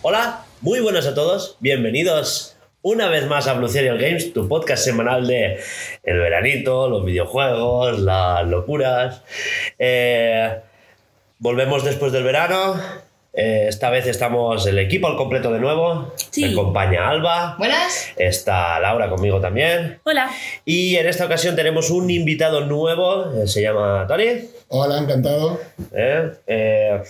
Hola, muy buenas a todos, bienvenidos una vez más a Blue Serial Games, tu podcast semanal de el veranito, los videojuegos, las locuras. Eh, volvemos después del verano. eh, esta vez estamos el equipo al completo de nuevo. Sí. Me acompaña Alba. Buenas. Está Laura conmigo también. Hola. Y en esta ocasión tenemos un invitado nuevo. eh, se llama Tony. Hola, encantado. ¿eh? Eh,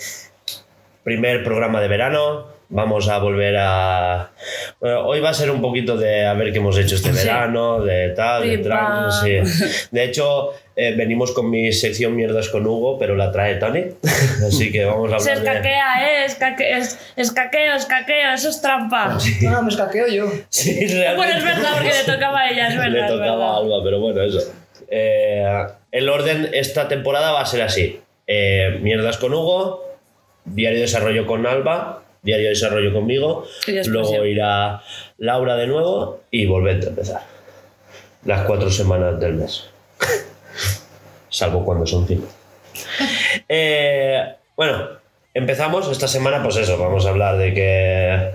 primer programa de verano. Vamos a volver a. Bueno, hoy va a ser un poquito de a ver qué hemos hecho este Sí. verano, de tal, de Pim, tran, pam. sí. De hecho, eh, venimos con mi sección Mierdas con Hugo, pero la trae Tony. Así que vamos a Se hablar de. escaquea, ¿eh? Escaque- es, escaqueo, escaqueo, eso es trampa. No, no, me escaqueo yo. Sí, realmente. Bueno, es verdad, porque le tocaba a ella, es verdad. Le tocaba a verdad. Alba, pero bueno, eso. Eh, el orden esta temporada va a ser así: Eh, Mierdas con Hugo, Diario de Desarrollo con Alba, Diario de Desarrollo conmigo, luego irá Laura de nuevo y volverte a empezar. Las cuatro semanas del mes. Salvo cuando son cinco. Eh, bueno, empezamos esta semana, pues eso, vamos a hablar de qué,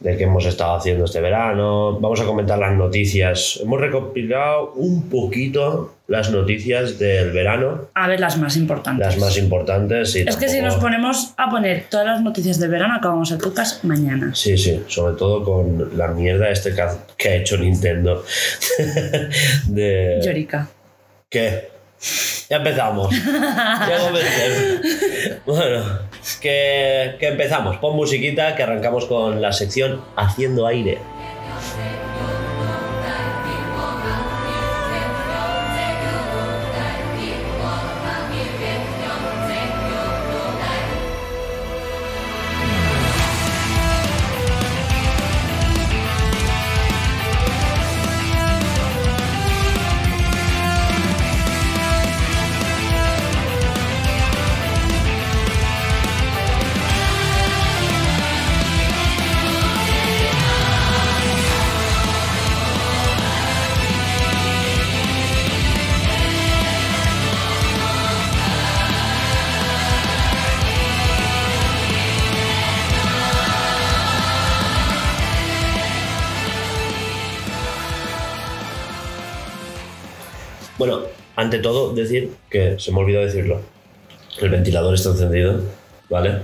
de qué hemos estado haciendo este verano, vamos a comentar las noticias. Hemos recopilado un poquito las noticias del verano, A ver, las más importantes. las más importantes. y Es que si nos ponemos a poner todas las noticias del verano, acabamos el podcast mañana. Sí, sí, sobre todo con la mierda este que ha, que ha hecho Nintendo. de... Llorica. ¿Qué? Ya empezamos. Ya comencé. bueno, que, empezamos. Pon musiquita, que arrancamos con la sección Haciendo aire. Ante todo, decir que se me olvidó decirlo. El ventilador está encendido, ¿vale?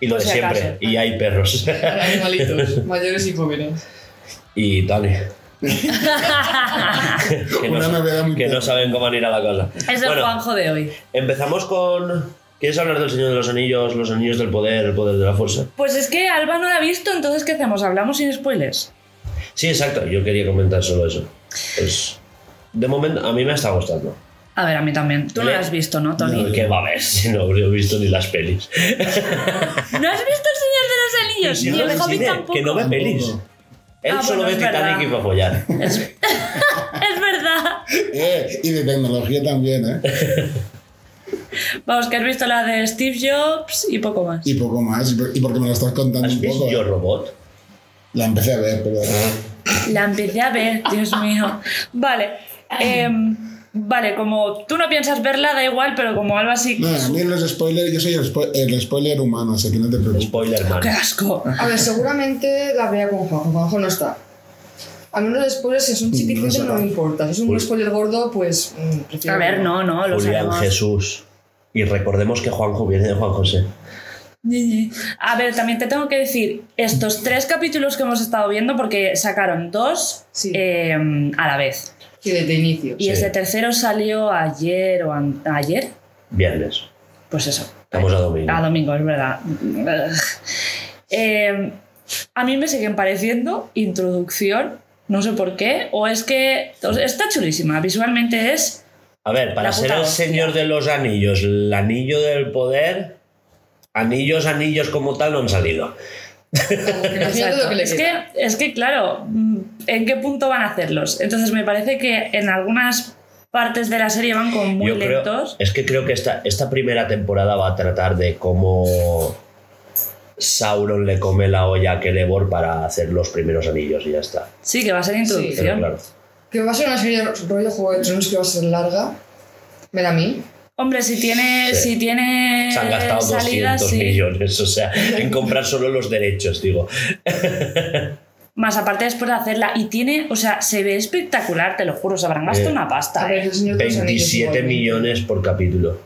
Y lo Por de si siempre. acaso. Y hay perros. Para animalitos, mayores y jóvenes. y Tony. que no, Una novedad muy que no perra. saben cómo van a ir a la casa. Es el Bueno, Juanjo de hoy. Empezamos con. ¿Quieres hablar del Señor de los Anillos, los Anillos del Poder, el Poder de la Fuerza? Pues es que Alba no la ha visto, entonces ¿qué hacemos? ¿Hablamos sin spoilers? Sí, exacto. Yo quería comentar solo eso. Pues, de momento, a mí me está gustando. A ver, a mí también. Tú no la has visto, ¿no, Tony? ¿Qué va a ver si no habría visto ni las pelis? ¿No has visto El Señor de los Anillos? Si Ni no el Hobbit cine, tampoco. Que no ve pelis. Él Ah, solo bueno, ve Titanic verdad. y va a follar. Es, es verdad. Eh, y de tecnología también, ¿eh? Vamos, que has visto la de Steve Jobs y poco más. Y poco más. Y por- y porque me lo estás contando ¿Has un visto poco. Yo ¿eh? Robot? La empecé a ver, pero. La empecé a ver, Dios mío. Vale. Em, vale, como tú no piensas verla, da igual, pero como Alba sí. No, a mí los spoilers, yo soy el, spo- el spoiler humano, así que no te preocupes. Spoiler man. ¡Qué asco! A ver, seguramente la vea con Juanjo. Juanjo no está. A mí los spoilers, si son chiquititos, no me importa. Si es un spoiler gordo, pues. mm, prefiero A ver, no, no, lo Julián sabemos. Jesús. Y recordemos que Juanjo viene de Juan José. A ver, también te tengo que decir, estos tres capítulos que hemos estado viendo, porque sacaron dos Sí. em, a la vez. Sí, desde inicio. Y Sí. este tercero salió ayer o ayer. Viernes. Pues eso. Estamos a domingo. A domingo, es verdad. Eh, a mí me siguen pareciendo introducción, no sé por qué, o es que o sea, está chulísima, visualmente es... A ver, para ser el hostia. señor de los anillos, el anillo del poder, anillos, anillos como tal no han salido. Imagínate lo que le Es, queda. que, es que, claro, mm, ¿en qué punto van a hacerlos? Entonces me parece que en algunas partes de la serie van como muy Yo creo- lentos. es que creo que esta, esta primera temporada va a tratar de cómo Sauron le come la olla a Celeborn para hacer los primeros anillos y ya está. Sí, que va a ser introducción. claro. Que va a ser una serie rollo Juego de Tronos que va a ser larga. Ven a mí. Hombre, si tiene, Sí. si tiene Se han gastado salidas, 200 sí. millones, o sea, en comprar solo los derechos, digo. Más aparte después de hacerla. Y tiene, o sea, se ve espectacular, te lo juro, se habrán gastado Eh, una pasta. ver, ¿eh? el Señor de los Anillos 27 igualmente. millones por capítulo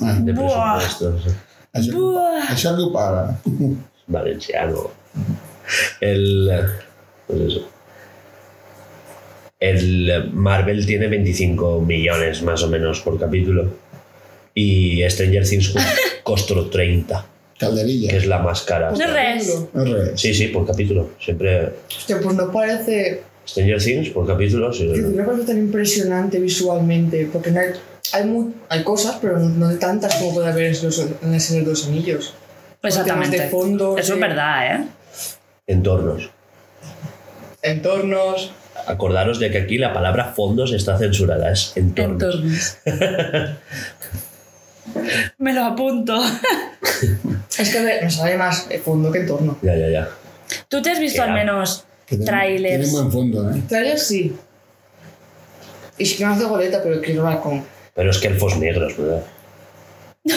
Ah, de Buah. presupuesto. paga. Valenciano. El. Pues eso. El Marvel tiene 25 millones más o menos por capítulo. Y Stranger Things co- costó 30, Calderilla. que es la más cara. No es res. No és res. Sí, sí, por capítulo. Siempre. Hostia, pues no parece. Stranger Things por capítulo. sí. No parece tan impresionante visualmente. Porque no hay, hay, cosas, pero no, no hay tantas como puede haber en, los, en el Señor de los Anillos. Exactamente. De fondo, Eso es de verdad, ¿eh? Entornos. Entornos. Acordaros de que aquí la palabra fondos está censurada, es entornos. Entornos. Me lo apunto. Es que ver, me sale más fondo que entorno. Ya, ya, ya. ¿Tú te has visto al menos Que tiene- trailers? Tiene buen fondo, ¿eh? Trailer sí. Y que me hace goleta, pero quiero hablar con. Pero es que elfos negros, ¿verdad?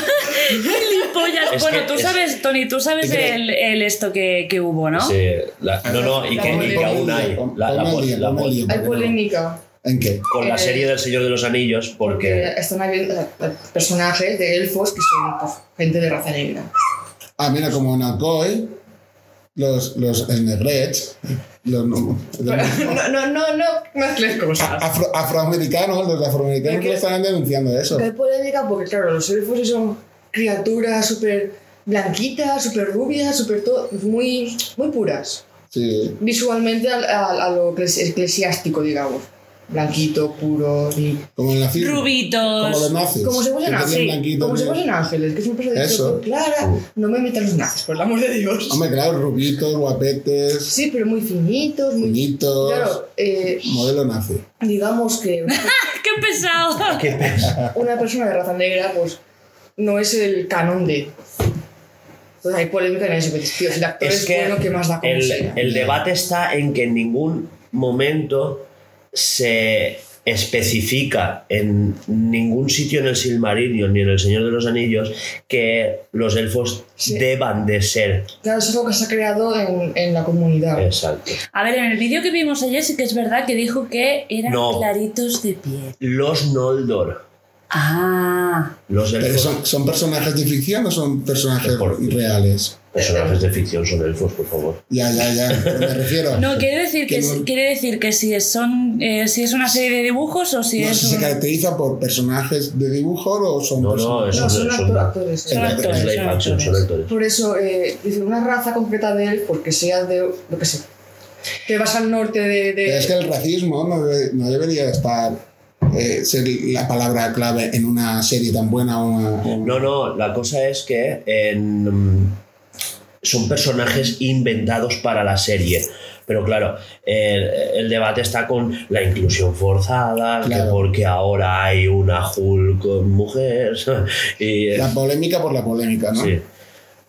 Es bueno, que tú es- sabes, Tony, tú sabes ¿Y qué? el, el esto que, que hubo, ¿no? Sí, la- no, no, y que, y que aún hay. La, la, la- al día, Hay no- polémica. ¿En qué? con la Eh, serie del Señor de los Anillos, Porque porque están habiendo eh, personajes de elfos que son pues, gente de raza negra. Ah, mira, como en Alcoy, los, los negrets, los no- los No, no, no, no mezcles cosas. afro- afroamericanos, los afroamericanos que están denunciando eso. Hay polémica porque, claro, los elfos son criaturas súper blanquitas, súper rubias, súper todo, muy, muy puras. Sí. Visualmente a, a- a lo eclesi- eclesiástico, digamos. Blanquito, puro, y... Como en la film. Como los Rubitos. nazis. Como si fuesen ángeles. blanquitos, Como si fuesen ángeles, que siempre se ha dicho, Eso. Clara, no me metan los nazis, por el amor de Dios. Hombre, claro, rubitos, guapetes, Sí, pero muy finitos, muy... bonitos, Claro, eh, modelo nazi. digamos que una, ¡Qué pesado! ¿Qué pesa? una persona de raza negra, pues, no es el canon de... Entonces hay polémica en eso, tío, si el actor es, Es que bueno, ¿qué más da como el, sea? el debate está en que en ningún momento se especifica en ningún sitio en el Silmarillion ni en el Señor de los Anillos que los elfos Sí. deban de ser. Claro, eso es algo que se ha creado en, en la comunidad. Exacto. A ver, en el vídeo que vimos ayer sí que es verdad que dijo que eran No. claritos de piel. Los Noldor. Ah. Los Pero elfos. son, ¿son personajes de ficción o son personajes reales? Personajes de ficción son elfos, por favor. Ya, ya, ya. pero me refiero. No, quiere decir que, no- quiere decir que si es, son, eh, si es una serie de dibujos o si No es si se caracteriza por personajes de dibujo o son No, no, personajes. No, son son- actor- actores. Son Es actores, son action, son actores. Por eso, eh, dice una raza concreta de él, porque sea de, lo que sé, que vas al norte de... de- Pero es que el racismo no, debe- no debería estar eh, ser la palabra clave en una serie tan buena o una. o- No, no, la cosa es que en, son personajes inventados para la serie. Pero claro, el, el debate está con la inclusión forzada, que porque ahora hay una Hulk con mujer. y, La polémica por la polémica, ¿no? sí,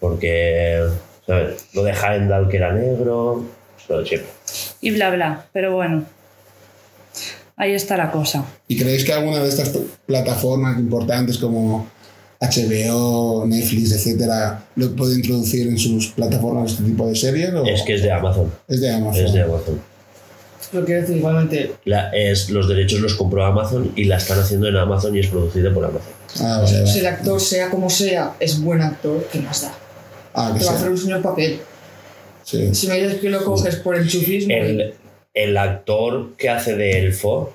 porque ¿sabes? lo de Heimdall que era negro, siempre. y bla bla. Pero bueno. Ahí está la cosa. ¿Y creéis que alguna de estas pl- plataformas importantes como HBO, Netflix, etcétera, lo puede introducir en sus plataformas este tipo de series? O Es que es de Amazon. es de Amazon. Es de Amazon. Lo quiero decir, igualmente, La- es, los derechos los compró Amazon y la están haciendo en Amazon y es producida por Amazon. Ah, vale, si el vale. actor, sea como sea, es buen actor, ¿qué más da? Ah, que Te va a hacer un señor papel. Sí. Si me dices que lo coges por enchufismo... El, el actor que hace de elfo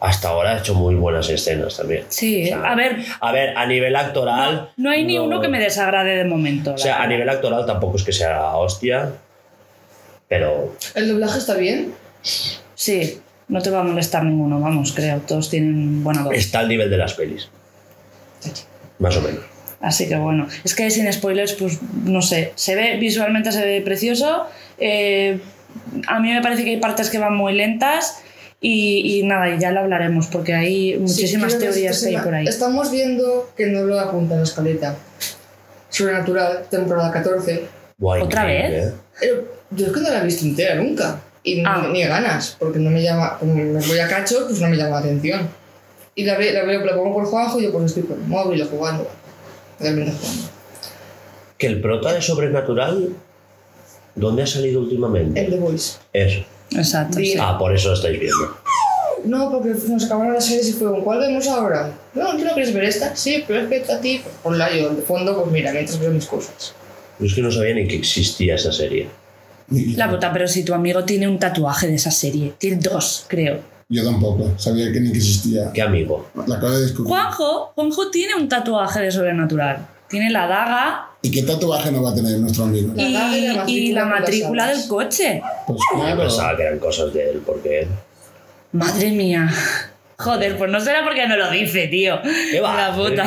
hasta ahora ha hecho muy buenas escenas también. Sí, O sea, a ver, A ver, a nivel actoral. no hay ni no- uno que me desagrade de momento. O sea, a nivel actoral tampoco es que sea hostia. Pero ¿El doblaje está bien? Sí, no te va a molestar ninguno, vamos, creo. Todos tienen buena voz. está al nivel de las pelis. Más o menos. Así que bueno, es que sin spoilers, pues no sé, se ve visualmente se ve precioso. eh, a mí me parece que hay partes que van muy lentas y, y nada, y ya lo hablaremos porque hay muchísimas Sí, teorías que hay por ahí. Estamos viendo que no lo apunta en la escaleta. Sobrenatural, temporada 14. Buah, ¿Otra vez? ¿eh? Pero yo es que no la he visto entera nunca. Y ni- Ah. ni ganas, porque no me llama. Como me voy a cacho, pues no me llama la atención. Y la, ve, la, veo, la pongo por Juanjo y yo pues estoy con el móvil jugando. Realmente jugando. Que el prota de Sobrenatural, ¿dónde ha salido últimamente? El The Voice. Eso. Exacto. Sí. Ah, por eso lo estáis viendo. No, porque nos acabaron las series y fue ¿cuál vemos ahora? No, ¿tú no quieres ver esta? Sí, pero es que a ti, por la yo de fondo, pues mira, mientras veo mis cosas. Yo es que no sabía ni que existía esa serie. La puta, pero si tu amigo tiene un tatuaje de esa serie, tiene dos, creo. Yo tampoco, sabía que ni que existía. ¿Qué amigo? La acabo de descubrir. Juanjo, Juanjo tiene un tatuaje de sobrenatural. Tiene la daga ¿Y qué tatuaje no va a tener nuestro amigo? La y, daga y la matrícula y la matrícula del coche. Pues Yo claro. pensaba que eran cosas de él, porque... Madre mía. Joder, pues no será porque no lo dice, tío. ¿Qué va? La puta.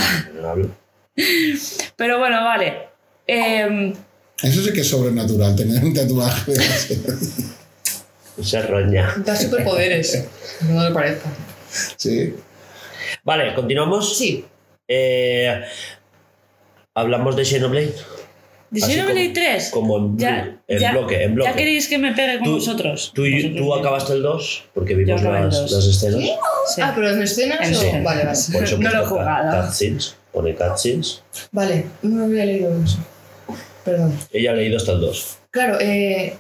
Pero bueno, vale. Em, Eso sí que es sobrenatural, tener un tatuaje. Se roña. Da superpoderes, no le parezca. Sí. Vale, continuamos. Sí, Eh, Hablamos de Xenoblade. ¿De Así Xenoblade como- 3? Como en, Ya, en ya- bloque, en bloque. ¿Ya queréis que me pegue con Tú- vosotros? Tú, Vosotros tú acabaste el 2 porque vimos las, las escenas. Sí. Ah, pero en escenas En o. escenas. Vale, vale. Por eso No lo he jugado. cut- cutscenes. Pone cutscenes. Vale, no había leído eso. Perdón. Ella ha leído hasta el 2. Claro, eh.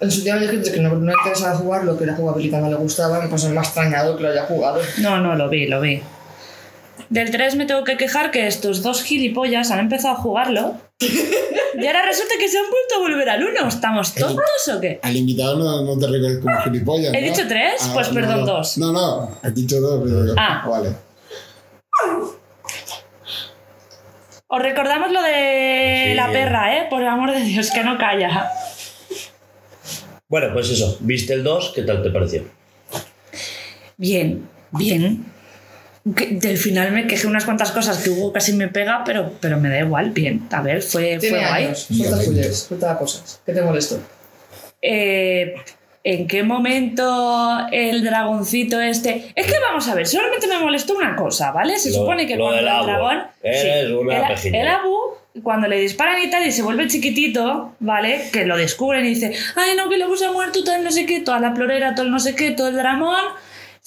En su día me dijiste que no, no interesaba jugarlo, que la jugabilidad no le gustaba, pues me ha extrañado que lo haya jugado. No, no, lo vi, lo vi. Del 3 me tengo que quejar que estos dos gilipollas han empezado a jugarlo y ahora resulta que se han vuelto a volver al 1. ¿Estamos tontos o qué? Al invitado no, no te recuerdes como gilipollas. ¿He ¿no? dicho tres? Ah, Pues no, perdón, no. dos. No, no, has dicho dos, pero yo. Ah. Vale. Os recordamos lo de Sí. la perra, ¿eh? Por el amor de Dios, que no calla. Bueno, pues eso. ¿Viste el 2? ¿Qué tal te pareció? Bien, bien. Que del final me quejé unas cuantas cosas que hubo casi me pega, pero, pero me da igual, bien. A ver, fue, fue guay. suelta Violento. fullers, suelta cosas. ¿Qué te molestó? Eh, ¿En qué momento el dragoncito este.? Es que vamos a ver, solamente me molestó una cosa, ¿vale? Se Lo- supone que lo cuando del el Abu. dragón. Eres una el, el Abu, cuando le disparan y tal y se vuelve chiquitito, ¿vale? Que lo descubren y dice, ay no, que luego se ha muerto, tal no sé qué, toda la florera, todo el no sé qué, todo el dramón.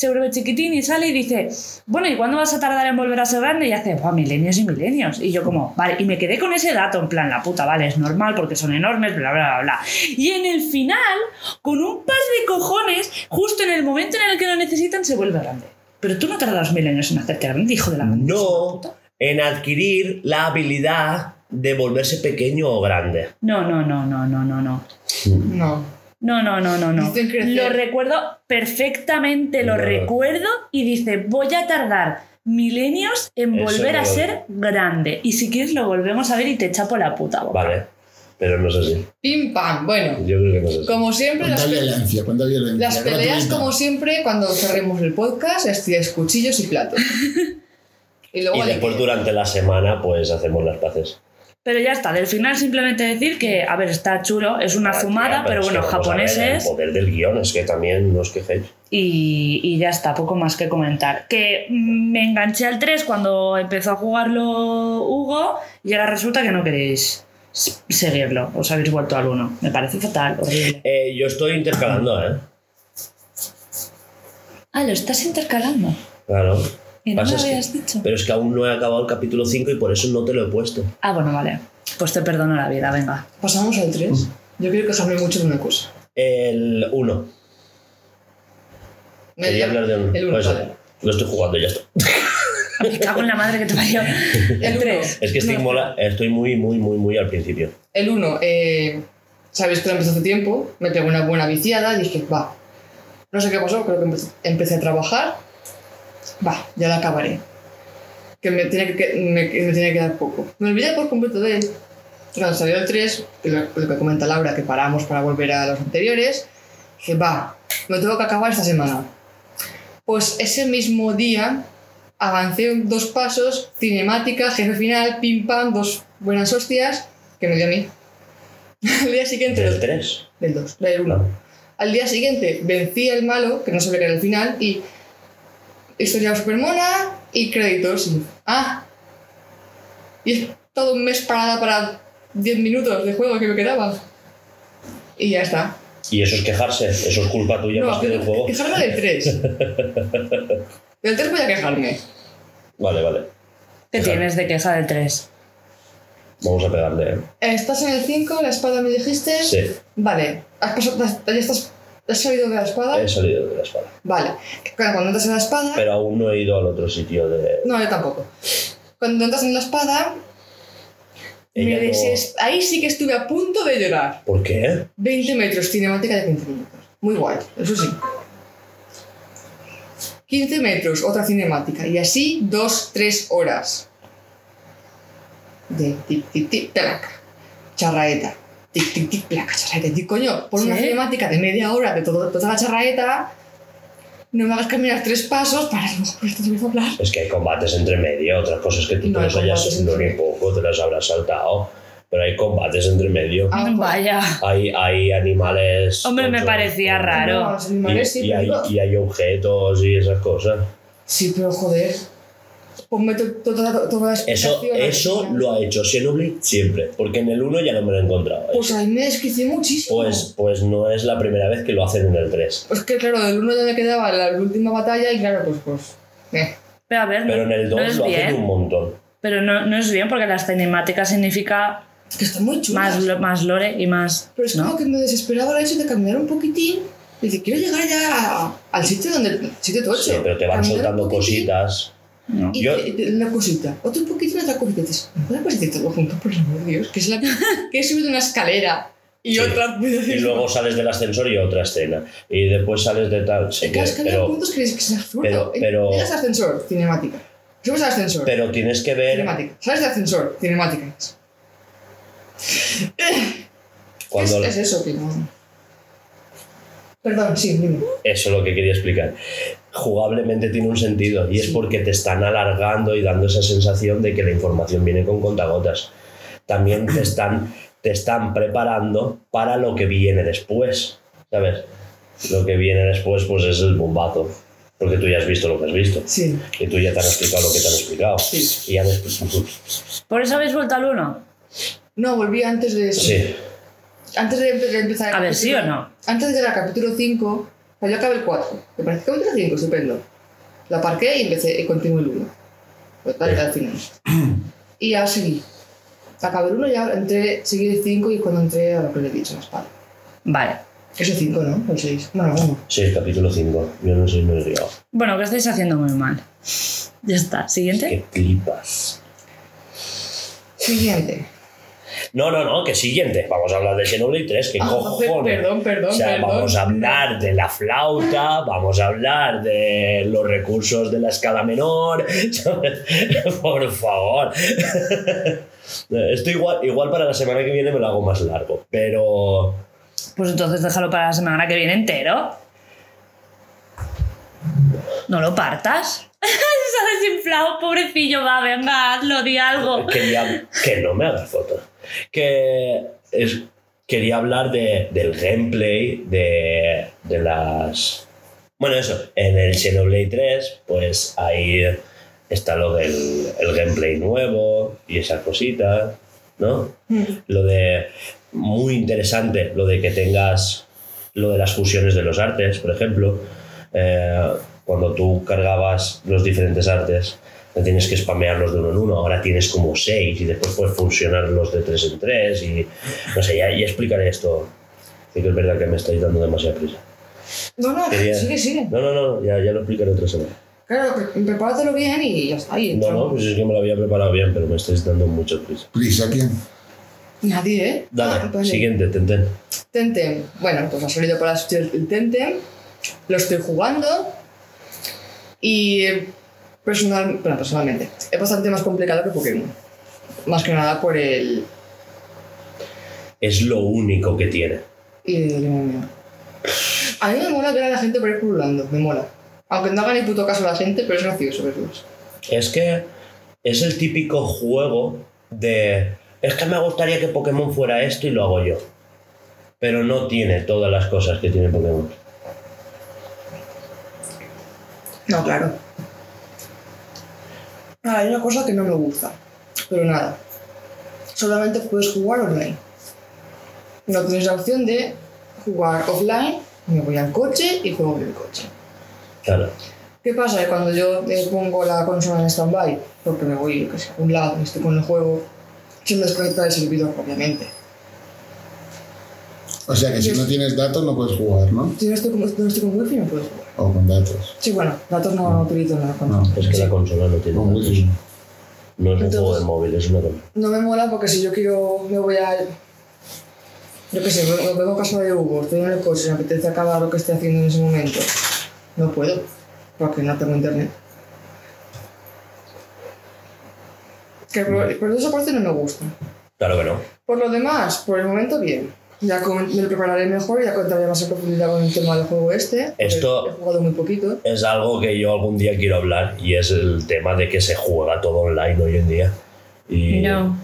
Se vuelve chiquitín y sale y dice, bueno, ¿y cuándo vas a tardar en volver a ser grande? Y hace, "Buah, milenios y milenios. Y yo como, vale, y me quedé con ese dato, en plan, la puta, vale, es normal porque son enormes, bla, bla, bla, bla. Y en el final, con un par de cojones, justo en el momento en el que lo necesitan, se vuelve grande. Pero tú no tardas milenios en hacerte grande, hijo de la No puta. en adquirir la habilidad de volverse pequeño o grande. No, no, no, no, no, no, no. No. No, no, no, no, no. Lo recuerdo perfectamente, lo No. recuerdo y dice, voy a tardar milenios en Eso volver a ser grande. Y si quieres lo volvemos a ver y te chapo la puta boca. Vale. Pero no es así. Pim pam. Bueno, Yo creo que no es así. como siempre, las, Cuánta pe- violencia, cuánta violencia. las peleas, gratuita. como siempre, cuando cerremos el podcast, estiráis cuchillos y platos. Y luego Y después durante la semana pues hacemos las paces. Pero ya está, del final simplemente decir que, a ver, está chulo, es una Ah, fumada, pero bueno, japoneses. El poder del guion es que también no os quejéis. Y, y ya está, poco más que comentar. Que mm, me enganché al 3 cuando empezó a jugarlo Hugo y ahora resulta que no queréis seguirlo, os habéis vuelto al 1. Me parece fatal, horrible. Eh, yo estoy intercalando, ¿eh? Ah, lo estás intercalando. Claro. Y no me lo que- habías dicho. Pero es que aún no he acabado el capítulo 5 y por eso no te lo he puesto. Ah, bueno, vale. Pues te perdono la vida, venga. Pasamos al 3. Yo quiero quejarme mucho de una cosa. El 1. Me Quería hablar de un. El 1, pues vale. Lo estoy jugando y ya está. Me cago en la madre que te parió. El El uno. 3. Es que estoy, No. mola, estoy muy, muy, muy, muy al principio. El 1, eh, sabéis que lo empecé hace tiempo, me pegó una buena viciada y dije, va. No sé qué pasó, creo que empecé a trabajar. Va, ya la acabaré. Que me tiene que, que- me, me tiene que dar poco. Me olvidé por completo de él. Cuando salió el 3, que lo, lo que comenta Laura, que paramos para volver a los anteriores, dije, va, me tengo que acabar esta semana. Pues ese mismo día avancé dos pasos, cinemática, jefe final, pim pam, dos buenas hostias, que me dio a mí. Al día siguiente, Del 3. del 2, del 1. Al día siguiente vencí al malo, que no sabía que era el final, y historia super mona y créditos. Ah, y es todo un mes parada para 10 minutos de juego que me quedaban. Y ya está. Y eso es quejarse, eso es culpa tuya más que del juego. quejarme del 3. del 3 voy a quejarme. Vale, vale. ¿Qué tienes de queja del 3? Vamos a pegarle. ¿eh? ¿Estás en el 5? ¿La espada me dijiste? Sí, Vale. ¿Has, pasado, ya estás, ¿Has salido de la espada? he salido de la espada. Vale. Claro, cuando entras en la espada... Pero aún no he ido al otro sitio de. No, yo tampoco. Cuando entras en la espada... me no- deses- Ahí sí que estuve a punto de llorar. ¿Por qué? 20 metros, cinemática de 15 minutos. Muy guay, eso sí. 15 metros, otra cinemática. Y así, 2, 3 horas. De tic, tic, tic, placa. Charraeta. Tic, tic, tic, placa, charraeta. Y coño, por una ¿Sí? cinemática de media hora de todo, toda la charraeta, no me hagas caminar tres pasos para luego ponerte a hablar. Es que hay combates entre medio, otras cosas que tú No te hayas no ni poco, te las habrás saltado. Pero hay combates entre medio. Ah, pues, Vaya. Hay, hay animales. Hombre, me parecía raro. Sí, y, y hay, y hay objetos y esas cosas. Sí, pero joder. Ponme to- to- toda, toda la Eso, eso lo ha hecho Xenoblade siempre, porque en el 1 ya no me lo he encontrado. Pues ahí me desquicié muchísimo. Pues, pues no es la primera vez que lo hacen en el 3. Pues que claro, del uno ya me quedaba la última batalla y claro, pues pues. eh. Pero a ver, Pero en el 2 no lo hacen un bien. montón. Pero no, no es bien porque las cinemáticas significa Es que están muy chulas. más, más lore y más. Pero es ¿no? como que me desesperaba el hecho de caminar un poquitín. Y dice, quiero llegar ya al sitio donde. sitio tocho. Sí, pero te van soltando poquitín cositas. No. Y Yo- una cosita, otro poquito, otra cosita. Y dices, ¿no puedo pasar todo junto, por el amor de Dios? Que es la que he subido una escalera y Sí. otra. Y luego sales del ascensor y otra escena. Y después sales de tal. Sí, Claro, es que pero, puntos que, que se absurdo. pero- pero- Llegas al ascensor, cinemática. Subes al ascensor, pero tienes que ver cinemática. Sales del ascensor, cinemática. cuando. Es, es eso que no. Perdón, sí, dime. Eso es lo que quería explicar. Jugablemente tiene un sentido y es porque te están alargando y dando esa sensación de que la información viene con contagotas. También te están, te están preparando para lo que viene después, ¿sabes? Lo que viene después pues es el bombazo, porque tú ya has visto lo que has visto Sí, y tú ya te han explicado lo que te han explicado. Sí. Y han explicado. ¿Por eso habéis vuelto al 1? no, volví antes de eso. Sí, Antes de, empezar el A ver, capítulo- ¿sí o no? Antes de llegar al capítulo 5, o sea, yo acabé el 4. Me parece que capítulo 5, estupendo. Lo aparqué y empecé y continué el 1. Total, al final. Y ya seguí. Acabé el 1 y ya entré, seguí el 5 y cuando entré a lo que le he dicho, la espada. Vale. Es el 5, ¿no? El 6. Bueno, bueno. sí, el capítulo 5. Yo no sé si me he liado. Bueno, que estáis haciendo muy mal. Ya está. Siguiente. Que flipas. Siguiente. No, no, no, que siguiente. Vamos a hablar de Xenoblade 3, que Ah, cojones. perdón, perdón, O sea, perdón. vamos a hablar de la flauta, vamos a hablar de los recursos de la escala menor. Por favor. Esto igual, igual para la semana que viene me lo hago más largo, pero Pues entonces déjalo para la semana que viene entero. No lo partas. Se ha desinflado, pobrecillo, va, venga, hazlo, di algo. quería que no me hagas fotos. Que es, quería hablar de, del gameplay, de, de las... Bueno, eso, en el Xenoblade 3, pues ahí está lo del el gameplay nuevo y esas cositas, ¿no? Lo de... Muy interesante, lo de que tengas lo de las fusiones de los artes, por ejemplo. Eh, cuando tú cargabas los diferentes artes, no tienes que spamearlos de uno en uno, ahora tienes como seis y después puedes fusionarlos de tres en tres y no sé, ya, ya explicaré esto. Sí que es verdad que me estáis dando demasiada prisa. No, no, Quería- sigue, sigue. No, no, no, ya, ya lo explicaré otra semana. Claro, pre- prepáratelo bien y ya está. ahí. No, no, pues es que me lo había preparado bien, pero me estáis dando mucha prisa. Prisa, ¿quién? Nadie, ¿eh? Dale, Ah, vale. siguiente, Tenten. Tentem. Bueno, pues ha salido para el Tentem. Lo estoy jugando. Y eh, personal, bueno, personalmente es bastante más complicado que Pokémon. Más que nada por el. Es lo único que tiene. Y el demonio. A mí me mola ver a la gente por ahí pululando, me mola. Aunque no haga ni puto caso a la gente, pero es gracioso verlos. Es que es el típico juego de. Es que me gustaría que Pokémon fuera esto y lo hago yo. Pero no tiene todas las cosas que tiene Pokémon. No, claro. Ah, hay una cosa que no me gusta. Pero nada. solamente puedes jugar online. No tienes la opción de jugar offline, me voy al coche y juego en el coche. Claro. ¿Qué pasa? Que cuando yo eh, pongo la consola en stand-by, porque me voy yo sé, a un lado y estoy con el juego, se me desconecta el servidor, obviamente. O sea que si no tienes datos no puedes jugar, ¿no? Si no estoy con, no estoy con wifi, no puedo jugar. O con datos. Sí, bueno, datos no, no utilizo nada con No. Es que la consola no tiene datos. wifi. No es un Entonces- juego de móvil, es una consola. No me mola porque si yo quiero, me voy a. Yo qué sé, me, vengo a casa de Hugo, estoy en el coche, me apetece acabar lo que estoy haciendo en ese momento. No puedo, porque no tengo internet. Que por, por esa parte no me gusta. Claro que no. Por lo demás, por el momento bien. Ya me lo prepararé mejor y ya contaré más en profundidad con el tema del juego este. Esto- He jugado muy poquito. Es algo que yo algún día quiero hablar y es el tema de que se juega todo online hoy en día. Y, No.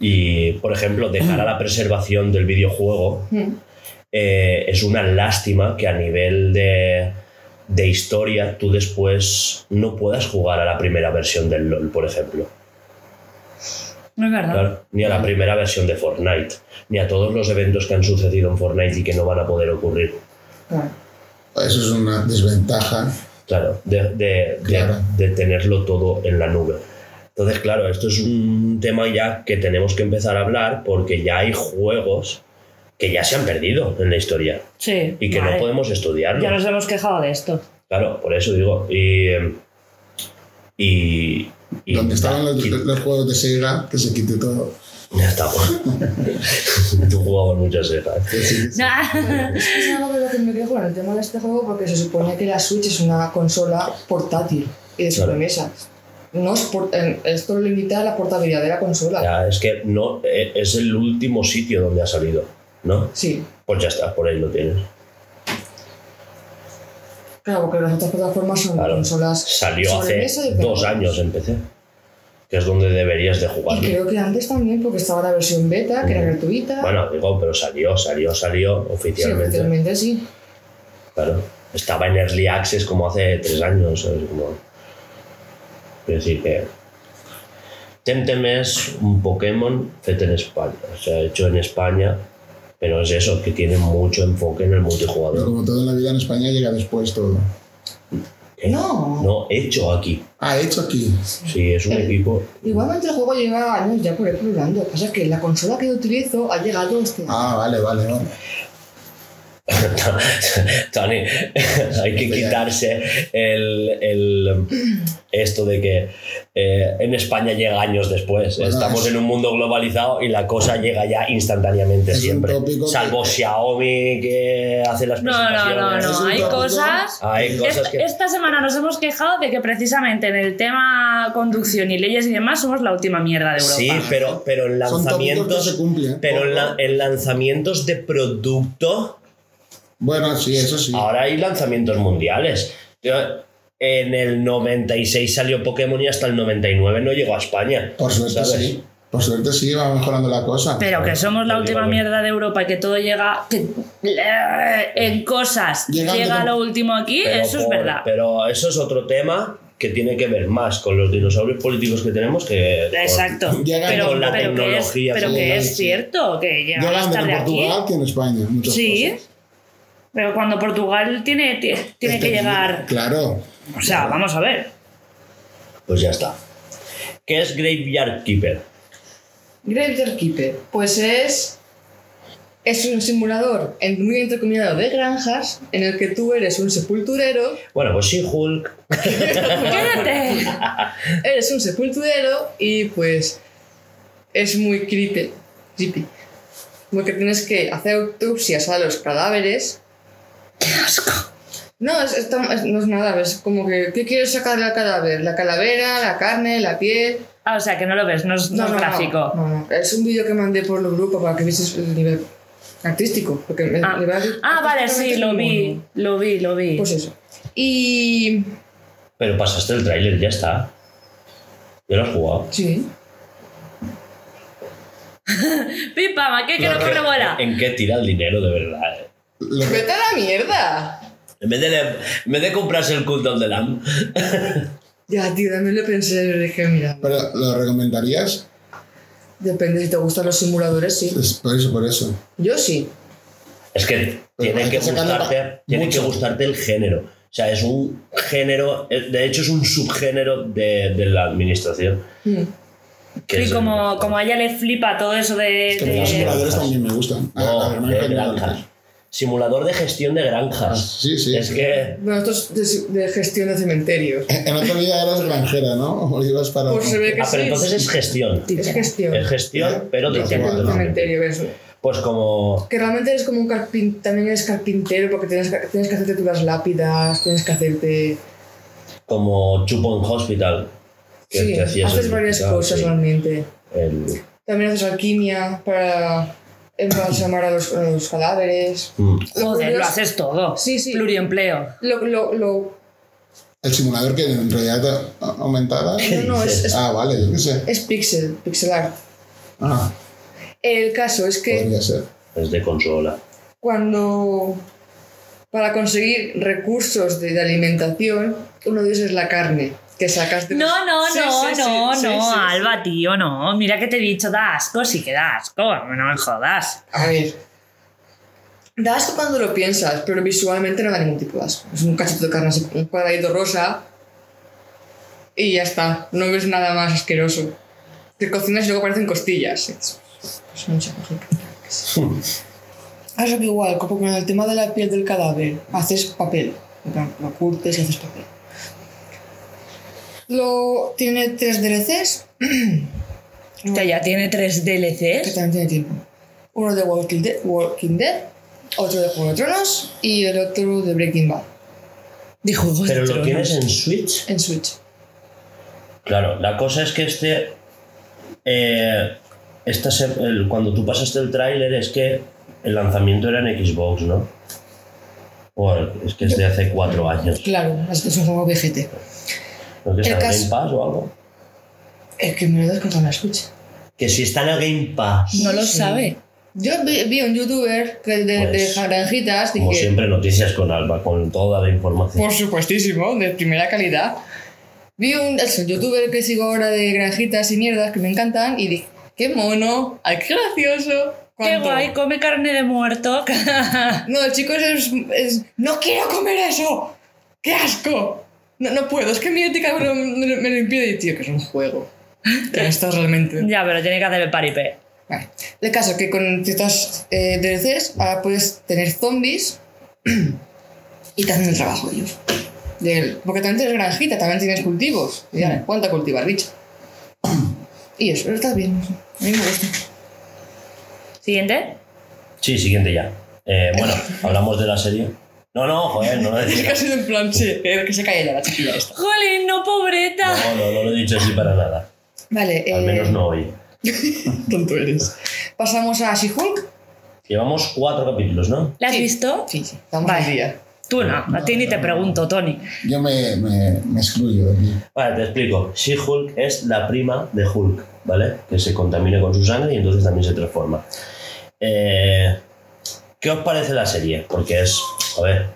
y por ejemplo, de cara a la preservación del videojuego, Mm. eh, es una lástima que a nivel de, de historia tú después no puedas jugar a la primera versión del LOL, por ejemplo. No es verdad. Claro, ni a la primera versión de Fortnite, ni a todos los eventos que han sucedido en Fortnite y que no van a poder ocurrir. Claro. Eso es una desventaja. Claro, de, de- de- Claro. de tenerlo todo en la nube. Entonces, claro, esto es un tema ya que tenemos que empezar a hablar porque ya hay juegos que ya se han perdido en la historia Sí. y que vale. no podemos estudiarlos. Ya nos hemos quejado de esto. Claro, por eso digo. Y. Y. y Donde estaban los, los juegos de Sega, que se quite todo. Ya está. Tú jugabas muchas Sega. sí, que sí. Es algo de lo que me quejo en el tema de este juego porque se supone que la Switch es una consola portátil y de Claro. sobremesa. No es por- esto lo limita a la portabilidad de la consola. Ya, es que no eh, es el último sitio donde ha salido, ¿no? Sí, Pues ya está, por ahí lo tienes. Claro, porque las otras plataformas son Claro. consolas Salió hace dos años en PC, que es donde deberías de Y jugar. creo que antes también, porque estaba la versión beta, que era gratuita. Bueno, digo, pero salió, salió, salió sí, oficialmente. oficialmente sí. Claro. Estaba en Early Access como hace tres años. ¿sabes? Como... Quiero decir que. Temtem es un Pokémon fet en España. O sea, hecho en España, pero es eso, que tiene mucho enfoque en el Pero multijugador. como todo en la vida en España llega después todo. ¿Qué? No. No, hecho aquí. Ah, hecho aquí. Sí, es un Eh. equipo. Igualmente el juego lleva años ya por ahí que pasa es que la consola que yo utilizo ha llegado este Ah, vale, vale, vale. Tony, hay que quitarse el, el- esto de que eh, en España llega años después. Bueno, Estamos es- en un mundo globalizado y la cosa llega ya instantáneamente siempre. que- Salvo Xiaomi que hace las No, no, no, presentaciones. No. un Hay cosas. Hay cosas Esta, que... esta semana nos hemos quejado de que precisamente en el tema conducción y leyes y demás somos la última mierda de Europa. Sí, pero, pero en Son tópicos que lanzamientos... se cumplen. Pero en, la- en lanzamientos de producto... Bueno, sí, eso sí. Ahora hay lanzamientos mundiales. En el 96 salió Pokémon y hasta el 99 no llegó a España. Por suerte ¿sabes? sí. Por suerte sí, va mejorando la cosa. Pero que somos la última mierda de Europa y que todo llega que- en cosas. Llegando llega lo último aquí, Pero eso es verdad. Pero eso es otro tema que tiene que ver más con los dinosaurios políticos que tenemos que con- Exacto. Pero, con la pero que es, tecnología pero que es cierto que llega más tarde en aquí. Portugal que en España. muchas Sí. cosas. Pero cuando Portugal tiene, tiene, tiene que llegar. Claro. O sea, vamos a ver. Pues ya está. ¿Qué es Graveyard Keeper? Graveyard Keeper, pues es. Es un simulador en- muy entrecomillado de granjas en el que tú eres un sepulturero. Bueno, pues sí, Hulk. ¡Cállate! Eres un sepulturero y pues. Es muy creepy. creepy. Porque tienes que hacer autopsias a los cadáveres. ¡Qué asco! No, es, es tan- es- no es nada, es como que. ¿Qué quieres sacar del cadáver? ¿La calavera, la carne, la piel? Ah, o sea, que no lo ves, no es, no es gráfico. No, no, Es un vídeo que mandé por el grupo para que vieses el nivel artístico. Porque el Ah, nivel arti- Ah, vale, artísticamente sí, lo vi, mono. lo vi, lo vi. Pues eso. Y. Pero pasaste el tráiler, ya está. Ya lo has jugado. Sí. Pipa, ma, ¿qué que no corre? ¿En qué tira el dinero de verdad? Que- ¡Vete a la mierda! En vez de, en vez de comprarse el of the Lamb, Ya, tío, también lo pensé, pero dije, mira. pero lo recomendarías. Depende si te gustan los simuladores, sí. Es por eso, por eso. Yo sí. Es que Pero tiene que que gustarte, tiene que gustarte el género. O sea, es un género, eh, de hecho es un subgénero de, de la administración. Mm. que es Sí, el- como, como a ella le flipa todo eso de. Es que de- los simuladores también me gustan. No, la verdad, de que granjas. Simulador de gestión de granjas. Ah, sí, sí. Es que Bueno, esto es de, de gestión de cementerios. En otra vida eras granjera, ¿no? O ibas para. Pues se ve que Ah, pero entonces es gestión. Es gestión. Es gestión, pero de de cementerio. cementerio, eso. Pues como Que realmente eres como un carpintero, también eres carpintero porque tienes que, tienes que hacerte tú las lápidas, tienes que hacerte... como Chupon Hospital. Que Sí, te hacías haces varias hospital, cosas sí. realmente. El- También haces alquimia para embalsamar a los, a los cadáveres. Mm. Joder, curioso- lo haces todo. Sí, sí. Pluriempleo. Lo, lo, lo, El simulador que en realidad aumentada. no, no, es, es, Ah, vale, yo qué sé. es pixel, pixel art. Ah, El caso es que podría ser. Es de consola. cuando para conseguir recursos de, de alimentación, uno de ellos es la carne que sacas de los- No, no, Sí, no, sí, no, sí, no, sí, sí. Alba, tío, no. Mira que te he dicho, da asco, sí que da asco. No me jodas. A ver. Da asco cuando lo piensas, pero visualmente no da ningún tipo de asco. Es un cachito de carne así, un cuadradito rosa y ya está. No ves nada más asqueroso. Te cocinas y luego parecen costillas. Es, es mucha cosa. Haz que igual, como con el tema de la piel del cadáver, haces papel. Lo curtes y haces papel. Lo, tiene tres DLCs, Que ya tiene tres que DLCs. también tiene tiempo. Uno de Walking Dead, Walking Dead otro de Juego de Tronos y el otro de Breaking Bad De juegos Pero de lo Tronos. tienes en Switch. en Switch. Claro, la cosa es que este. eh, esta se- el- cuando tú pasaste el tráiler es que el lanzamiento era en Xbox, ¿no? Bueno, es que es de hace cuatro años. Claro, es que es un juego VGT. ¿No que está en El el caso- Game Pass o algo? Es que me lo descargado en la Switch. Que si está en el Game Pass. No lo Sí. sabe. Yo vi, vi un youtuber que de, Pues, de granjitas Como dije, siempre, noticias con Alba, con toda la información. por supuestísimo, de primera calidad. Vi un es un youtuber que sigo ahora de granjitas y mierdas que me encantan y dije, qué mono, ay, qué gracioso. Qué guay, come carne de muerto. No, el chico es, es- No quiero comer eso. ¡Qué asco! No, no puedo, es que mi ética me lo, me lo- impide. Y tío, que es un juego. Que esto realmente. ya, pero tiene que hacer el paripé. Vale. El caso es que con ciertas eh, DLCs ahora puedes tener zombies y te hacen el trabajo ellos. Del- porque también tienes granjita, también tienes cultivos. Y ya, cuánta cultivar, bicho. Y eso, está bien. A mí me gusta. Siguiente. Sí, siguiente ya. Eh, bueno, hablamos de la serie. No, no, joder, no lo Es que decía. ha sido en plan, sí, que que se cae ya la chiquilla esta. Jolín, no, pobreta. No, no, no lo he dicho así para nada. Vale, Al eh, menos no hoy. tonto eres. Pasamos a She-Hulk. Llevamos cuatro capítulos, ¿no? ¿La has Sí. visto? Sí, sí, estamos Vale. al día. Tú no, a ti ni te pregunto, Tony. Yo me, me, me excluyo de aquí. Vale, te explico. She-Hulk es la prima de Hulk, ¿vale? Que se contamina con su sangre y entonces también se transforma. Eh, ¿Qué os parece la serie? Porque es, a ver,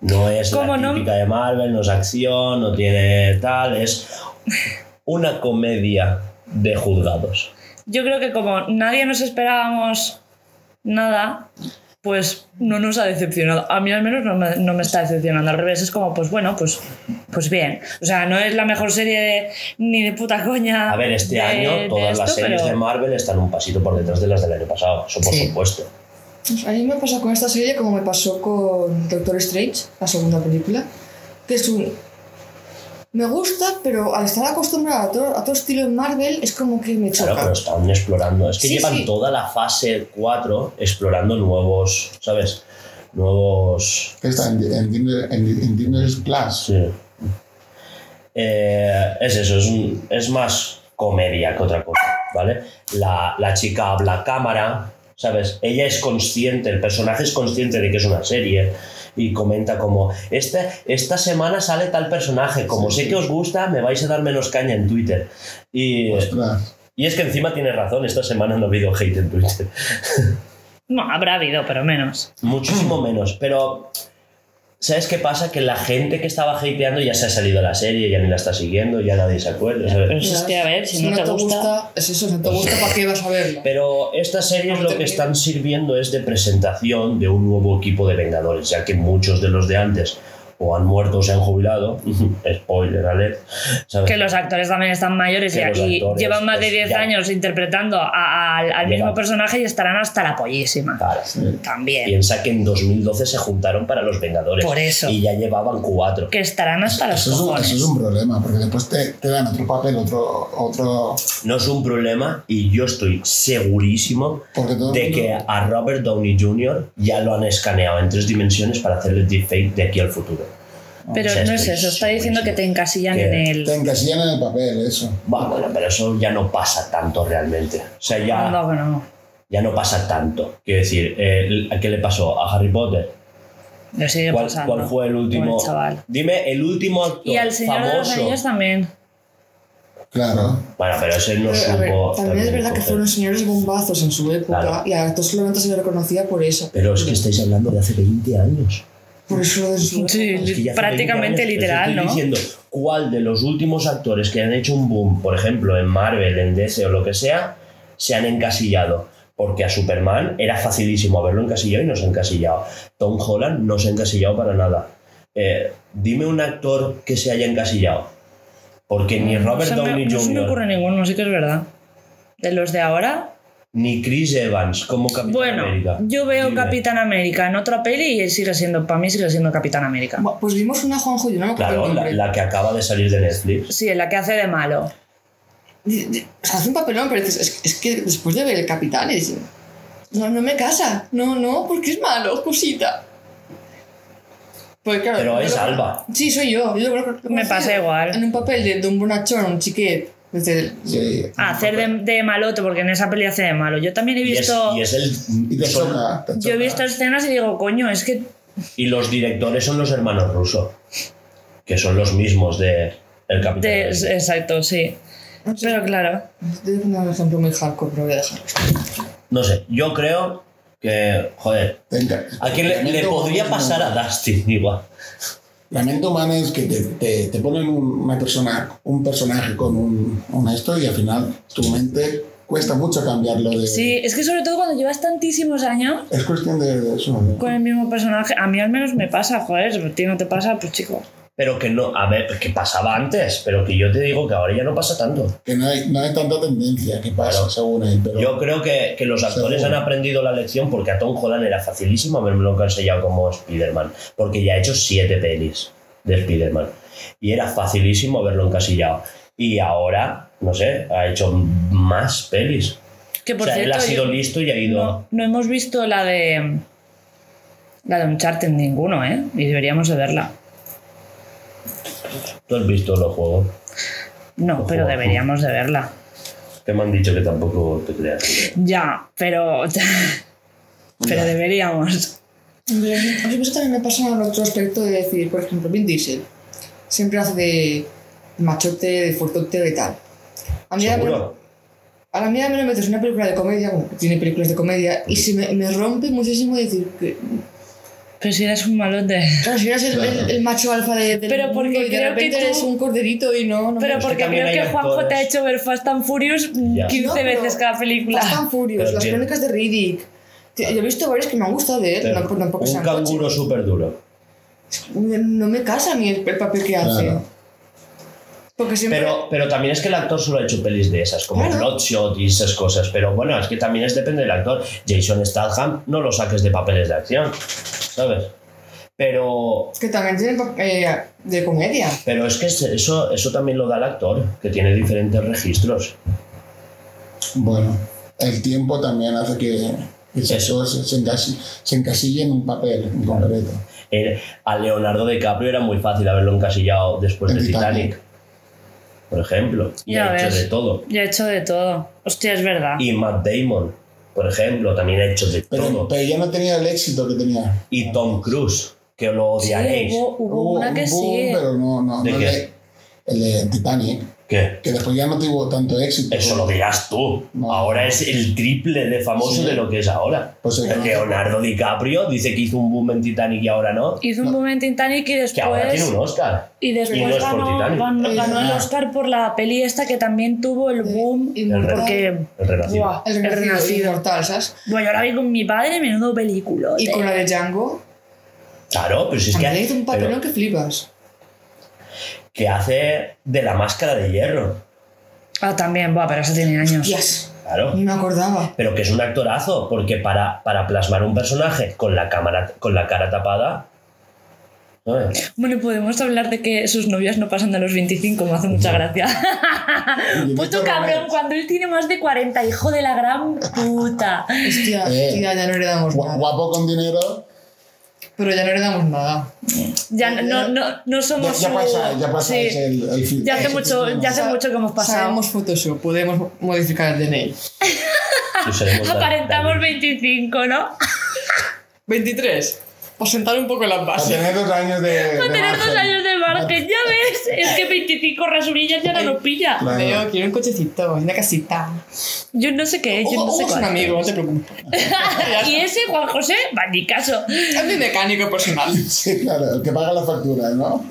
no es la ¿Cómo no? típica de Marvel, no es acción, no tiene tal, es una comedia de juzgados. Yo creo que como nadie nos esperábamos nada, pues no nos ha decepcionado. A mí al menos no me, no me está decepcionando. Al revés, es como, pues bueno, pues, pues bien. O sea, no es la mejor serie de- ni de puta coña. A ver, este de- año todas las series pero- de Marvel están un pasito por detrás de las del año pasado, eso por Sí. supuesto. A mí me pasa con esta serie como me pasó con Doctor Strange, la segunda película, que es un... Me gusta, pero al estar acostumbrada a todo, a todo estilo en Marvel, es como que me choca. Claro, pero están explorando. Es que Sí, llevan sí. toda la fase 4 explorando nuevos, ¿sabes? Nuevos... ¿Qué está? ¿En, en, Disney- en, en Disney Plus? Sí. Eh, es eso, es, un- es más comedia que otra cosa, ¿vale? La, la chica habla cámara, ¿sabes? Ella es consciente, el personaje es consciente de que es una serie y comenta como, esta, esta semana sale tal personaje, como sé que os gusta, me vais a dar menos caña en Twitter. Y, Ostras. y es que encima tiene razón, esta semana no ha habido hate en Twitter. No, habrá habido, pero menos. Muchísimo menos, pero ¿Sabes qué pasa? Que la gente que estaba hypeando ya se ha salido de la serie, ya ni la está siguiendo, ya nadie se acuerda. ¿sabes? Pero es que, a ver, si, no, te gusta... Es eso, si no te gusta, ¿para qué vas a verla? Pero estas series lo que están sirviendo es de presentación de un nuevo equipo de Vengadores, ya que muchos de los de antes o han muerto o se han jubilado. Spoiler alert. ¿sabes? Que los actores también están mayores Que y, actores, llevan más de pues, 10 ya. años interpretando a- a- al, al mismo personaje y estarán hasta la pollísima. Claro. También. Piensa que en 2012 se juntaron para los Vengadores. Por eso. Y ya llevaban cuatro. Que estarán hasta los Eso es, un, cojones. eso es un problema, porque después te, te dan otro papel, otro. otro No es un problema y yo estoy segurísimo de mundo- que a Robert Downey Jr. ya lo han escaneado en tres dimensiones para hacerle deepfake de aquí al futuro. Pero no es eso, está diciendo que te encasillan Que en el... Te encasillan en el papel, eso. Va, bueno, pero eso ya no pasa tanto realmente. O sea, ya, Anda que no. ya no pasa tanto. Quiero decir, eh, ¿a qué le pasó? ¿A Harry Potter? Le sigue ¿Cuál, pasando. cuál fue el último? Chaval. Dime, el último actor Y al Señor de los. Anillos también. Claro. Bueno, pero ese no Pero, a ver, supo. también es verdad que fueron señores bombazos en su época Claro. y a todos solamente se le reconocía por eso. Pero es que estáis hablando de hace 20 años. Por eso lo de su Sí, época. Es hace prácticamente 20 años, literal, estoy diciendo cuál de los últimos actores que han hecho un boom, por ejemplo, en Marvel, en DC o lo que sea, se han encasillado. Porque a Superman era facilísimo haberlo encasillado y no se ha encasillado. Tom Holland no se ha encasillado para nada. Eh, dime un actor que se haya encasillado. Porque ni Robert No se me- Downey no se me Jr., ocurre ninguno, sí que es verdad. De los de ahora. Ni Chris Evans como Capitán Bueno, América. yo veo Dime. Capitán América en otra peli y él sigue siendo, para mí sigue siendo Capitán América. Pues vimos una Juanjo, yo no me acuerdo Claro, la, la que acaba de salir de Netflix. Sí, en la que hace de malo. O sea, hace un papelón, pero es, es que después de ver el capitán, es, no, no me casa. No, no, porque es malo, cosita. Pues claro, Pero es lo- Alba. Sí, soy yo. lo- Me pasa igual. En un papel de, de un bonachón, un chiquet. Desde, Sí. Hacer de, de malote, porque en esa peli hace de malo. Yo también he Y es, visto. y es el. Y te son- choca. te yo he visto escenas y digo, coño, es que. Y los directores son los hermanos rusos, que son los mismos de El Capitán. de- exacto, sí. Pero claro. Estoy dando un ejemplo muy hardcore, pero voy a dejarlo. No sé, yo creo que, joder, Te enca- a quién le, le podría pasar a Dustin igual. La mente humana es que te, te, te ponen un- una persona, un personaje con un, un esto y al final tu mente cuesta mucho cambiarlo de... Sí, es que sobre todo cuando llevas tantísimos años Es cuestión de, de eso. de- con el mismo personaje, a mí al menos me pasa, joder, si a ti no te pasa, pues chico. Pero que no, a ver, que pasaba antes, pero que yo te digo que ahora ya no pasa tanto. Que no hay, no hay tanta tendencia que pasa, Claro. según él. Pero Yo creo que, que los actores han aprendido la lección porque a Tom Holland era facilísimo haberme encasillado como Spider-Man, porque ya ha hecho siete pelis de Spider-Man. Y era facilísimo haberlo encasillado. Y ahora, no sé, ha hecho más pelis. Que O por sea, él cierto, ha sido yo- listo y ha ido... no, no hemos visto la de. La de Uncharted ninguno, ¿eh? Y deberíamos de verla. ¿Tú has visto los juegos? No, pero deberíamos de verla. Que me han dicho que tampoco te creas. Ya, pero. pero deberíamos. A mí eso también me pasa en otro aspecto de decir, por ejemplo, Vin Diesel. Siempre hace de machote, de fuertote, de tal. A mí, a mí- ¿Seguro? a la mía me lo metes en una película de comedia, bueno, que tiene películas de comedia, y se me, me rompe muchísimo decir que. Pero si eres un malote. Claro, si eres el, Claro. el- el macho alfa de, del Pero porque mundo y de creo que repente tú- eres un corderito y no. no Pero es que porque creo que Juanjo te ha actores- hecho ver Fast and Furious Ya. 15 No, veces cada Fast película. and Furious, Pero las crónicas de Riddick. Tío, Yo he visto varios que me han gustado de él, Pero no, tampoco un canguro súper duro. No me casa mí el, el papel que hace. Claro. Porque siempre. Pero, pero también es que el actor solo ha hecho pelis de esas, como Claro. Bloodshot y esas cosas. Pero bueno, es que también es depende del actor. Jason Statham no lo saques de papeles de acción, ¿sabes? Pero, que también tiene eh, de comedia. pero es que eso, eso también lo da el actor, que tiene diferentes registros. bueno, el tiempo también hace que, Eso. se, encasi- se encasillen en un papel en concreto. Eh, a Leonardo DiCaprio era muy fácil haberlo encasillado después En de Titanic, Titanic. Por ejemplo. Y Ya ha hecho ves. de todo. Yo he hecho de todo. Hostia, es verdad. Y Matt Damon, por ejemplo, también ha hecho de Pero, todo. pero ya no tenía el éxito que tenía. Y Tom Cruise, que lo Sí, odiaréis. hubo, hubo una un que boom, sí. Pero no, no, ¿De no qué? le, el de Titanic, ¿Qué? que después ya no tuvo tanto éxito. Eso lo dirás tú. No. Ahora es el triple de famoso Sí. de lo que es ahora. Pues Leonardo DiCaprio dice que hizo un boom en Titanic y ahora no. Hizo un boom en Titanic y Que ahora tiene después. un Oscar. Y después Y no ganó, Titanic. ganó- ganó el Ah. Oscar por la peli esta que también tuvo el boom. Inmortal. Porque. El Renacido. Buah, El el renacido, ¿sabes? Bueno, yo la vi con mi padre, menudo película. Y con la de Django, Claro, pero si es que, hizo un pero papelón que flipas. Que hace de la máscara de hierro. Ah, también, buah, pero eso tiene años. Yes. Claro. Ni me acordaba. Pero que es un actorazo, porque para, para plasmar un personaje con la, cámara, con la cara tapada. ¿sabes? Bueno, podemos hablar de que sus novias no pasan de los 25, me hace mucha gracia. Puto cabrón, cuando él tiene más de 40, hijo de la gran puta. Hostia, Eh. tía, ya no heredamos Gua- nada. Guapo con dinero. Pero ya no heredamos nada. Ya no, no, no Ya, somos ya su- pasa, ya pasa sí. el, el. Ya hace mucho, ya hace mucho que hemos pasado. Sabemos Photoshop, podemos modificar el DNI. Aparentamos Dan- 25, ¿no? 23. Por sentar un poco las bases. tener dos años de. de Va a tener dos años margen, ya ves. Es que 25 rasurillas ya no nos pilla. Claro. Leo, quiero un cochecito, una casita. Yo no sé qué es, yo no sé es un cuál. amigo, no te preocupes. Y ese Juan José, va ni caso. Es mi mecánico personal. Sí, claro, el que paga la factura, ¿no?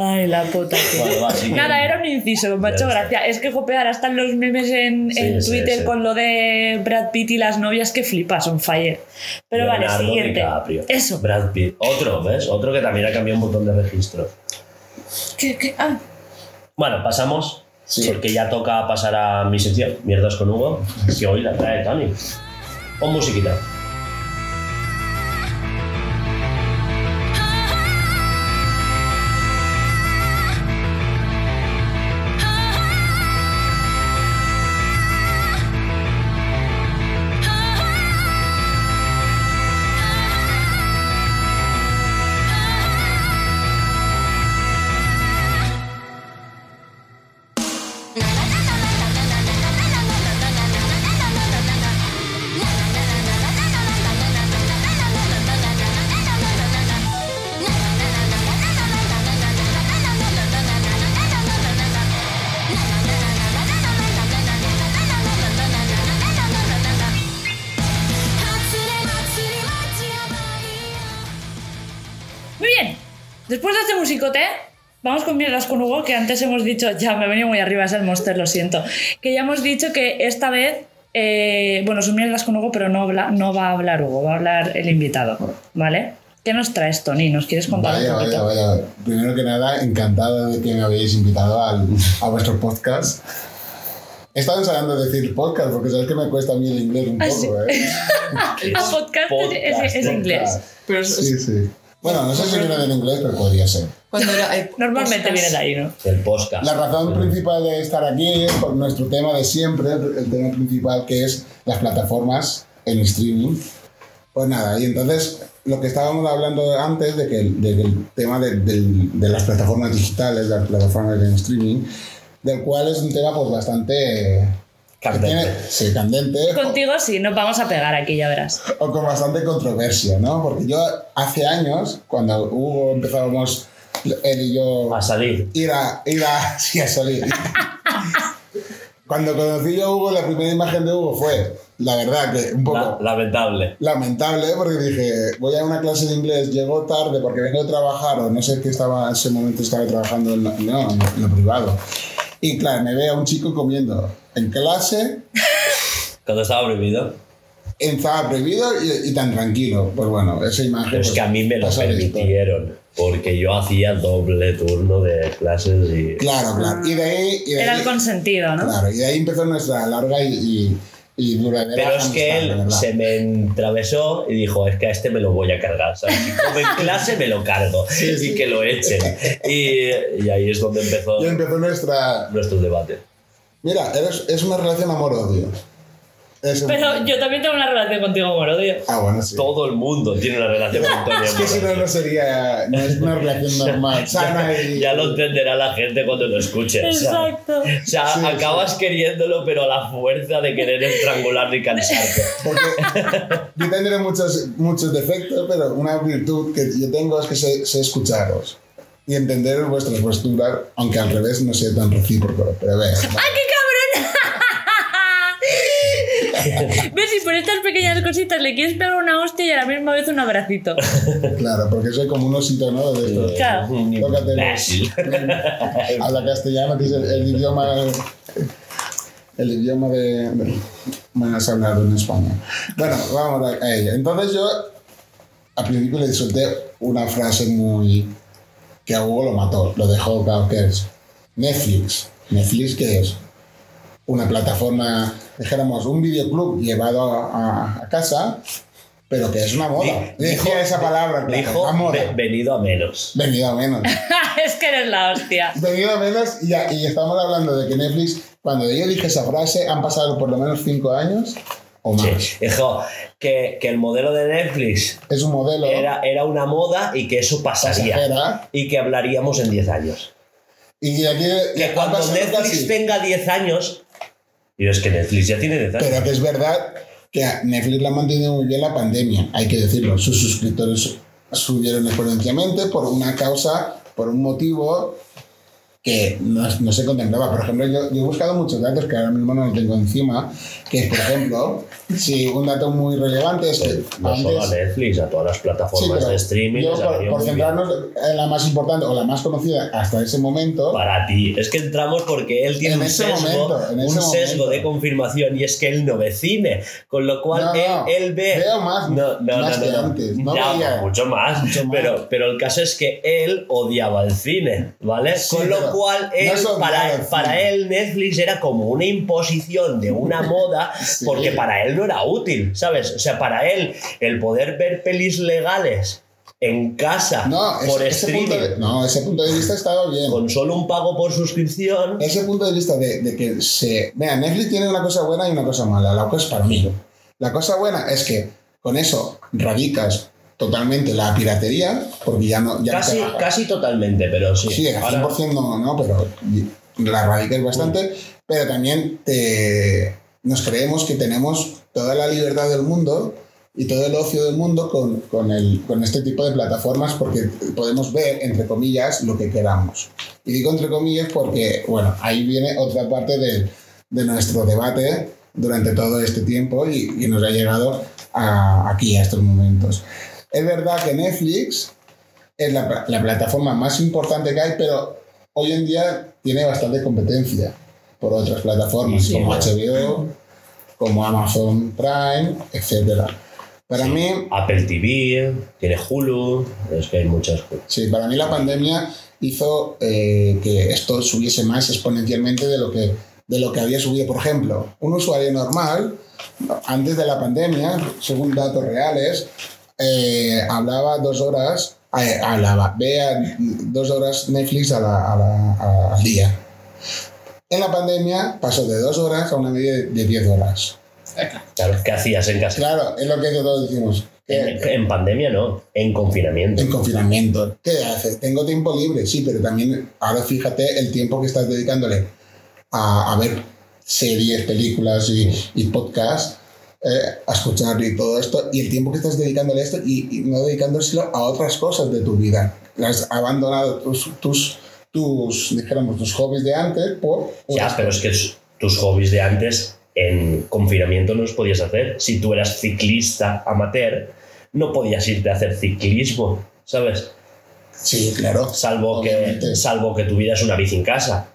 Ay, la puta. tío. Bueno, va. Nada, era un inciso, está. gracia. Es que, jope, ahora están los memes en, Sí, en Twitter sí. con lo de Brad Pitt y las novias que flipas, son fire. Pero Leonardo vale, siguiente. DiCaprio. Eso. Brad Pitt. Otro, ¿ves? Otro que también ha cambiado un montón de registros. ¿Qué, qué? Ah, Bueno, pasamos. Sí. Porque ya toca pasar a mi sección, Mierdas con Hugo, que hoy la trae Tony. Pon musiquita. Musicote, vamos con mierdas con Hugo, que antes hemos dicho, ya me he venido muy arriba, es el monster, lo siento. Que ya hemos dicho que esta vez, eh, bueno, son mierdas con Hugo, pero no, habla- no va a hablar Hugo, va a hablar el invitado, ¿vale? ¿Qué nos traes, Tony? ¿Nos quieres contar Vaya, un poquito? vaya, vaya. Primero que nada, encantado de que me habéis invitado al, a vuestro podcast. He estado ensayando decir podcast porque sabes que me cuesta a mí el inglés un Ah, poco, sí. ¿eh? Ah, podcast, es- es, es inglés. Pero es- Sí, sí. Bueno, no sé si viene del inglés, pero podría ser. Cuando era. eh, Normalmente podcast. viene de ahí, ¿no? El podcast. La razón principal de estar aquí es por nuestro tema de siempre, el tema principal que es las plataformas en streaming. Pues nada, y entonces lo que estábamos hablando antes de que de que el tema de, del- de las plataformas digitales, las plataformas en streaming, del cual es un tema pues bastante... que Candente. tiene- sí, candente. Contigo sí, nos vamos a pegar aquí, ya verás. o con bastante controversia, ¿no? Porque yo hace años, cuando Hugo empezábamos, él y yo A salir. ir a, ir a, sí, a salir. Cuando conocí yo a Hugo, la primera imagen de Hugo fue, la verdad, que un poco La- lamentable. lamentable, porque dije, voy a una clase de inglés, llego tarde porque vengo de trabajar, o no sé qué estaba, en ese momento estaba trabajando en lo, no, en lo- privado. Y claro, me ve a un chico comiendo en clase, Cuando estaba prohibido. estaba prohibido y, y tan tranquilo. Pues bueno, esa imagen... Pero es pues, que a mí me lo historia. permitieron. Porque yo hacía doble turno de clases y. Claro, claro. Y de ahí... Y de Era ahí el consentido, ¿no? Claro, y de ahí empezó nuestra larga y, y, y duradera Pero es que él verdad. se me entravesó y dijo, es que a este me lo voy a cargar. ¿sabes? Si come en clase, me lo cargo. Y que lo echen. Y, y ahí es donde empezó Y empezó nuestra... nuestro debate. Mira, eres- es una relación amor-odio. Es un- Pero yo también tengo una relación contigo, Morodio. Ah, bueno, sí. Todo el mundo tiene una relación con Antonio Es que si no, no sería... No es una relación normal, sana y... Ya lo entenderá la gente cuando lo escuche. o sea, Exacto. O sea, Sí, acabas queriéndolo, pero a la fuerza de querer estrangularlo y cansarte. Porque yo tendré muchos, muchos defectos, pero una virtud que yo tengo es que sé, sé escucharos. y entender vuestras posturas, aunque al revés no sea tan recíproco. Pero vea, ¡Ay, qué cabrón! ¿Ves? Y por estas pequeñas cositas le quieres pegar una hostia y a la misma vez un abracito. claro, porque soy como un osito, ¿no? De estos. Claro. Tócate. Habla castellano, que es el, el idioma. El idioma de, de- más hablado en España. Bueno, vamos a, a ello. Entonces yo al principio le solté una frase muy. que a Hugo lo mató, lo dejó claro que es Netflix. Netflix, ¿qué es? Una plataforma, dijéramos, un videoclub llevado a, a- casa, pero que es una moda. Dijo- decía esa palabra, claro, Dijo la moda. "Ve- venido a menos. Venido a menos. es que eres la hostia. Venido a menos, y, y estamos hablando de que Netflix, cuando yo dije esa frase, han pasado por lo menos cinco años o más. Sí. Dijo que, que el modelo de Netflix Es un modelo era, era una moda y que eso pasaría. pasajera. Y que hablaríamos en 10 años. Y aquí Que cuando Netflix casi- tenga 10 años. Y es que Netflix ya tiene 10 años. Pero que es verdad que Netflix la ha mantenido muy bien la pandemia, hay que decirlo. Sus suscriptores subieron exponencialmente por una causa, por un motivo que no, no se contemplaba. Por ejemplo, yo, yo he buscado muchos datos que ahora mismo no los tengo encima, que es, por ejemplo, si un dato muy relevante es que no solo a antes... Netflix, a todas las Sí, plataformas pero de streaming. yo por, por centrarnos en la más importante o la más conocida hasta ese momento, Para ti. Es que entramos porque él tiene En un sesgo, momento, un sesgo momento. de confirmación y es que él no ve cine. Con lo cual No, él, él ve. veo más- no, más que antes, Ya, veía. mucho más. Mucho más. Pero, pero el caso es que él odiaba el cine, ¿vale? Sí, Con lo cual él, para, él Netflix era como una imposición de una moda Sí. porque para él no era útil, ¿sabes? O sea, para él el poder ver pelis legales en casa no, por ese, ese streaming punto de, no, ese punto de vista estaba bien. con solo un pago por suscripción ese punto de vista de, de que se... Mira, Netflix tiene una cosa buena y una cosa mala. La cosa es para mí. La cosa buena es que con eso radicas totalmente la piratería, porque ya no... Ya no Casi, baja. casi totalmente, pero sí. Sí, al Ahora- 100% no, no, pero la radicas bastante, pero también te, nos creemos que tenemos toda la libertad del mundo y todo el ocio del mundo con, con, el, con este tipo de plataformas porque podemos ver, entre comillas, lo que queramos. Y digo entre comillas porque, bueno, ahí viene otra parte de, de nuestro debate durante todo este tiempo y, y nos ha llegado a, aquí, a estos momentos. Es verdad que Netflix es la, la plataforma más importante que hay, pero hoy en día tiene bastante competencia por otras plataformas Sí, como. HBO, como Amazon Prime, etc. Para Sí. mí, Apple TV, tiene Hulu, es que hay muchas cosas. sí, para mí la pandemia hizo eh, que esto subiese más exponencialmente de lo que de lo que había subido. Por ejemplo, un usuario normal antes de la pandemia, según datos reales, eh, hablaba dos horas, eh, hablaba, vea dos horas Netflix a la- a la- al día. En la pandemia pasó de dos horas a una media de de 10 horas. Claro, ¿qué hacías en casa? Claro, es lo que todos decimos. En, ¿Qué- en pandemia no, en confinamiento. en confinamiento. ¿Qué haces? Tengo tiempo libre, sí, pero también ahora fíjate el tiempo que estás dedicándole a, a ver series, películas y, y podcasts, eh, a escuchar y todo esto, y el tiempo que estás dedicándole a esto y, y no dedicándoselo a otras cosas de tu vida. Has abandonado tus, tus, tus, dijéramos, tus hobbies de antes por... Ya, pero es que tus hobbies de antes en confinamiento no los podías hacer. Si tú eras ciclista amateur, no podías irte a hacer ciclismo, ¿sabes? Sí, claro. Salvo que, salvo que tuvieras una bici en casa.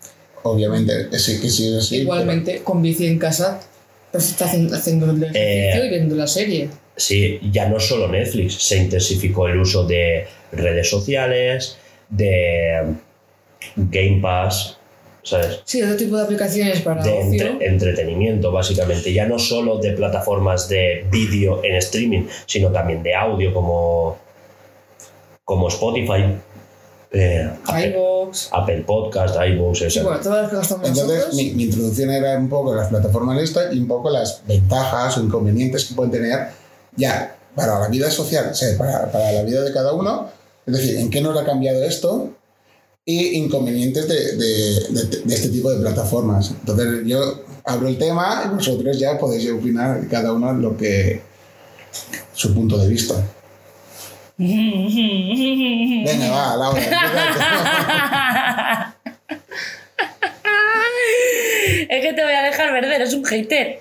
Obviamente, sí, que sí, sí. Igualmente, con bici en casa, pues está haciendo, haciendo el ejercicio Eh, y viendo la serie. Sí, ya no solo Netflix, se intensificó el uso de redes sociales, de Game Pass, ¿sabes? Sí, otro tipo de aplicaciones para de entre- entretenimiento, básicamente. Ya no solo de plataformas de vídeo en streaming, sino también de audio como, como Spotify, eh, Apple, iVoox. Apple Podcast, iVoox, Sí, etc. bueno, todas las que gastamos Entonces, mi, mi introducción era un poco las plataformas de esto y un poco las ventajas o inconvenientes que pueden tener ya para la vida social, o sea, para, para la vida de cada uno. Es decir, en qué nos ha cambiado esto y inconvenientes de, de- de- de este tipo de plataformas. Entonces, yo abro el tema y vosotros ya podéis opinar cada uno lo que su punto de vista. Venga, va, Laura. es que te voy a dejar ver, eres un hater.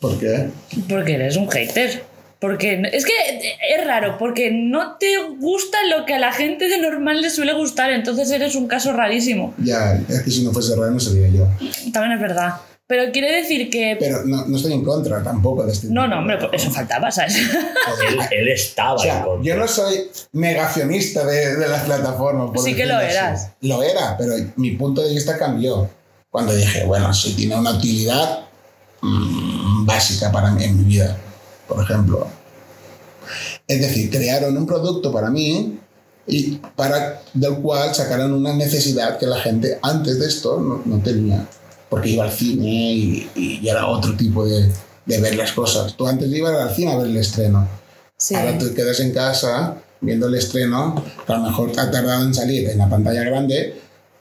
¿Por qué? Porque eres un hater. Porque es que es raro, porque no te gusta lo que a la gente de normal le suele gustar, entonces eres un caso rarísimo. Ya, es que si no fuese real no sería yo. También es verdad. Pero quiere decir que. Pero no, no estoy en contra tampoco de este No, no, hombre, pues eso faltaba, ¿sabes? Él, él estaba O sea, en contra. yo no soy negacionista de, de las plataformas. por Sí que lo así. eras. Lo era, pero mi punto de vista cambió. Cuando dije, bueno, si tiene una utilidad mm, básica para mí en mi vida, por ejemplo. Es decir, crearon un producto para mí y para del cual sacaron una necesidad que la gente antes de esto no, no tenía. Porque iba al cine y, y era otro tipo de, de ver las cosas. Tú antes ibas al cine a ver el estreno. Sí. Ahora tú quedas en casa viendo el estreno, que a lo mejor ha tardado en salir en la pantalla grande.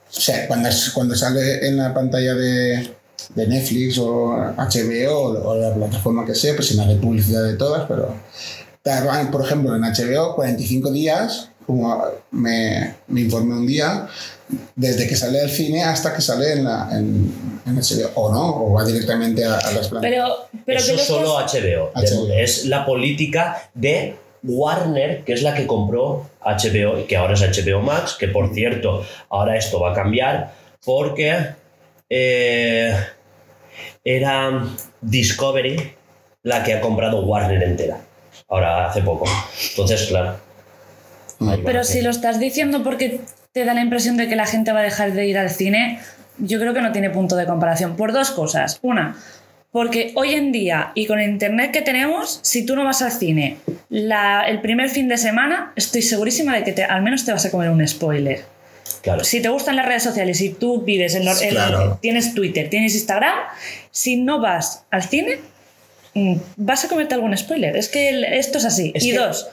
O sea, cuando, cuando sale en la pantalla de, de Netflix o HBO o, o la plataforma que sea, pues sin de publicidad de todas, pero tardan, por ejemplo, en HBO 45 días, como me, me informé un día, desde que sale del cine hasta que sale en, la, en, en HBO, o no, o va directamente a, a las plataformas. Pero, pero Eso solo HBO. HBO. Es la política de Warner, que es la que compró HBO y que ahora es HBO Max, que por cierto, ahora esto va a cambiar porque eh, era Discovery la que ha comprado Warner entera. Ahora, hace poco. Entonces, claro. va. Pero si lo estás diciendo porque te da la impresión de que la gente va a dejar de ir al cine, yo creo que no tiene punto de comparación. Por dos cosas. Una, porque hoy en día y con el internet que tenemos, si tú no vas al cine la- el primer fin de semana, estoy segurísima de que te- al menos te vas a comer un spoiler. Claro. Si te gustan las redes sociales, si tú vives en, los- Claro. tienes Twitter, tienes Instagram, si no vas al cine, mm, vas a comerte algún spoiler. Es que el- esto es así. Es y que- dos,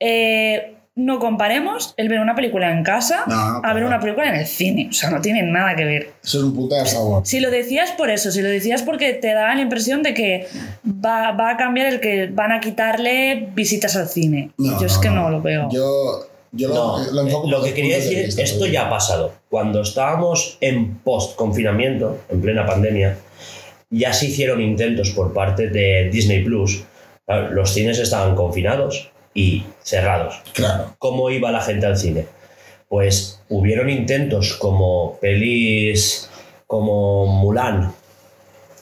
eh, no comparemos el ver una película en casa No, no, a ver una película en el cine. O sea, no tienen nada que ver. Eso es un punto a favor. Si lo decías por eso, si lo decías porque te da la impresión de que va, va a cambiar el que van a quitarle visitas al cine. No, Yo es no, que no. no lo veo. Yo, yo lo, No, lo enfoco lo que quería de decir, vista, esto ya ha pasado. Cuando estábamos en post-confinamiento, en plena pandemia, ya se hicieron intentos por parte de Disney Plus. Los cines estaban confinados y cerrados. Claro. ¿Cómo iba la gente al cine? Pues hubieron intentos como pelis como Mulan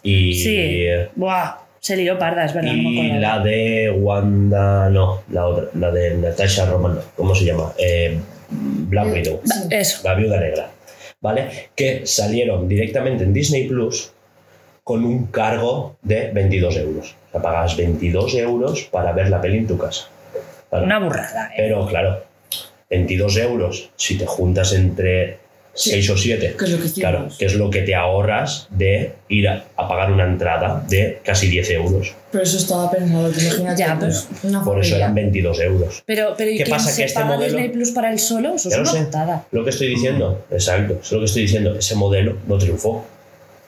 y, Sí. Buah, se lió parda, es verdad, no me y la de Wanda, no, la otra, la de Natasha Romanoff, ¿cómo se llama? Eh, Black Widow. Eso. La viuda negra, ¿vale? Que salieron directamente en Disney Plus con un cargo de 22 euros. O sea, pagas 22 euros para ver la peli en tu casa. Una burrada, ¿eh? Pero claro, 22 euros, si te juntas entre Sí. 6 o 7, ¿Qué es lo que claro, que es lo que te ahorras de ir a, a pagar una entrada de casi 10 euros. Pero eso estaba pensado, te imaginas. Ya, pues, una Por eso eran 22 euros. Pero, pero ¿y ¿Qué pasa? se Que este paga modelo- Disney Plus para él solo? Eso es Ya lo una. Lo que estoy diciendo, exacto, es lo que estoy diciendo. Ese modelo no triunfó.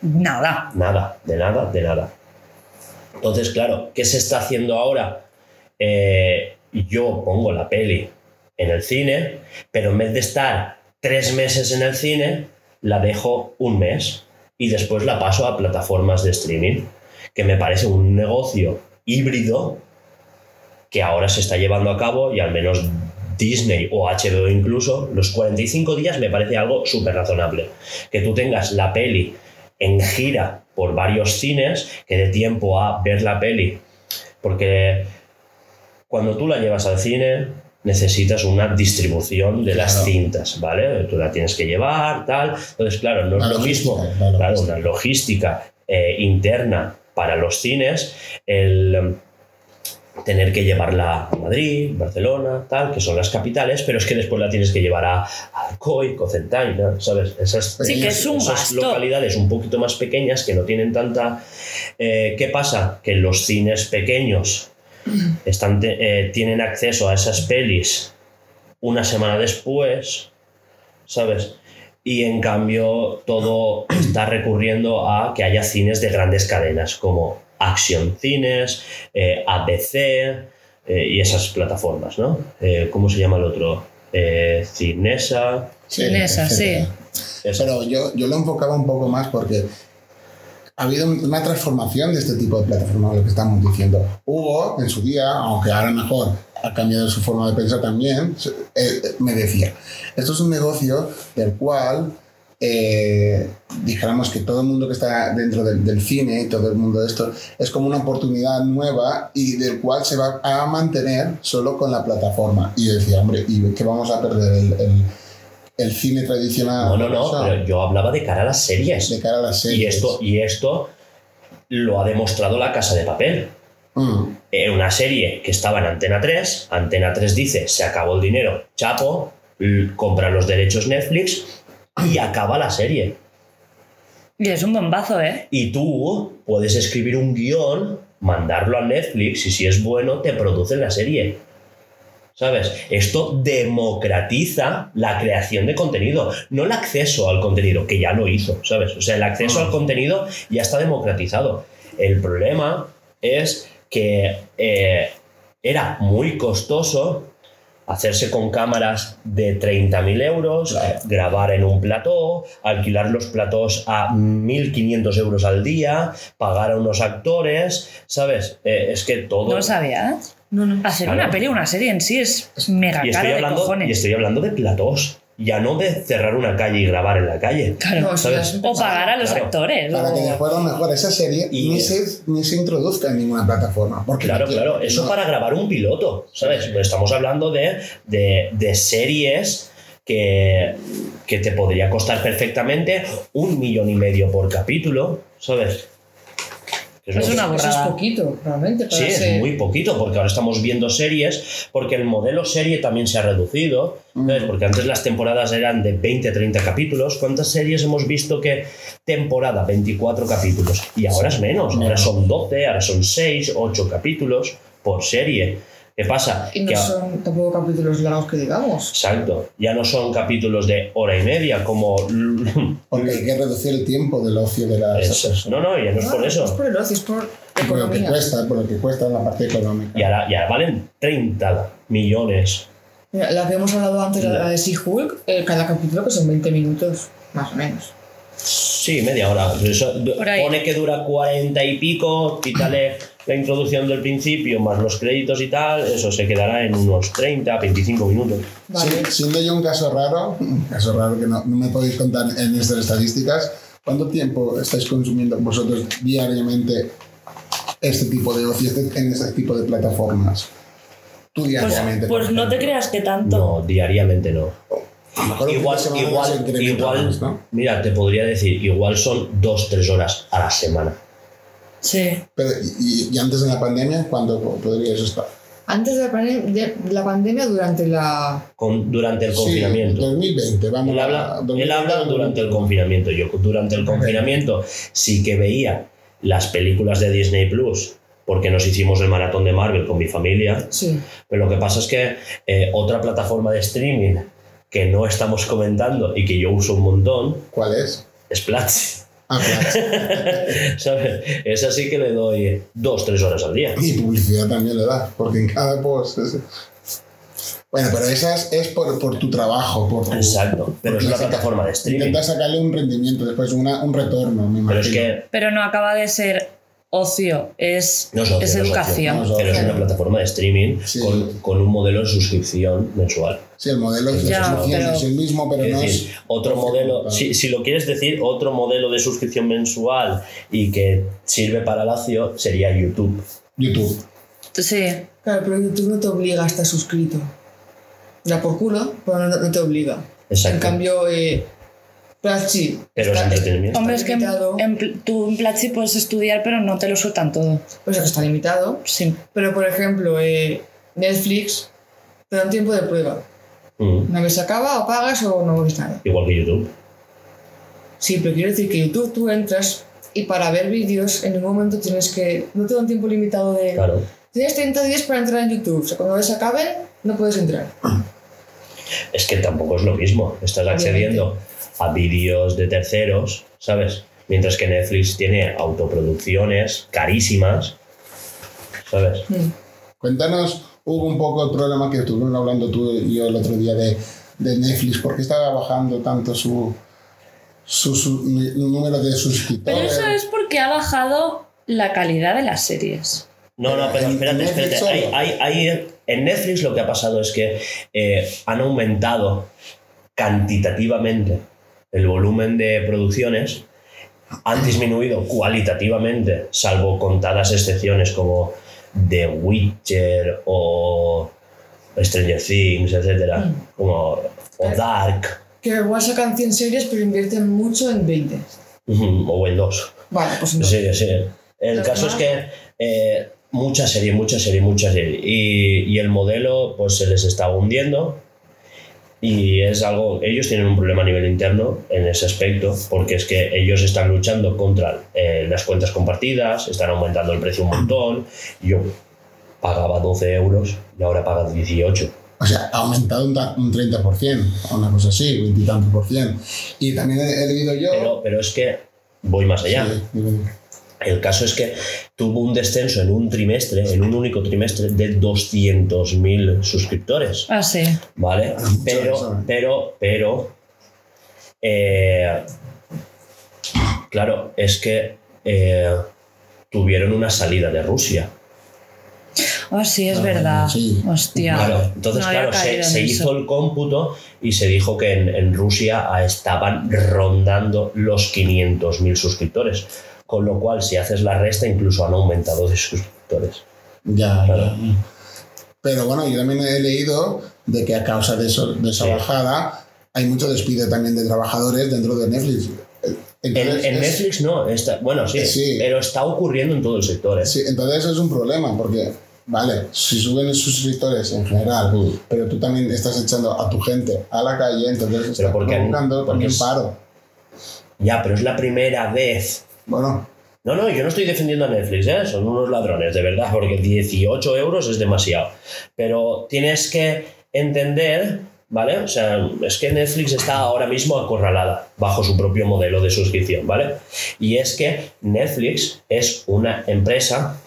Nada. Nada, de nada, de nada. Entonces, claro, ¿qué se está haciendo ahora? Eh, yo pongo la peli en el cine, pero en vez de estar tres meses en el cine, la dejo un mes y después la paso a plataformas de streaming, que me parece un negocio híbrido que ahora se está llevando a cabo y al menos Disney o HBO incluso, los 45 días me parece algo súper razonable. Que tú tengas la peli en gira por varios cines, que dé tiempo a ver la peli. Porque cuando tú la llevas al cine, necesitas una distribución de las Claro. cintas, ¿vale? Tú la tienes que llevar, tal. Entonces, claro, no es lo mismo. la Claro, una logística eh, interna para los cines, el em, tener que llevarla a Madrid, Barcelona, tal, que son las capitales, pero es que después la tienes que llevar a, a Alcoy, Cocentaina, ¿sabes? Esas, Sí, que es un esas gasto. localidades un poquito más pequeñas que no tienen tanta... eh, ¿Qué pasa? Que los cines pequeños están, te- eh, tienen acceso a esas pelis una semana después, ¿sabes? Y en cambio todo está recurriendo a que haya cines de grandes cadenas como Action Cines, eh, ABC, eh, y esas plataformas, ¿no? Eh, ¿Cómo se llama el otro? Eh, Cinesa. Cinesa, sí. Pero yo, yo lo enfocaba un poco más porque ha habido una transformación de este tipo de plataformas, lo que estamos diciendo. Hugo, en su día, aunque ahora mejor ha cambiado su forma de pensar también, eh, eh, me decía, esto es un negocio del cual eh, dijéramos que todo el mundo que está dentro del, del cine y todo el mundo de esto es como una oportunidad nueva y del cual se va a mantener solo con la plataforma. Y yo decía, hombre, ¿y qué vamos a perder? El- el cine tradicional. No, no, no, O sea, pero yo hablaba de cara a las series. de cara a las series. Y esto, y esto lo ha demostrado la Casa de Papel. Mm, Era una serie que estaba en Antena 3. Antena 3 dice, se acabó el dinero, chapo, compra los derechos Netflix y acaba la serie. Y es un bombazo, ¿eh? Y tú puedes escribir un guion, mandarlo a Netflix y si es bueno te producen la serie. ¿Sabes? Esto democratiza la creación de contenido, no el acceso al contenido, que ya lo hizo, ¿sabes? O sea, el acceso al contenido ya está democratizado. El problema es que eh, era muy costoso hacerse con cámaras de 30.000 euros, Claro. grabar en un plató, alquilar los platós a 1.500 euros al día, pagar a unos actores, ¿sabes? Eh, es que todo... No lo sabía. No, no. Hacer Claro. una peli o una serie en sí es mega y, caro estoy de hablando, cojones. y estoy hablando de platós, ya no de cerrar una calle y grabar en la calle. Claro. ¿sabes? o pagar a los Claro. actores. Para o- que después a lo mejor esa serie Y- ni, se, ni se introduzca en ninguna plataforma. Porque Claro, no- claro, eso no- para grabar un piloto, ¿sabes? Sí. Estamos hablando de, de- de series que, que te podría costar perfectamente un millón y medio por capítulo, ¿sabes? Es una Eso es borrada. poquito, realmente. Para Sí, es muy poquito, porque ahora estamos viendo series, porque el modelo serie también se ha reducido, ¿sabes? Porque antes las temporadas eran de 20, 30 capítulos. ¿Cuántas series hemos visto que temporada 24 capítulos? Y ahora es menos, ahora son 12, ahora son 6, 8 capítulos por serie. ¿Qué pasa? Y no Que son tampoco capítulos largos que digamos. Exacto, ya no son capítulos de hora y media como... Porque hay que reducir el tiempo del ocio de las personas. No, no, ya no es por No eso. es por el ocio, es por Por lo que cuesta, por lo que cuesta en la parte económica. Y ahora, ya valen 30 millones. Mira, la que hemos hablado antes, la de She-Hulk, eh, cada capítulo que son 20 minutos, más o menos. Sí, media hora. Eso, pone que dura 40 y pico, quítale la introducción del principio más los créditos y tal, eso se quedará en unos 30, 25 minutos. Vale. Sí, siendo yo un caso raro, un caso raro que no, no me podéis contar en estas estadísticas, ¿cuánto tiempo estáis consumiendo vosotros diariamente este tipo de ocio, este- en este tipo de plataformas? Tú Pues, diariamente. pues no te creas que tanto. No, diariamente no. Igual, igual, igual, más, ¿no? mira, te podría decir, igual son 2-3 horas a la semana. Sí. Pero, y, y antes de la pandemia, ¿cuándo po- podrías estar? Antes de la, pandem- de la pandemia, durante la... Con, durante el Sí, confinamiento. 2020, vamos Él a- habla, 2020, él habla durante el confinamiento. Yo durante el confinamiento sí que veía las películas de Disney Plus, porque nos hicimos el maratón de Marvel con mi familia. Sí. Pero lo que pasa es que eh, otra plataforma de streaming que no estamos comentando y que yo uso un montón ¿Cuál es? es Platzi. Ah, claro. ¿Sabes? Esa sí que le doy dos, tres horas al día. Y publicidad también le da, porque en cada post. es- Bueno, pero esa es, es por, por tu trabajo, por tu. Exacto. Pero es una plataforma de streaming. Intentas sacarle un rendimiento, después una, un retorno, me imagino. Pero es que Pero no acaba de ser ocio, es, no es, ocio, es no es educación. ocio, no pero es una plataforma de streaming Sí. con, con un modelo de suscripción mensual. Sí, el modelo de Ya, suscripción pero- es el mismo, pero Es no decir, es. otro modelo, si, si lo quieres decir, otro modelo de suscripción mensual y que sirve para el ocio sería YouTube. YouTube. Sí. Claro, pero YouTube no te obliga a estar suscrito. Da por culo, pero no, no te obliga. Exacto. En cambio, eh, Platzi Pero es está, entretenimiento. Hombre, es que en, limitado. en tú en Platzi puedes estudiar, pero no te lo sueltan todo. pues que está limitado. Sí. Pero, por ejemplo, eh, Netflix te da un tiempo de prueba. Mm, Una vez se acaba, o pagas o no ves nada. Igual que YouTube. Sí, pero quiero decir que YouTube tú entras y para ver vídeos en ningún momento tienes que... No te da un tiempo limitado de... Claro. Tienes 30 días para entrar en YouTube. O sea, cuando se acaben, no puedes entrar. Es que tampoco es lo mismo. Estás accediendo a vídeos de terceros, ¿sabes? Mientras que Netflix tiene autoproducciones carísimas, ¿sabes? Mm. Cuéntanos hubo un poco el problema que estuvimos hablando tú y yo el otro día de, de Netflix, porque estaba bajando tanto su, su, número de Pero suscriptores. eso es porque ha bajado la calidad de las series. No, no, pero espérate, espérate. solo. Hay, hay- hay- en Netflix lo que ha pasado es que eh, han aumentado cantitativamente el volumen de producciones, han disminuido cualitativamente, salvo contadas excepciones como The Witcher o Stranger Things, etc. Como, o Dark, Que igual sacan 100 series, pero invierten mucho en 20. ujú, o en dos. Vale, pues no. Sí, sí. El Los caso es que eh, mucha serie, mucha serie, mucha serie. Y, y el modelo pues se les está hundiendo. Y es algo, ellos tienen un problema a nivel interno en ese aspecto, porque es que ellos están luchando contra eh, las cuentas compartidas, están aumentando el precio un montón. Yo pagaba 12 euros y ahora paga 18. O sea, ha aumentado un, un 30%, o una cosa así, 20 y tantos por cien. Y también he, he leído yo. Pero, pero es que voy más allá. Sí. El caso es que tuvo un descenso en un trimestre, en un único trimestre, de 200.000 suscriptores. Ah, sí. ¿Vale? Ah, Pero, pero, pero. eh, claro, es que eh, tuvieron una salida de Rusia. Oh, sí, es Ah, verdad. sí. Hostia. Claro, entonces, No claro, se, en hizo el cómputo y se dijo que en, en Rusia ah, estaban rondando los 500.000 suscriptores. Con lo cual, si haces la resta, incluso han aumentado de suscriptores. Ya, Claro. ya. Pero bueno, yo también he leído de que a causa de, eso, de esa Sí. bajada hay mucho despido también de trabajadores dentro de Netflix. En, Entonces, en es- Netflix no, está, bueno, sí, Sí. pero está ocurriendo en todo el sector. ¿eh? sí, entonces es un problema porque, vale, si suben los suscriptores en general, Mm. pero tú también estás echando a tu gente a la calle, entonces está porque- provocando porque también es- paro. Ya, pero es la primera vez. Bueno, No, no, yo no estoy defendiendo a Netflix, ¿eh? son unos ladrones, de verdad, porque 18 euros es demasiado. Pero tienes que entender, ¿vale? O sea, es que Netflix está ahora mismo acorralada bajo su propio modelo de suscripción, ¿vale? Y es que Netflix es una empresa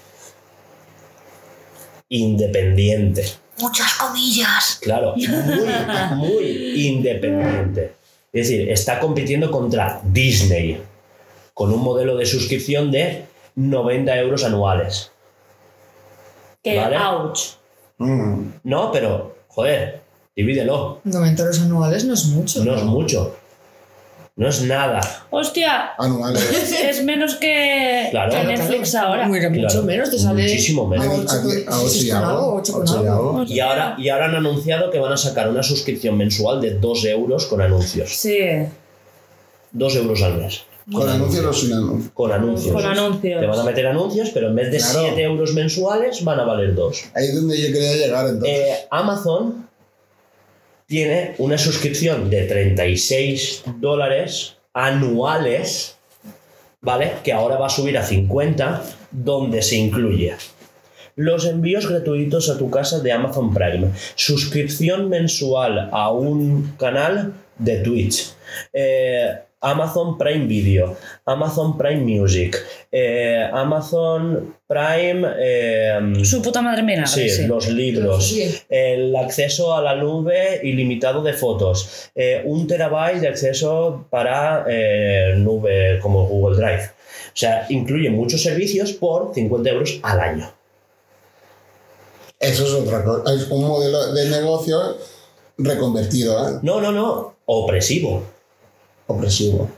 independiente. Muchas comillas. Claro, muy, muy independiente. Es decir, está compitiendo contra Disney con un modelo de suscripción de 90 euros anuales. Que, Vale. ouch. mm, No, pero, joder, divídelo. 90 euros anuales no es mucho. No es mucho. No es nada. Hostia, anuales. es, menos que, Claro. que Claro, Netflix ahora. Mira, mucho Claro, menos, te sale. muchísimo menos. Y ahora, y ahora han anunciado que van a sacar una suscripción mensual de 2 euros con anuncios. Sí, 2 euros al mes. Con anuncios o sin anuncios. Con anuncios. con anuncios. Te van a meter anuncios, pero en vez de Claro. 7 euros mensuales van a valer 2. Ahí es donde yo quería llegar entonces. Eh, Amazon tiene una suscripción de 36 dólares anuales, ¿vale? Que ahora va a subir a 50, donde se incluye los envíos gratuitos a tu casa de Amazon Prime, suscripción mensual a un canal de Twitch, eh, Amazon Prime Video, Amazon Prime Music, eh, Amazon Prime... eh, Su puta madre mía. Sí, sí. los libros, Sí. el acceso a la nube ilimitado de fotos, eh, un terabyte de acceso para eh, nube como Google Drive. O sea, incluye muchos servicios por 50 euros al año. Eso es otra cosa. Es un modelo de negocio reconvertido, ¿eh? No, no, no, opresivo. Opresivo.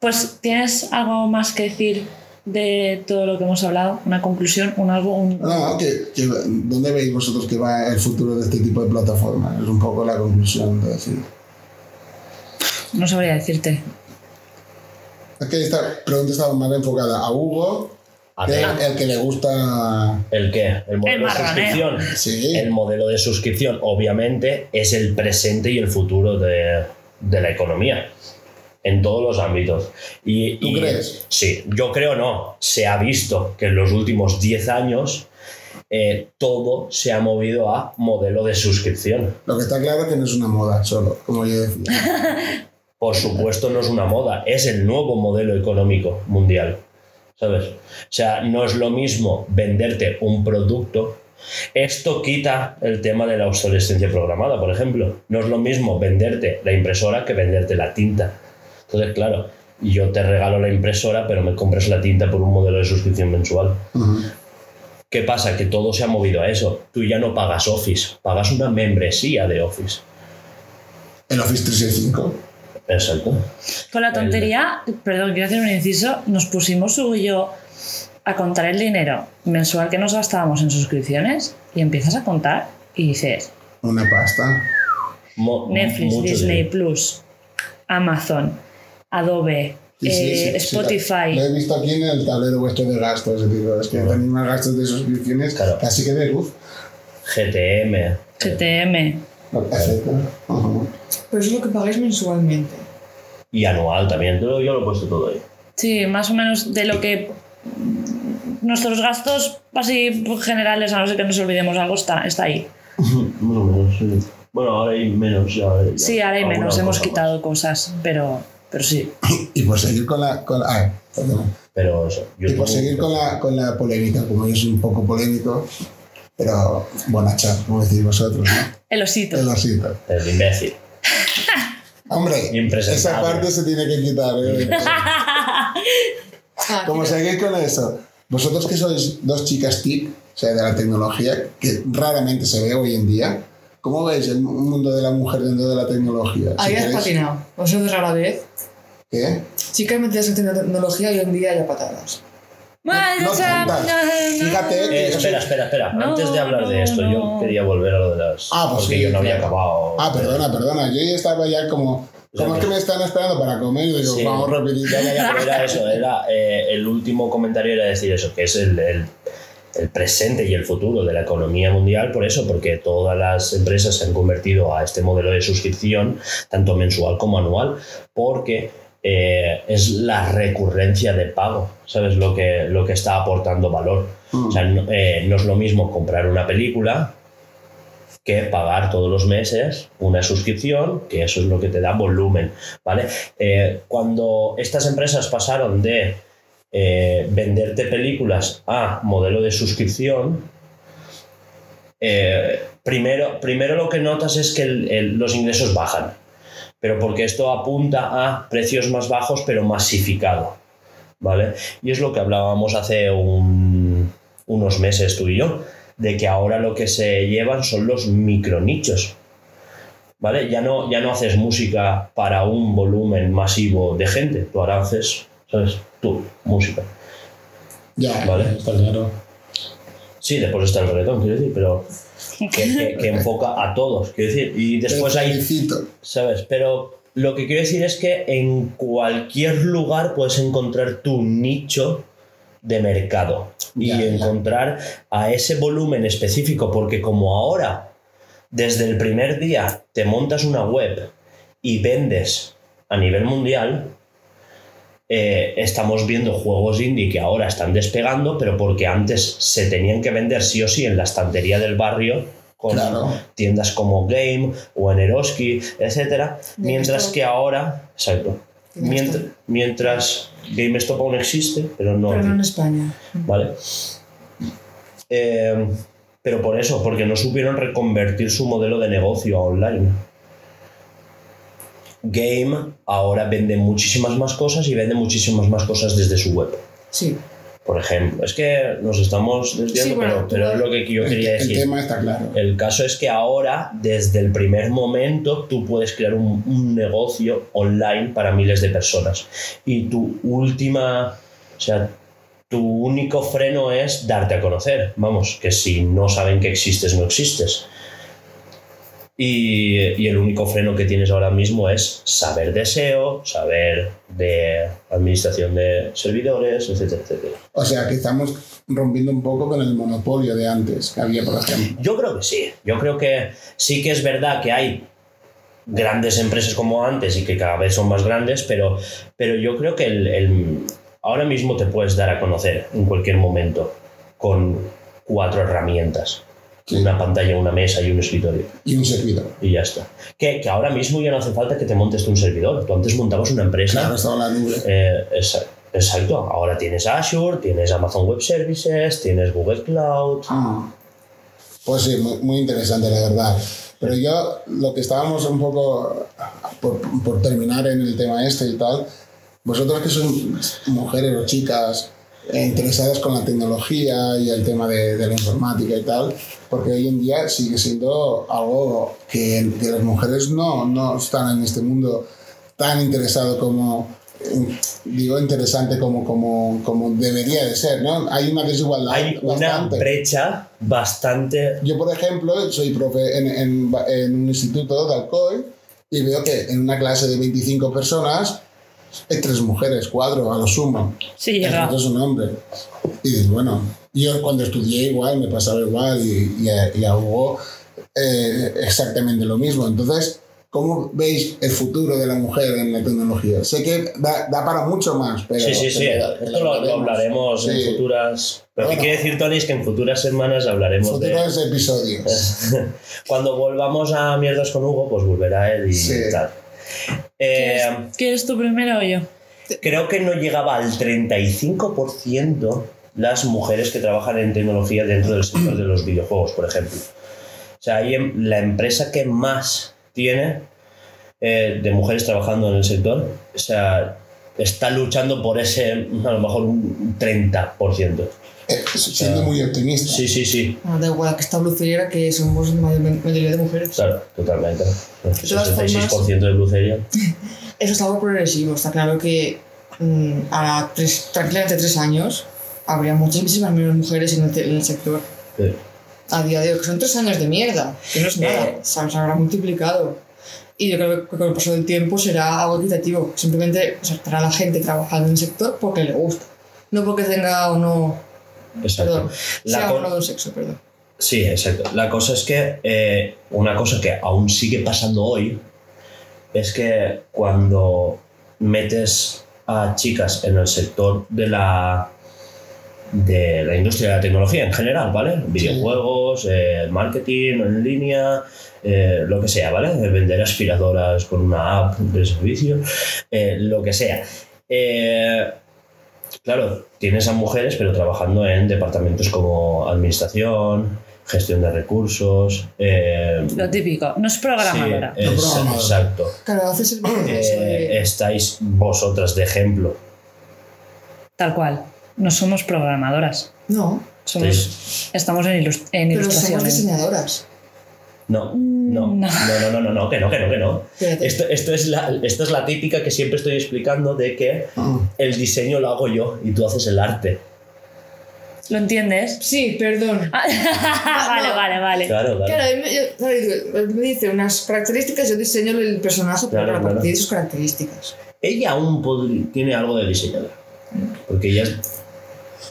Pues, ¿tienes algo más que decir de todo lo que hemos hablado? ¿Una conclusión? ¿Un algo? Un... No, que, que- ¿dónde veis vosotros que va el futuro de este tipo de plataformas? Es un poco la conclusión de decir. No sabría decirte. Es que esta pregunta estaba más enfocada a Hugo, A que el que le gusta. ¿El qué? El modelo de marraneo. suscripción. Sí. El modelo de suscripción, obviamente, es el presente y el futuro de, de la economía. En todos los ámbitos. Y, ¿Tú y- crees? Sí, yo creo no. Se ha visto que en los últimos 10 años eh, todo se ha movido a modelo de suscripción. Lo que está claro es que no es una moda solo, como yo decía. Por supuesto, no es una moda, es el nuevo modelo económico mundial. ¿Sabes? O sea, no es lo mismo venderte un producto Esto quita el tema de la obsolescencia programada, por ejemplo. No es lo mismo venderte la impresora que venderte la tinta. Entonces, claro, yo te regalo la impresora, pero me compras la tinta por un modelo de suscripción mensual. ¿Qué pasa? Que todo se ha movido a eso. Tú ya no pagas Office, pagas una membresía de Office. El Office 365. Exacto. Con la tontería, perdón, quiero hacer un inciso, nos pusimos Hugo y yo a contar el dinero mensual que nos gastábamos en suscripciones y empiezas a contar y dices Una pasta. Mo- Netflix, mucho Disney dinero. Plus, Amazon, Adobe, Sí, sí, eh, sí, Spotify. Lo he visto aquí en el tablero vuestro de gastos. es decir, Es que tenéis más gastos de suscripciones Claro. casi que de luz. GTM. GTM. Pero eso es lo que pagáis mensualmente. Y anual también. Yo lo he puesto todo ahí. Sí, más o menos de lo que nuestros gastos así generales, a no ser que nos olvidemos algo, está, está ahí. Más o menos, sí. Bueno, ahora hay menos. Ya, ya. Sí, ahora hay menos, hemos quitado cosas, pero, pero sí. Y por seguir con la. Con la ah. Pero eso. Y por seguir con la, con la polémica, como yo soy un poco polémico, pero buena chat, como decís vosotros, ¿no? El osito. El osito. El imbécil. Hombre, esa parte se tiene que quitar. ¿eh? Como seguís con eso, vosotros que sois dos chicas TIC, o sea, de la tecnología, que raramente se ve hoy en día, ¿cómo veis el mundo de la mujer dentro de la tecnología? Si Ahí has queréis- patinado. Vosotros a la vez. ¿Qué? Chicas metidas en tecnología hoy en día ya patadas. No no, no. Fíjate Eh, que soy- espera, espera, espera. No, Antes de hablar de esto, no, yo quería volver a lo de las. Ah, pues porque sí, yo no había claro. acabado. Ah, perdona, perdona. Yo ya estaba ya como. Como es que me están esperando para comer, digo, Sí. vamos rapidito. Era eso, era, eh, el último comentario era decir eso, que es el, el- el presente y el futuro de la economía mundial, por eso, porque todas las empresas se han convertido a este modelo de suscripción, tanto mensual como anual, porque eh, es la recurrencia de pago, ¿sabes? Lo que, lo que está aportando valor. Mm. O sea, no, eh, no es lo mismo comprar una película que pagar todos los meses una suscripción, que eso es lo que te da volumen, ¿vale? Eh, cuando estas empresas pasaron de eh, venderte películas a modelo de suscripción, eh, primero, primero lo que notas es que los ingresos bajan, pero porque esto apunta a precios más bajos pero masificado, ¿vale? Y es lo que hablábamos hace un- unos meses tú y yo, de que ahora lo que se llevan son los micronichos. ¿Vale? Ya no, ya no haces música para un volumen masivo de gente, tú ahora haces, ¿sabes? Tú, música. Ya, Vale. está claro. Sí, después está el reggaetón, quiero decir, pero que, que- que enfoca a todos, quiero decir. Y después hay. ¿sabes? Pero lo que quiero decir es que en cualquier lugar puedes encontrar tu nicho de mercado y Ya, ya. encontrar a ese volumen específico, porque como ahora, desde el primer día, te montas una web y vendes a nivel mundial, eh, estamos viendo juegos indie que ahora están despegando, pero porque antes se tenían que vender sí o sí en la estantería del barrio con Claro. tiendas como Game o en Eroski, etcétera, mientras que ahora, exacto, mientras GameStop aún existe, pero no, Pero no en España. ¿vale? Eh, pero por eso, porque no supieron reconvertir su modelo de negocio a online. Game ahora vende muchísimas más cosas y vende muchísimas más cosas desde su web. Sí. Por ejemplo, es que nos estamos desviando, Sí, bueno, pero, pero es lo que yo El, quería el decir. tema está claro. El caso es que ahora, desde el primer momento, tú puedes crear un, un negocio online para miles de personas. Y tu última, o sea, tu único freno es darte a conocer. Vamos, que si no saben que existes, no existes. Y, y el único freno que tienes ahora mismo es saber de SEO, saber de administración de servidores, etcétera, etcétera. O sea, que estamos rompiendo un poco con el monopolio de antes que había, por ejemplo. Yo creo que sí. Yo creo que sí que es verdad que hay grandes empresas como antes y que cada vez son más grandes, pero, pero yo creo que el, el- ahora mismo te puedes dar a conocer en cualquier momento con cuatro herramientas. Sí. Una pantalla, una mesa y un escritorio. Y un servidor. Y ya está. Que, que ahora mismo ya no hace falta que te montes tú un servidor. Tú antes montabas una empresa. Claro, estaba en la nube. Eh, exacto. Ahora tienes Azure, tienes Amazon Web Services, tienes Google Cloud. Ah, Pues sí, muy, muy interesante, la verdad. Pero yo, lo que estábamos un poco por, por terminar en el tema este y tal, vosotros que sois mujeres o chicas interesadas con la tecnología y el tema de, de la informática y tal, porque hoy en día sigue siendo algo que, que las mujeres no, no están en este mundo tan interesado como eh, digo interesante como, como, como debería de ser, ¿no? Hay una desigualdad Hay una bastante. brecha bastante. Yo, por ejemplo, soy profe en, en, en un instituto de Alcoy y veo que en una clase de 25 personas hay tres mujeres, cuatro a lo sumo. Sí, llega. es un hombre. Y dices, bueno, yo cuando estudié igual me pasaba igual y, y, a, y a Hugo eh, exactamente lo mismo. Entonces, ¿cómo veis el futuro de la mujer en la tecnología? Sé que da, da para mucho más, pero... sí, sí, sí. Esto lo, lo hablaremos Sí. en futuras. Pero Bueno. ¿qué quiere decir, Tony? Es que en futuras semanas hablaremos de. Futuros episodios. Cuando volvamos a Mierdas con Hugo, pues volverá él y Sí. tal. Eh, ¿Quieres, quieres tú primero o yo? creo que no llegaba al 35% las mujeres que trabajan en tecnología dentro del sector de los videojuegos, por ejemplo. O sea, ahí em- la empresa que más tiene eh, de mujeres trabajando en el sector, o sea, está luchando por ese, a lo mejor un 30%. Eh, siendo muy optimista. Sí, sí, sí, Bueno, da igual que esta brucería que somos mayoría de mujeres. claro, totalmente. El todas formas- 66% de brucería. Eso es algo progresivo. Está claro que mm, a tres, tranquilamente tres años habría muchísimas menos mujeres en el, en el sector. Sí. A día de hoy, que son tres años de mierda, que no es nada, Eh. se se habrá multiplicado. Y yo creo que con el paso del tiempo será algo equitativo. Simplemente o sea, estará la gente trabajando en el sector porque le gusta. No porque tenga o no. Exacto. Perdón. La sea co- o no de un sexo, perdón. Sí, exacto. La cosa es que eh, una cosa que aún sigue pasando hoy es que cuando metes a chicas en el sector de la de la industria de la tecnología en general, ¿vale? Videojuegos, eh, marketing en línea, eh, lo que sea, ¿vale? Vender aspiradoras con una app de servicio, lo que sea. Eh, Claro, tienes a mujeres, pero trabajando en departamentos como administración, gestión de recursos. eh, Lo típico. No es programadora. sí, es- programadora. exacto. Claro, haces el eso Eh, estáis vosotras de ejemplo. Tal cual. No somos programadoras. No, Somos, estamos en, ilus- en pero ilustración. somos diseñadoras. No, no, Mm, no, no. no, no, no, no, que no, que no, que no. Esto, esto, es la, esto es la típica que siempre estoy explicando de que Ah, el diseño lo hago yo y tú haces el arte. ¿Lo entiendes? Sí, perdón. vale, vale, vale. Claro, claro. Claro, a mí me, yo- me dice unas características, yo diseño el personaje Claro, para claro. partir de sus características. Ella aún tiene algo de diseñadora. Porque ella es.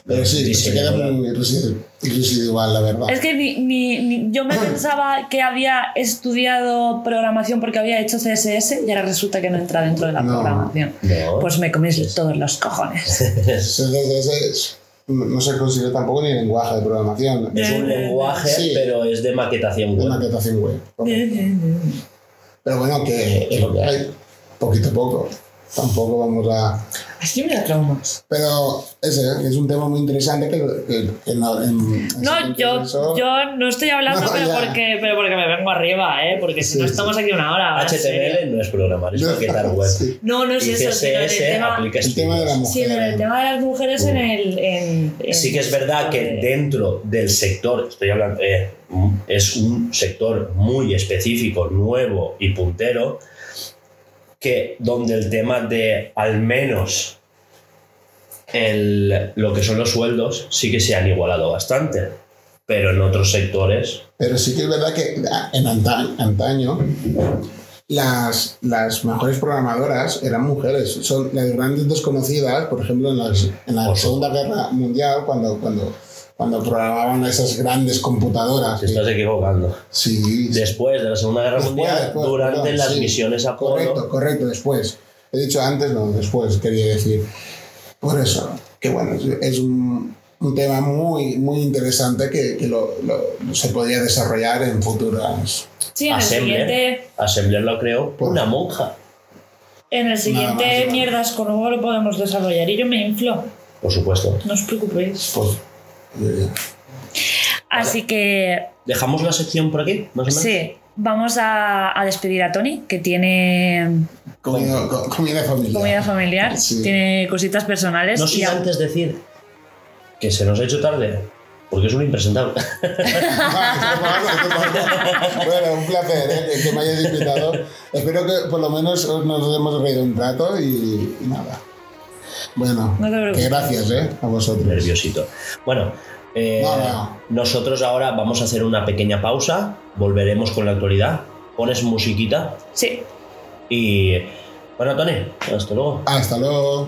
Pero sí, se queda muy residu- residual, la verdad. Es que ni, ni- ni- yo me pensaba que había estudiado programación porque había hecho CSS y ahora resulta que no entra dentro de la No. programación. No. Pues me coméis todos los cojones. CSS no no se considera tampoco ni lenguaje de programación. Es un lenguaje, Sí. pero es de maquetación web. maquetación web. Pero bueno, que es lo que hay, poquito a poco. Tampoco vamos a... Da traumas. Pero ese es un tema muy interesante que, que, que no, en- en No, yo, yo no estoy hablando, No, pero, ya. porque, pero porque me vengo arriba, ¿eh? Porque si Sí, no sí. estamos aquí una hora. HTML no es programar, es No, maquetar web. sí. No, no es Y eso, sino el tema, aplica El tema de la sí, mujer. en el tema de las mujeres en el... En, en- Sí que es verdad que de- dentro del sector, estoy hablando, eh, es un sector muy específico, nuevo y puntero, que donde el tema de al menos el- lo que son los sueldos sí que se han igualado bastante, pero en otros sectores Pero sí que es verdad que en anta- antaño las, las mejores programadoras eran mujeres. Son las grandes desconocidas, por ejemplo, en, las- en la Segunda Guerra Mundial, cuando, cuando, cuando programaban esas grandes computadoras. te estás equivocando. Sí, Después de la Segunda Guerra Después, Mundial, después, durante perdón, las sí. misiones Apolo, Correcto, correcto, después. He dicho antes, no, después quería decir. Por eso, que bueno, es, un, un tema muy, muy interesante que, que lo, lo- se podría desarrollar en futuras. Sí, en el Assembler, siguiente, Assembler lo creó Por- una monja, en el siguiente más, mierdas con Hugo lo podemos desarrollar y yo me inflo. por supuesto. No os preocupéis. Pues, Así que ¿Dejamos la sección por aquí? Más o menos. sí, vamos a, a despedir a Tony, que tiene Comida, co- comida familiar. comida familiar, Sí. tiene cositas personales. No y sin antes decir que se nos ha hecho tarde, porque es un impresentable. bueno, un placer ¿eh? que, me hayáis invitado. Espero que por lo menos nos hemos reído un rato y, y nada. Bueno, No te preocupes. que gracias ¿eh? a vosotros. Nerviosito. Bueno, eh, No, no. nosotros ahora vamos a hacer una pequeña pausa, volveremos con la actualidad, pones musiquita Sí, y... Bueno, Tony, hasta luego. Hasta luego.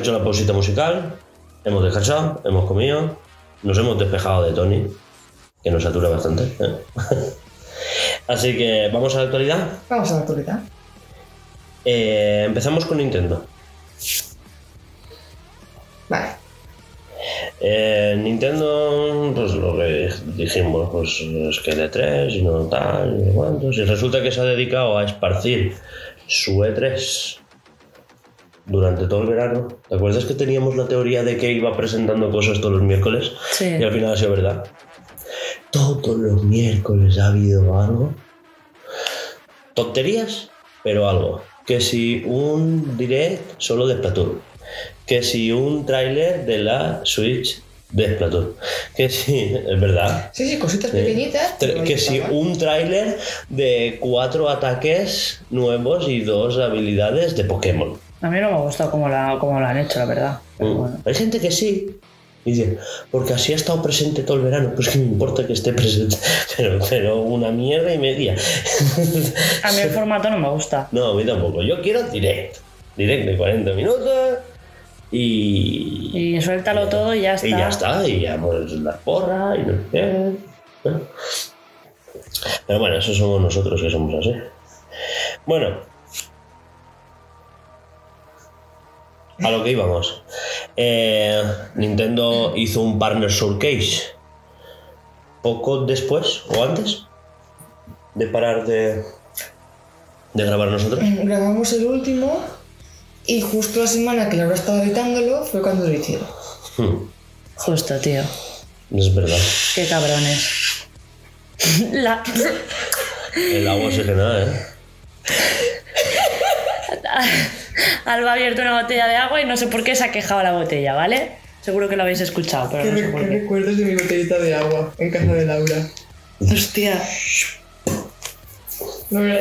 Hecho la pausita musical, hemos descansado, hemos comido, nos hemos despejado de Tony, que nos satura bastante. ¿eh? Así que vamos a la actualidad. Vamos a la actualidad. Eh, empezamos con Nintendo. Vale. Eh, Nintendo, pues lo que dijimos, pues es que de 3 y no tal, y no cuántos. Y resulta que se ha dedicado a esparcir su E3 durante todo el verano. ¿Te acuerdas que teníamos la teoría de que iba presentando cosas todos los miércoles? sí. Y al final ha sido verdad. Todos los miércoles ha habido algo. Tonterías, pero algo. Que si un direct solo de Splatoon. Que si un tráiler de la Switch de Splatoon. Que si, es verdad. Sí, sí, cositas pequeñitas. Que si un tráiler de cuatro ataques nuevos y dos habilidades de Pokémon. A mí no me ha gustado cómo la, cómo la han hecho, la verdad. Pero Mm. bueno. Hay gente que sí. Dice, porque así ha estado presente todo el verano. Pues que me importa que esté presente. Pero, pero una mierda y media. A mí el formato no me gusta. no, a mí tampoco. Yo quiero direct. Direct de 40 minutos. Y. Y suéltalo todo y ya está. Y ya está. Y ya pues la porra y no sé. Pero bueno, eso somos nosotros que somos así. Bueno. A lo que íbamos. Eh, Nintendo hizo un Partner Showcase poco después o antes de parar de, de grabar nosotros. Grabamos el último y justo la semana que Laura estaba editándolo fue cuando lo hicieron. Hmm, Justo, tío. es verdad. Qué cabrones. La... El agua oxigenada, ¿eh? Alba ha abierto una botella de agua y no sé por qué se ha quejado la botella, ¿vale? Seguro que lo habéis escuchado, pero ¿Qué, no sé por qué recuerdos de mi botellita de agua en casa de Laura? Hostia. Laura.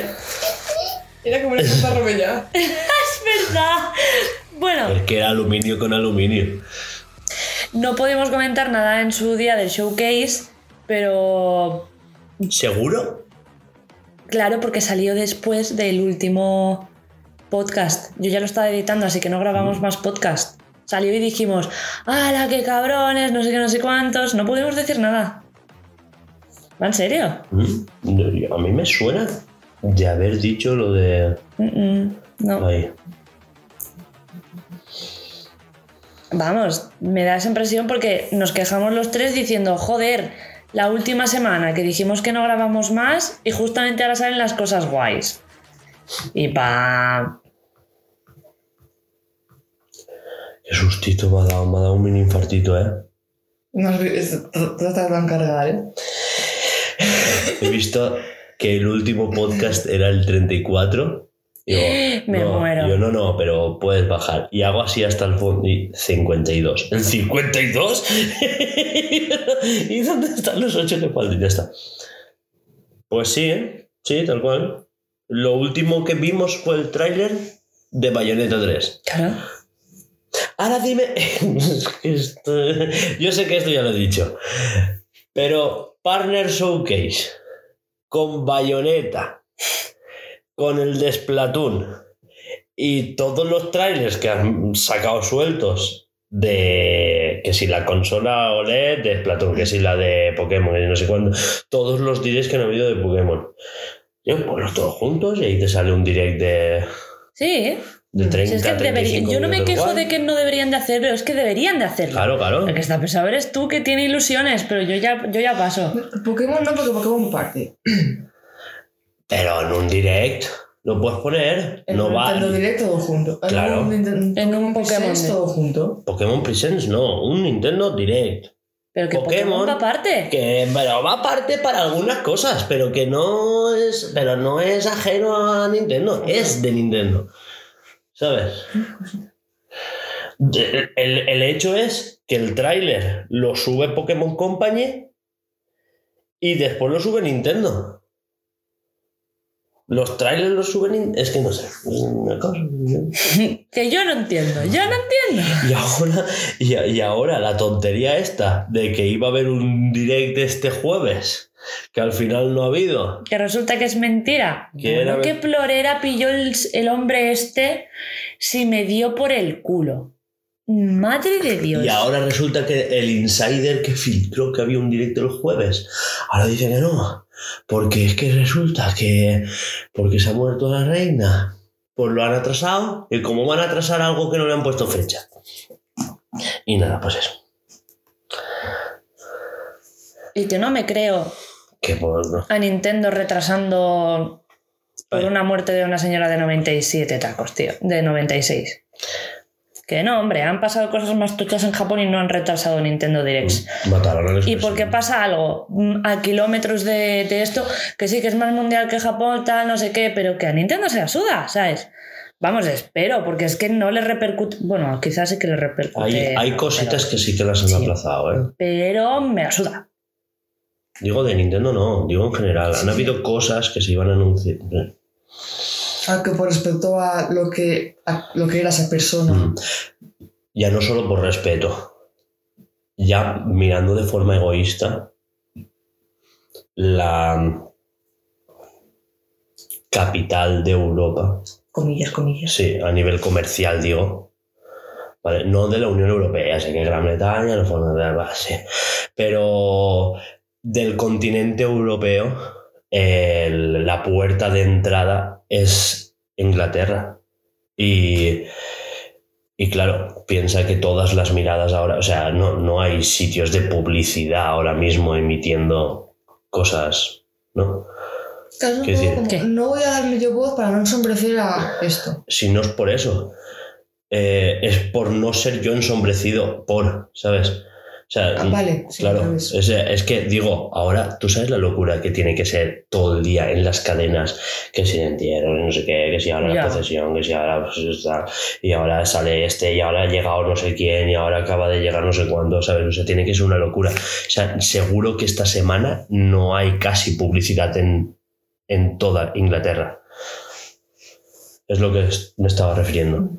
Era como una puta robella. Es verdad. Bueno, Es que era aluminio con aluminio. no podemos comentar nada en su día del showcase, pero ¿Seguro? claro, porque salió después del último podcast. Yo ya lo estaba editando, así que no grabamos más podcast. Salió y dijimos, ¡Hala, qué cabrones! No sé qué, no sé cuántos. No podemos decir nada. ¿Va en serio? Mm, A mí me suena de haber dicho lo de. Mm, mm, no. Vamos, me da esa impresión porque nos quejamos los tres diciendo, joder, la última semana que dijimos que no grabamos más y justamente ahora salen las cosas guays. Y pa... Qué sustito me ha dado, me ha dado un mini infartito, ¿eh? No, es- trata de encargar, ¿eh? He visto que el último podcast era el 34. Digo, Me no, muero. Yo no, no, pero puedes bajar. Y hago así hasta el fondo. Y 52. ¿El 52? ¿Y dónde están los 8 que faltan? Ya está. Pues sí, ¿eh? sí, tal cual. Lo último que vimos fue el tráiler de Bayonetta 3. Claro. Ahora dime. Esto- Yo sé que esto ya lo he dicho. Pero Partner Showcase con Bayonetta, con el de Splatoon y todos los trailers que han sacado sueltos de que si la consola OLED de Splatoon, que si la de Pokémon, y no sé cuándo, todos los directs que han habido de Pokémon. Yo ponlos todos juntos y ahí te sale un direct de, Sí. de 30 Si es que debería- 35 yo no me quejo igual. de que no deberían de hacerlo, es que deberían de hacerlo. Claro, claro. El que está pesado eres tú que tiene ilusiones, pero yo ya, yo ya paso. Pokémon no, porque Pokémon parte. Pero en un direct lo puedes poner. En no un va. Nintendo Direct todo junto. En Claro. un En un Pokémon Presents todo junto. Pokémon Presents no, un Nintendo Direct. Pero que Pokémon, Pokémon va aparte. Que pero va aparte para algunas cosas, pero que no es. Pero no es ajeno a Nintendo, es de Nintendo. ¿Sabes? El, el hecho es que el tráiler lo sube Pokémon Company y después lo sube Nintendo. Los trailers los suben. Es que no sé. Que yo no entiendo, yo no entiendo. Y ahora, y, y ahora la tontería esta de que iba a haber un direct este jueves, que al final no ha habido. Que resulta que es mentira. Que era Bueno, ¿Qué ver- plorera pilló el, el hombre este si me dio por el culo? Madre de Dios. Y ahora resulta que el insider que filtró que había un directo el jueves, ahora dice que no. Porque es que resulta que porque se ha muerto la reina, pues lo han atrasado. Y como van a atrasar algo que no le han puesto fecha. Y nada, pues eso. Y que no me creo Que pues a Nintendo retrasando por una muerte de una señora de 97 tacos, tío. De 96. Que no, hombre, han pasado cosas más tochas en Japón y no han retrasado Nintendo Directs. Mataron al Y porque pasa algo mm, a kilómetros de, de esto, que sí que es más mundial que Japón, tal, no sé qué, pero que a Nintendo se la suda, ¿sabes? Vamos, espero, porque es que no le repercute. Bueno, quizás sí que le repercute. Hay, hay cositas que sí que las han Sí. aplazado, ¿eh? Pero me la suda. Digo de Nintendo no, digo en general. Han habido cosas que se iban a anunciar. Ah, que por respecto a lo que, a lo que era esa persona. Mm. Ya no solo por respeto, ya mirando de forma egoísta la capital de Europa, Comillas, comillas. sí, a nivel comercial digo, ¿vale? no de la Unión Europea, sé que Gran Bretaña no forma de la sí, pero del continente europeo el- la puerta de entrada es Inglaterra y y claro, piensa que todas las miradas ahora, o sea, no, no hay sitios de publicidad ahora mismo emitiendo cosas, ¿no? Claro, como, ¿Qué? no voy a dar medio voz para no ensombrecer a esto. Si no es por eso, eh, es por no ser yo ensombrecido por, ¿sabes? O sea, Ah, vale, sí, claro, sabes. es, es que digo, ahora tú sabes la locura que tiene que ser todo el día en las cadenas, que si el entierro, no sé qué, que si ahora Ya. la procesión, que si ahora pues, está, y ahora sale este, y ahora ha llegado no sé quién, y ahora acaba de llegar no sé cuándo, ¿sabes? O sea, tiene que ser una locura. O sea, seguro que esta semana no hay casi publicidad en, en toda Inglaterra. Es lo que me estaba refiriendo.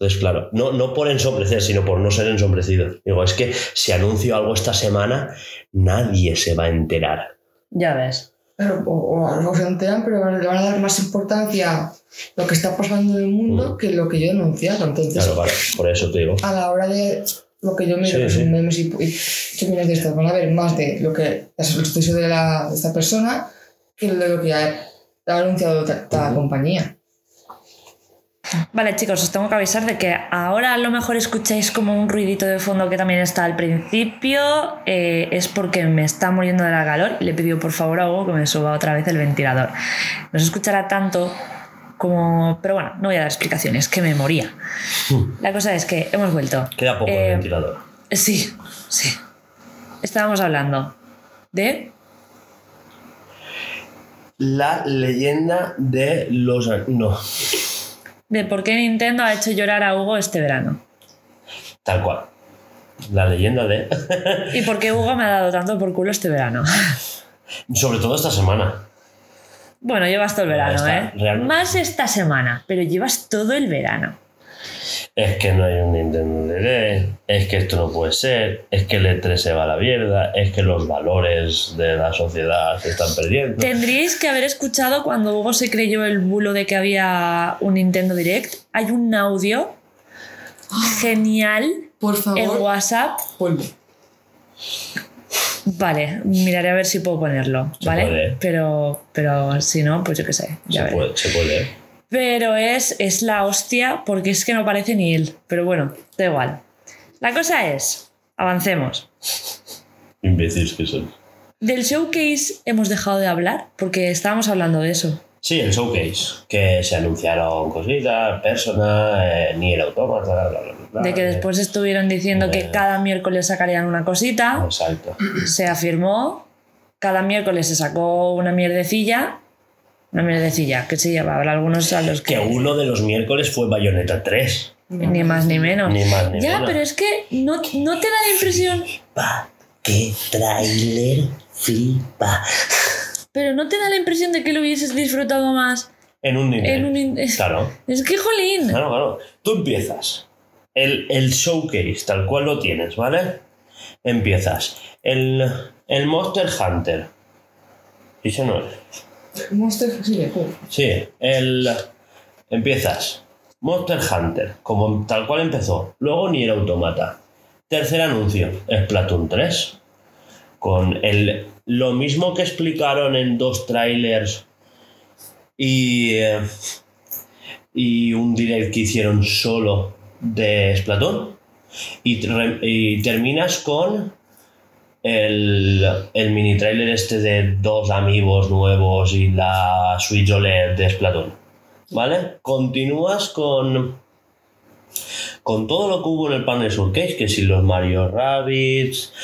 Entonces, claro, no, no por ensombrecer, sino por no ser ensombrecido. Digo, es que si anuncio algo esta semana, nadie se va a enterar. Ya ves. Pero, o, o se enteran, pero le van a dar más importancia a lo que está pasando en el mundo Mm. que lo que yo he denunciado. Entonces, Claro, claro, por eso te digo. a la hora de lo que yo miro, Sí, que sí. memes y, y de estas, van a ver más de lo que es el estudio de, la, de esta persona que de lo que ha, ha anunciado esta esta compañía. Vale, chicos, os tengo que avisar de que ahora a lo mejor escucháis como un ruidito de fondo que también está al principio. eh, es porque me está muriendo de la calor y le he pedido por favor a Hugo que me suba otra vez el ventilador. No se escuchará tanto como. Pero bueno, no voy a dar explicaciones, que me moría. La cosa es que hemos vuelto. Queda poco Eh, el ventilador. Sí, sí. Estábamos hablando de. La leyenda de los... No, de por qué Nintendo ha hecho llorar a Hugo este verano. tal cual. La leyenda de... Y por qué Hugo me ha dado tanto por culo este verano. Sobre todo esta semana. Bueno, llevas todo el verano, está, ¿eh? realmente. Más esta semana, pero llevas todo el verano. Es que no hay un Nintendo Direct, es que esto no puede ser, es que el E3 se va a la mierda, es que los valores de la sociedad se están perdiendo. Tendríais que haber escuchado cuando Hugo se creyó el bulo de que había un Nintendo Direct. Hay un audio genial Por en favor, WhatsApp. ponlo. Vale, miraré a ver si puedo ponerlo, Se ¿vale? puede. Pero, pero si no, pues yo qué sé. ya Se puede, se puede. Pero es, es la hostia porque es que no parece ni él. Pero bueno, da igual. La cosa es, avancemos. Imbéciles que son. Del showcase hemos dejado de hablar porque estábamos hablando de eso. Sí, el showcase, que se anunciaron cositas, Persona, eh, ni el autómata, bla, bla, bla, bla, De que eh, después estuvieron diciendo que eh. cada miércoles sacarían una cosita. Exacto. Se afirmó. Cada miércoles se sacó una mierdecilla. Una mierdecilla, que sí, habrá algunos a los que. Que uno de los miércoles fue Bayonetta 3. Ni más ni menos. Ni más ni ya, menos. pero es que no, no te da la impresión. Pa, qué trailer flipa. Pero no te da la impresión de que lo hubieses disfrutado más En un nivel. en un. in- es- Claro. Es que, jolín. Claro, claro. Tú empiezas el, el showcase tal cual lo tienes, ¿vale? Empiezas el, el Monster Hunter. ¿Y eso no es? Monster, joder. Sí, el. Empiezas. Monster Hunter, como tal cual empezó. Luego Nier Automata. Tercer anuncio, Splatoon 3. Con el, lo mismo que explicaron en dos trailers y, eh, y un direct que hicieron solo de Splatoon. Y terminas con el, el mini trailer este de dos amigos nuevos y la Switch OLED de Splatoon. ¿Vale? Continúas con con todo lo que hubo en el panel showcase, que si los Mario Rabbids.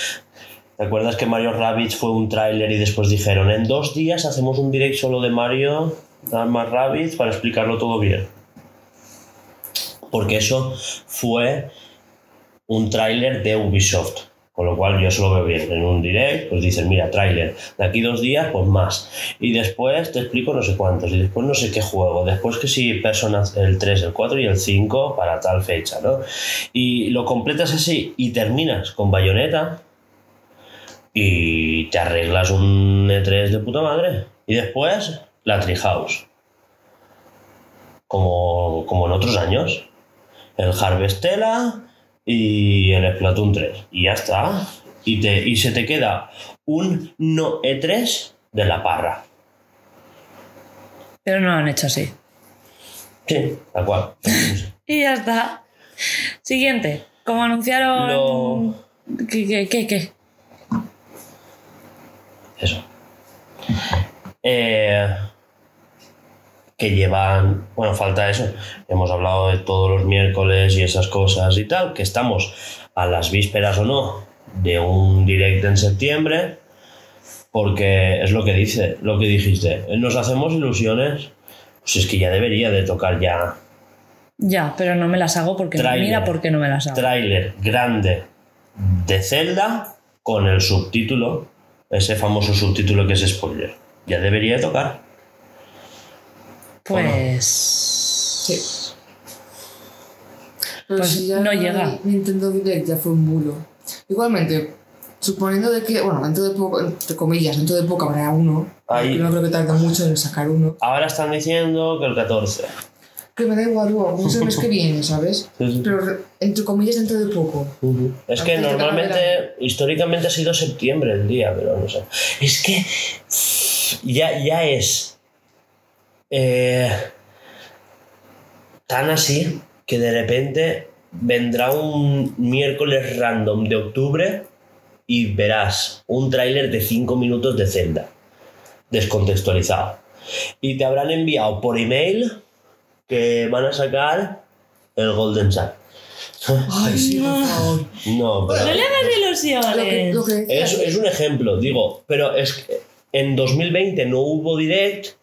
¿Te acuerdas que Mario Rabbids fue un tráiler y después dijeron en dos días hacemos un direct solo de Mario más Rabbids para explicarlo todo bien? Porque eso fue un tráiler de Ubisoft. Con lo cual yo eso lo veo bien. En un direct, pues dicen, mira, tráiler. De aquí dos días, pues más. Y después te explico no sé cuántos. Y después no sé qué juego. Después que si Persona el 3, el 4 y el 5 para tal fecha, ¿no? Y lo completas así y terminas con Bayonetta. Y te arreglas un E3 de puta madre. Y después la Treehouse. Como, como en otros años. El Harvestella y el Splatoon 3. Y ya está. Y, te, y se te queda un no E3 de la parra. Pero no lo han hecho así. Sí, tal cual. Y ya está. Siguiente. Como anunciaron. Lo- ¿Qué, qué, qué, qué? Eso. Eh, que llevan. Bueno, falta eso. Hemos hablado de todos los miércoles y esas cosas y tal. Que estamos a las vísperas o no de un direct en septiembre. Porque es lo que dice, lo que dijiste. Nos hacemos ilusiones. Pues es que ya debería de tocar ya Ya, pero no me las hago porque no. Tráiler. Mira por qué no me las hago. tráiler grande de Zelda con el subtítulo, ese famoso subtítulo que es spoiler. Ya debería de tocar. Pues. Sí. Pero Pues si ya no llega. Nintendo Direct ya fue un bulo. Igualmente, suponiendo de que, bueno, dentro de poco, entre comillas, dentro de poco habrá uno. Ahí. No creo que tarda mucho en sacar uno. Ahora están diciendo que el 14. Que me da igual, luego, el mes que viene, ¿sabes? Sí, sí. Pero re- entre comillas, dentro de poco. Es que Antes normalmente, históricamente ha sido septiembre el día, pero no sé. Es que ya, ya es eh, tan así que de repente vendrá un miércoles random de octubre y verás un tráiler de 5 minutos de Zelda, descontextualizado. Y te habrán enviado por email que van a sacar el Golden Sun. Ay, sí, por favor. No, pero... No le hagas Lo que, ilusiones. lo que decía, Es, es un ejemplo, digo, pero es que en 2020 no hubo direct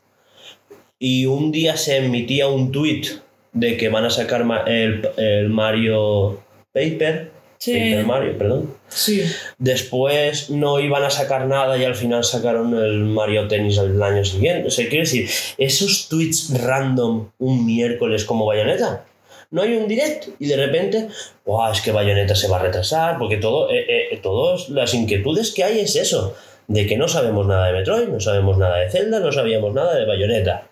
y un día se emitía un tweet de que van a sacar el, el Mario Paper Sí. Paper Mario, perdón. Sí. Después no iban a sacar nada y al final sacaron el Mario Tennis el año siguiente. O sea, quiero decir, esos tweets random un miércoles como Bayonetta. No hay un direct y de repente, "Buah, es que Bayonetta se va a retrasar, porque todo, eh, eh, todas las inquietudes que hay es eso, de que no sabemos nada de Metroid, no sabemos nada de Zelda, no sabíamos nada de Bayonetta.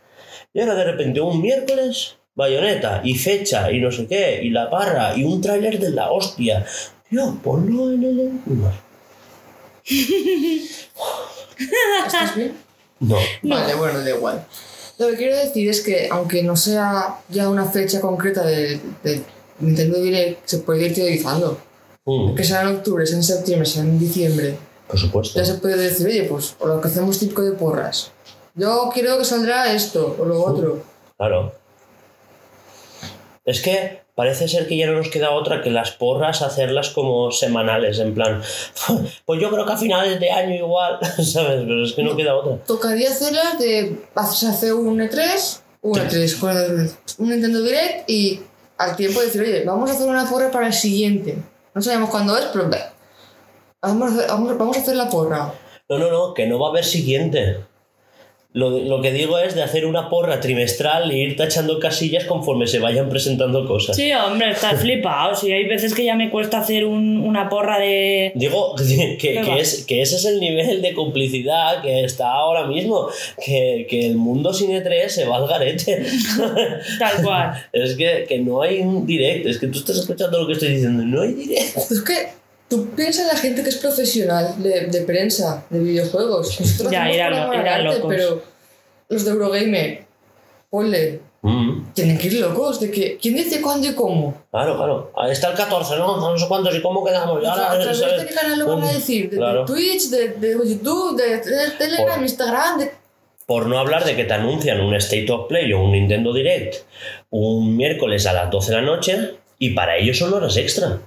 Y ahora de repente un miércoles, Bayonetta, y fecha, y no sé qué, y la parra, y un tráiler de la hostia. Tío, ponlo en el... No. ¿Estás bien? No. Vale, bueno, da igual. Lo que quiero decir es que, aunque no sea ya una fecha concreta de, de Nintendo Direct, se puede ir teorizando. Mm, Que sea en octubre, sea en septiembre, sea en diciembre. por supuesto. Ya se puede decir, oye, pues, o lo que hacemos típico de porras. Yo quiero que saldrá esto o lo otro. Claro. Es que parece ser que ya no nos queda otra que las porras hacerlas como semanales, en plan, pues yo creo que a finales de año igual, ¿sabes? Pero es que no queda otra. Tocaría hacerlas de. Se hace un E3, un E3, con un Nintendo Direct y al tiempo decir, oye, vamos a hacer una porra para el siguiente. No sabemos cuándo es, pero ve, vamos a hacer, vamos, vamos a hacer la porra. No, no, no, que no va a haber siguiente. Lo, lo que digo es de hacer una porra trimestral e ir tachando casillas conforme se vayan presentando cosas. Sí, hombre, estás flipado. Sí, hay veces que ya me cuesta hacer un- una porra de. Digo que, ¿Qué que, es, que ese es el nivel de complicidad que está ahora mismo. Que, que el mundo sin E3 se va al garete. Tal cual. es que, que no hay un direct. Es que tú estás escuchando lo que estoy diciendo. No hay direct. Es que tú piensas en la gente que es profesional de, de prensa, de videojuegos. Nosotros Ya, por lo- arte, locos. Pero los de Eurogamer, ponle, Mm, tienen que ir locos. De que, ¿Quién dice cuándo y cómo? claro, claro. Ahí está el 14, ¿no? No sé cuántos y cómo quedamos. Ahora, ¿A través de ¿sabes? qué canal lo van a decir? ¿De. Twitch, de, de YouTube, de, de Telegram, Por- Instagram? De... Por no hablar de que te anuncian un State of Play o un Nintendo Direct un miércoles a las 12 de la noche y para ellos son horas extra.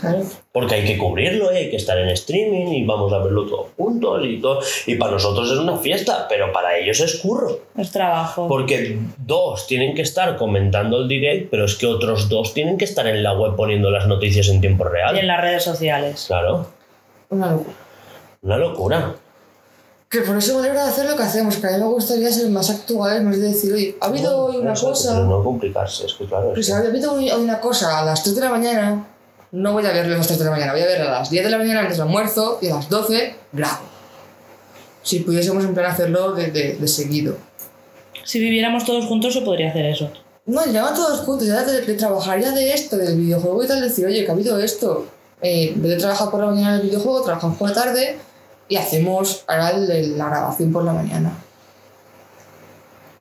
Claro. Porque hay que cubrirlo y hay que estar en streaming y vamos a verlo todos juntos y todo. Y para nosotros es una fiesta, pero para ellos es curro. Es trabajo. Porque dos tienen que estar comentando el direct, pero es que otros dos tienen que estar en la web poniendo las noticias en tiempo real. Y en las redes sociales. Claro, Una locura. una locura. Que por eso me alegra de hacer lo que hacemos, que a mí me gustaría ser más actuales, más de decir, oye, ha habido hoy una cosa, Pero no complicarse, es que claro. pues es ha que- habido hoy hoy una cosa a las 3 de la mañana, no voy a verlo a las 3 de la mañana, voy a verlo a las 10 de la mañana antes del almuerzo y a las 12 grabo. Si pudiésemos en plan hacerlo de, de, de seguido. Si viviéramos todos juntos, se podría hacer eso. No, llaman todos juntos, ya de, de trabajar ya de esto, del videojuego y tal, decir, oye, que ha habido esto. Eh, en vez de trabajar por la mañana en el videojuego, trabajamos por la tarde y hacemos ahora el- el- la grabación por la mañana.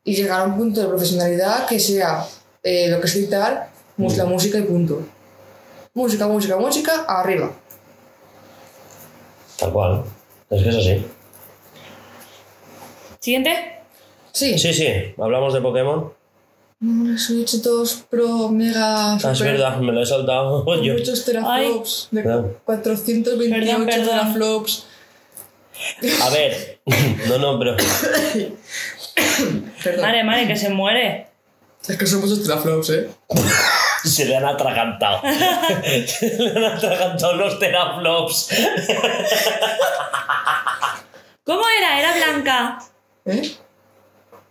Y llegar a un punto de profesionalidad que sea eh, lo que es editar, mus- la música y punto. Música, música, música, arriba. Tal cual. Es que es así. Siguiente. Sí. Sí, sí, hablamos de Pokémon. Switch 2 Pro Mega Ah, es verdad, me lo he saltado con yo. muchos teraflops, de Perdón. 428 Perdón, perdón. teraflops. A ver, no, no, pero Perdón. Madre, madre, que se muere. Es que son muchos teraflops, ¿eh? se le han atragantado. se le han atragantado los teraflops. ¿Cómo era? Era blanca. ¿Eh?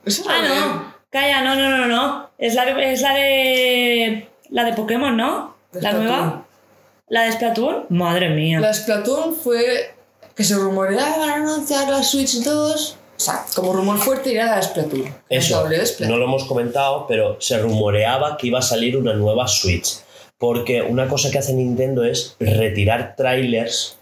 Eso Ah, no. Calla, no, no, no, no. Es la, es la de. La de Pokémon, ¿no? De La Splatoon. nueva. ¿La de Splatoon? Madre mía. La Splatoon fue que se rumoreaba van a anunciar la Switch 2. O sea, como rumor fuerte era la Splatoon. Eso, no lo hemos comentado, pero se rumoreaba que iba a salir una nueva Switch. Porque una cosa que hace Nintendo es retirar trailers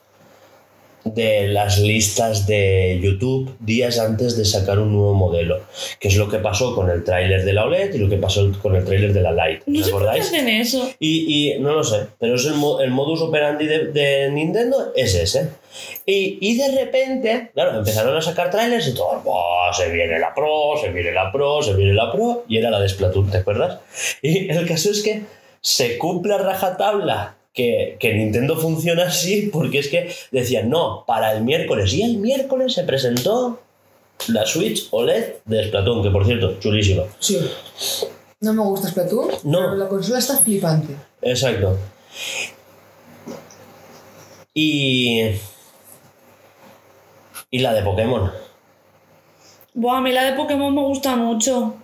de las listas de YouTube días antes de sacar un nuevo modelo. Que es lo que pasó con el tráiler de la OLED y lo que pasó con el tráiler de la Lite. No ¿Os sé por qué hacen eso. Y, y no lo sé, pero es el, el modus operandi de, de Nintendo es ese. Y, y de repente, claro, empezaron a sacar trailers y todo, "Buah, se viene la Pro, se viene la Pro, se viene la Pro, y era la de Splatoon, ¿te acuerdas? Y el caso es que se cumple a rajatabla que, que Nintendo funciona así, porque es que decían, no, para el miércoles, y el miércoles se presentó la Switch OLED de Splatoon, que por cierto, chulísima. Sí. No me gusta Splatoon, No. pero la consola está flipante. Exacto. Y. Y la de Pokémon. Buah, a mí la de Pokémon me gusta mucho.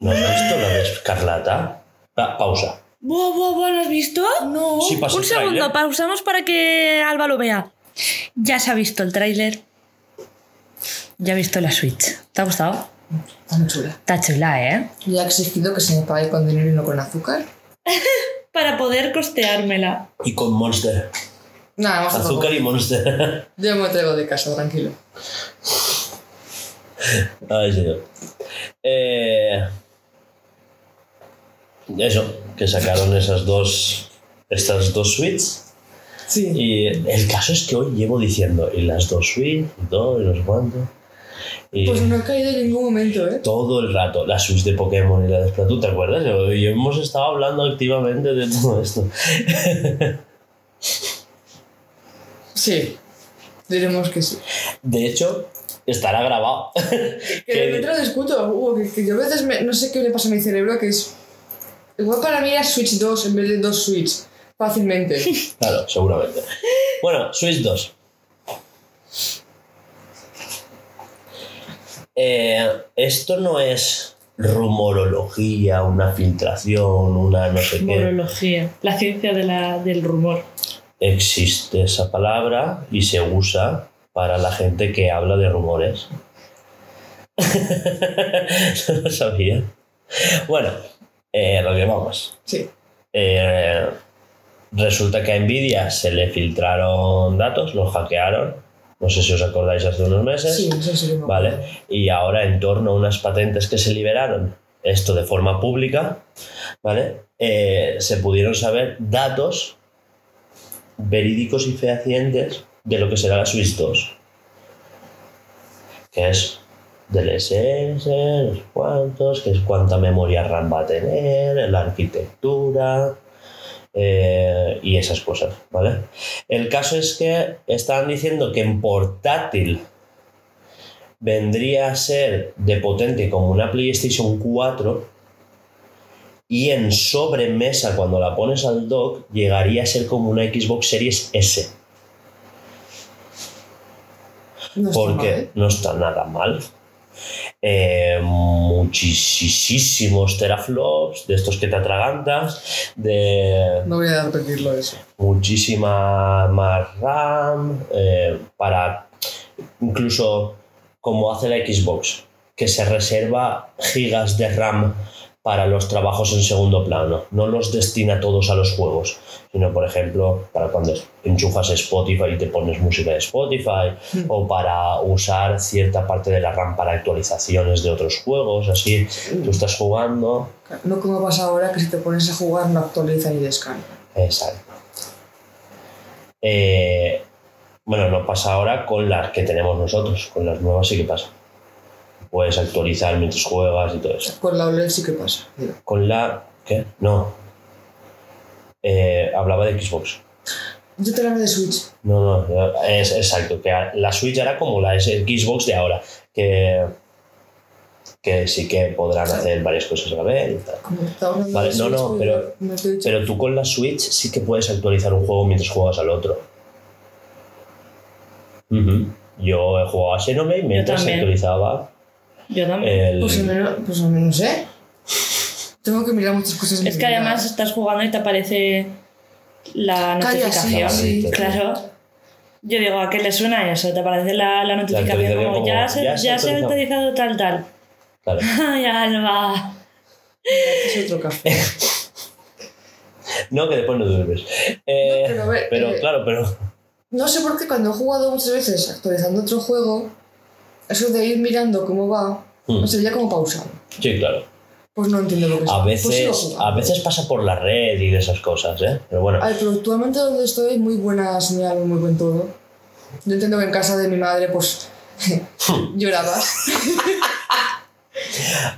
¿No has visto la de Escarlata? Pa- pausa. Buah, buah, buah, ¿lo has visto? No. Sí, pasa Un el segundo, pausamos para que Alba lo vea. Ya se ha visto el tráiler. Ya ha visto la Switch. ¿Te ha gustado? Está muy chula. Está chula, ¿eh? Ya he exigido que se me pague con dinero y no con azúcar. Para poder costeármela. Y con Monster. Azúcar y Monster. Yo me traigo de casa, tranquilo. Ay, señor. Eh, eso, que sacaron esas dos. Estas dos suites. Sí. Y el caso es que hoy llevo diciendo, y las dos suites, y todo, y no sé cuánto. Y Pues no he caído en ningún momento, ¿eh? todo el rato, la Switch de Pokémon y la de Splatoon, ¿te acuerdas? Yo, yo hemos estado hablando activamente de todo esto. Sí. Diremos que sí. De hecho, estará grabado. Que Que- de repente lo discuto, Hugo, que, que yo a veces me- no sé qué le pasa a mi cerebro, que es... Igual para mí era Switch 2 en vez de dos Switch. Fácilmente. Claro, seguramente. Bueno, Switch 2. Eh, esto no es rumorología, una filtración, una no sé qué. Morología. La ciencia de la, del rumor. Existe esa palabra y se usa para la gente que habla de rumores. no lo sabía. Bueno, eh, lo que vamos. Sí. Eh, resulta que a Nvidia se le filtraron datos, los hackearon. No sé si os acordáis hace unos meses. Sí, eso sí Vale. acuerdo. Y ahora en torno a unas patentes que se liberaron, esto de forma pública, ¿vale? Eh, se pudieron saber datos verídicos y fehacientes de lo que será la Switch 2. Que es DLSS, no sé cuántos, que es cuánta memoria RAM va a tener, la arquitectura eh, y esas cosas, ¿vale? El caso es que estaban diciendo que en portátil vendría a ser de potente como una PlayStation 4 y en sobremesa cuando la pones al dock llegaría a ser como una Xbox Series S No está mal, porque ¿eh? no está nada mal. Eh, muchísimos teraflops de estos que te atragantas, de No voy a repetirlo eso. muchísima más RAM, eh, para incluso como hace la Xbox, que se reserva gigas de RAM para los trabajos en segundo plano, no los destina todos a los juegos, sino por ejemplo para cuando enchufas Spotify y te pones música de Spotify, o para usar cierta parte de la RAM para actualizaciones de otros juegos, así tú estás jugando, No como pasa ahora que si te pones a jugar no actualiza ni descarga. Exacto. Eh, bueno, no pasa ahora con las que tenemos nosotros, con las nuevas sí que pasa. Puedes actualizar mientras juegas y todo eso. Con la OLED sí que pasa. Con la... ¿Qué? No. Eh, hablaba de Xbox. Yo te hablo de Switch. No, no, es exacto. Que la Switch era como la Xbox de ahora. Que, que sí que podrán hacer varias cosas a la vez tal. Vale, no, no, pues pero- dicho- Pero tú con la Switch sí que puedes actualizar un juego mientras juegas al otro. Yo he jugado a Xenoblade mientras también. actualizaba Yo también. el... Pues, al menos- pues al menos, ¿eh? Tengo que mirar muchas cosas. en Es mi que vida. además estás jugando y te aparece la Calla, notificación. sí, sí. Claro. Yo digo, ¿a qué le suena eso? Te aparece la, la notificación actualización como, como, ya, se, ya se ha ya se ha actualizado". actualizado tal, tal. Claro. Ay, Alba. Es otro café. No, que después no duermes. Eh, No, pero a ver, pero eh, claro, pero... No sé por qué cuando he jugado muchas veces actualizando otro juego, eso de ir mirando cómo va, Hmm. no se veía como pausado. Sí, claro. Pues no entiendo lo que es. A Pues sigo veces, a veces pasa por la red y de esas cosas, ¿eh? Pero bueno. A ver, pero actualmente donde estoy, muy buena señal, muy buen todo. Yo entiendo que en casa de mi madre, pues, llorabas.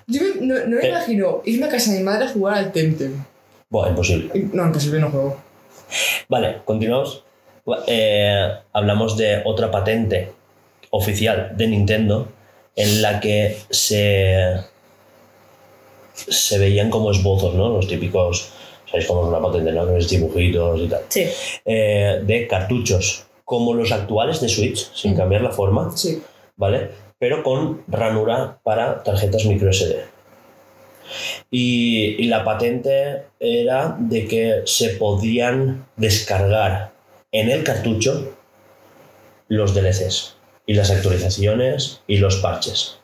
Yo me- no, no me Eh. imagino irme a casa de mi madre a jugar al Temtem. Bueno, imposible. No, imposible, no juego. Vale, continuamos. Eh, hablamos de otra patente oficial de Nintendo en la que se se veían como esbozos, ¿no? Los típicos, ¿sabéis cómo es una patente, no? Que ves dibujitos y tal. Sí. Eh, de cartuchos, como los actuales de Switch, sin cambiar la forma, Sí. ¿vale? Pero con ranura para tarjetas micro SD. Y, y la patente era de que se podían descargar en el cartucho los DLCs y las actualizaciones y los parches.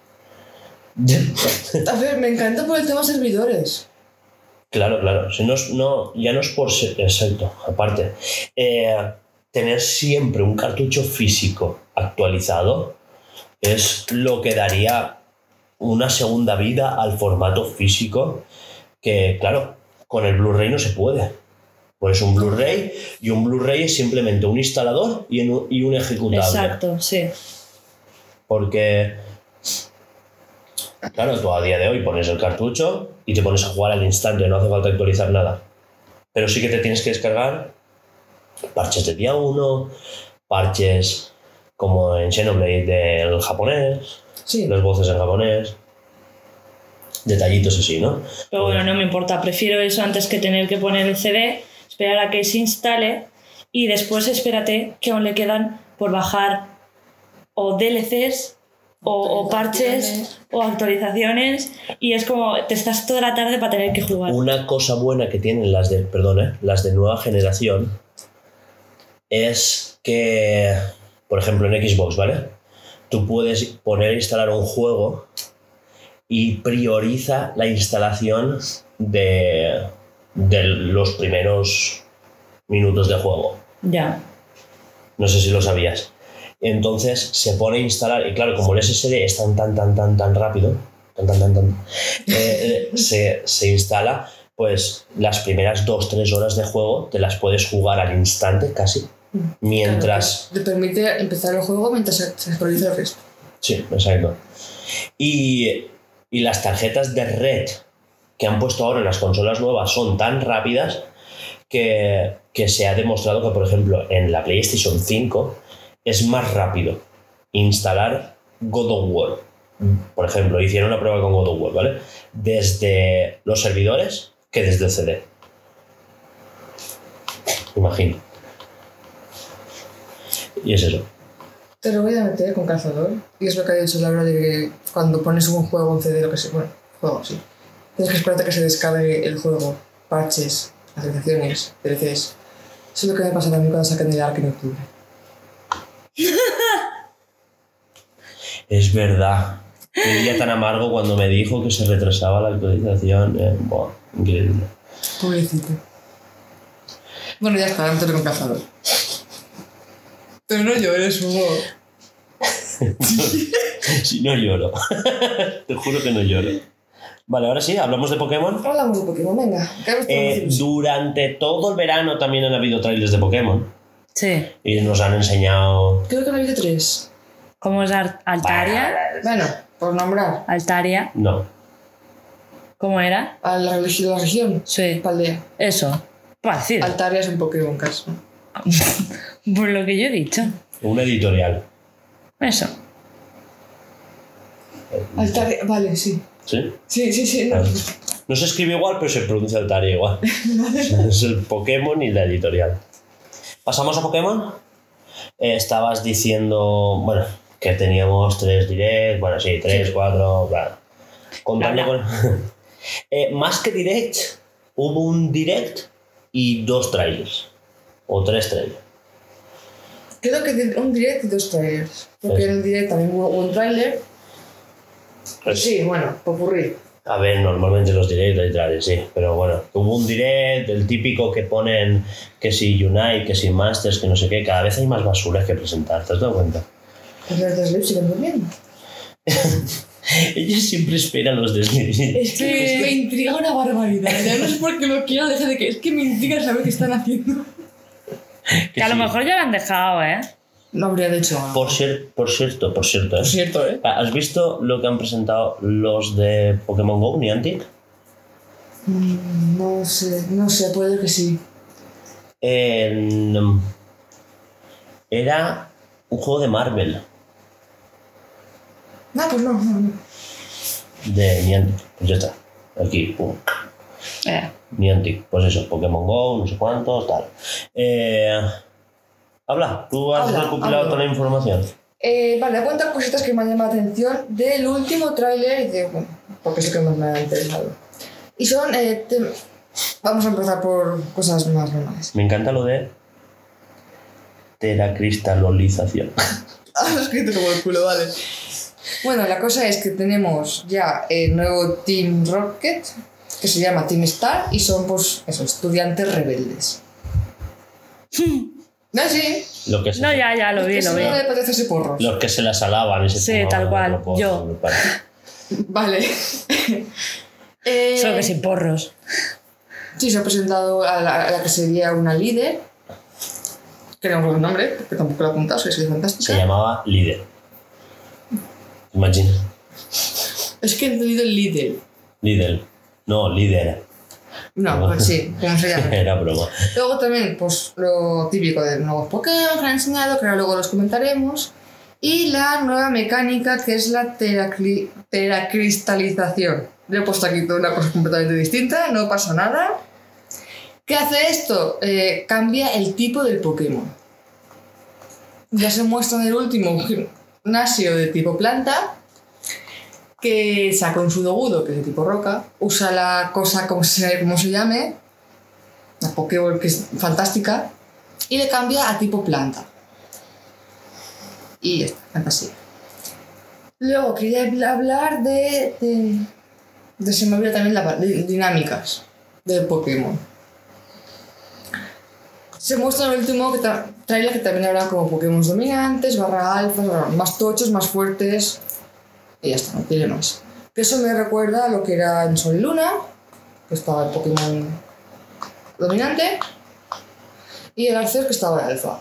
A ver, me encanta por el tema servidores. Claro, claro. Si no, no, ya no es por ser. Exacto, aparte. eh, tener siempre un cartucho físico actualizado es lo que daría una segunda vida al formato físico. Que, claro, con el Blu-ray no se puede. Pues un Blu-ray y un Blu-ray es simplemente un instalador y un, y un ejecutable. Exacto, sí. Porque, claro, tú a día de hoy pones el cartucho y te pones a jugar al instante, no hace falta actualizar nada. Pero sí que te tienes que descargar parches de día 1, parches como en Xenoblade del japonés, Sí. los voces en japonés, detallitos así, ¿no? Pero bueno, no me importa. Prefiero eso antes que tener que poner el CD, esperar a que se instale y después espérate que aún le quedan por bajar o DLCs o, o parches o actualizaciones y es como te estás toda la tarde para tener que jugar. Una cosa buena que tienen las de, perdón, ¿eh? las de nueva generación es que, por ejemplo, en Xbox, ¿vale? Tú puedes poner a instalar un juego y prioriza la instalación de, de los primeros minutos de juego. Ya. No sé si lo sabías. Entonces se pone a instalar, y claro, como el SSD es tan, tan, tan, tan, tan rápido, tan, tan, tan, tan, eh, se, se instala, pues las primeras 2-3 horas de juego te las puedes jugar al instante casi, mientras... Claro, te permite empezar el juego mientras se, se actualiza el resto. Sí, exacto. Y, y las tarjetas de red que han puesto ahora en las consolas nuevas son tan rápidas que, que se ha demostrado que, por ejemplo, en la PlayStation 5 es más rápido instalar God of War. Por ejemplo, hicieron una prueba con God of War, ¿vale? Desde los servidores que desde el CD. Imagino. Y es eso. Te lo voy a meter con calzador. Y es lo que ha dicho Laura de que cuando pones un juego, un CD, lo que sea, bueno, juego, sí. Tienes que esperarte a que se descargue el juego, parches, actualizaciones, DLCs. Eso es lo que me pasa también cuando saquen el Ark en octubre. Es verdad. Qué día tan amargo cuando me dijo que se retrasaba la actualización. Eh, buah, increíble. Pobrecito. Bueno, ya está, mételo con calzador. Pero no llores, Hugo. Si no lloro. Te juro que no lloro. Vale, ahora sí, hablamos de Pokémon. Hablamos de Pokémon, venga. ¿Qué has Eh, durante todo el verano también han habido trailers de Pokémon. Sí. Y nos han enseñado. Creo que han habido tres. ¿Cómo es Ar- Altaria? Bueno, por nombrar. Altaria. No. ¿Cómo era? A la, regi- la región. Sí. Paldea. Eso. Parecido. Altaria es un Pokémon caso. Por lo que yo he dicho. Una editorial. Eso. Altaria, vale, sí. ¿Sí? Sí, sí, sí. no. Vale. No se escribe igual, pero se pronuncia Altaria igual. es el Pokémon y la editorial. ¿Pasamos a Pokémon? Eh, estabas diciendo, bueno, que teníamos tres direct, bueno, sí, tres, cuatro, Bla, con... Eh, más que direct, hubo un direct y dos trailers. O tres trailers. Creo que un direct y dos trailers. Porque Sí. en el direct también hubo un trailer. Pues Sí, bueno, popurrí. A ver, normalmente los direct trailers, sí. Pero bueno, hubo un direct, el típico que ponen que si Unite, que si Masters, que no sé qué. Cada vez hay más basuras que presentar, ¿te has dado cuenta? Pues los de siguen durmiendo. Ellos siempre esperan los desliz. Es que me intriga una barbaridad. Ya no es porque lo quiero dejar de que. Es que me intriga saber qué están haciendo. Que a lo mejor ya lo han dejado, ¿eh? No habría algo. Por, cier- por cierto, por cierto, ¿eh? Por cierto, ¿eh? ¿has visto lo que han presentado los de Pokémon Go, Niantic? Mm, No sé, no sé, puede que sí. En- Era un juego de Marvel, Ah, pues no, no, no. de Niantic. Pues ya está. Aquí, pum. Eh, Niantic, pues eso, Pokémon Go, no sé cuántos, tal. Eh, habla, tú has Habla, recopilado hablo. toda la información. Eh, vale, cuántas cositas que me han llamado la atención del último tráiler y de, bueno, porque sí que más me ha interesado. Y son, eh, tem- vamos a empezar por cosas más normales. Me encanta lo de teracristalización. Ah, lo he escrito como el culo, vale. Bueno, la cosa es que tenemos ya el nuevo Team Rocket, que se llama Team Star, y son, pues, eso, estudiantes rebeldes. ¿No? Sí. Lo que se, no, ya, ya, lo vi, lo vi. no le apetece ese. Los que se las alaban y se Sí, tal cual, yo. Vale. Eh, Solo que sin porros. Sí, se ha presentado a la, a la que sería una líder. Que no recuerdo el nombre, porque tampoco lo he apuntado, soy Se fantástica. llamaba Líder. Imagina. Es que he entendido el líder. Líder. No, líder. No, pues sí, como se llama. Era broma. Luego también, pues lo típico de nuevos Pokémon que han enseñado, que ahora luego los comentaremos. Y la nueva mecánica que es la teracli- teracristalización. Le he puesto aquí toda una cosa completamente distinta, no pasa nada. ¿Qué hace esto? Eh, cambia el tipo del Pokémon. Ya se muestra en el último gimnasio de tipo planta, que saca un sudogudo, que es de tipo roca, usa la cosa como se, como se llame, la Pokéball que es fantástica, y le cambia a tipo planta. Y ya está, fantasía. Luego quería hablar de. de, de se también la de dinámicas del Pokémon. Se muestra en el último que tra- trailer que también habrá como Pokémon dominantes, barra alfa, más tochos, más fuertes. Y ya está, no tiene más. Que eso me recuerda a lo que era en Sol y Luna, que estaba el Pokémon dominante, y el Arceus que estaba en alfa.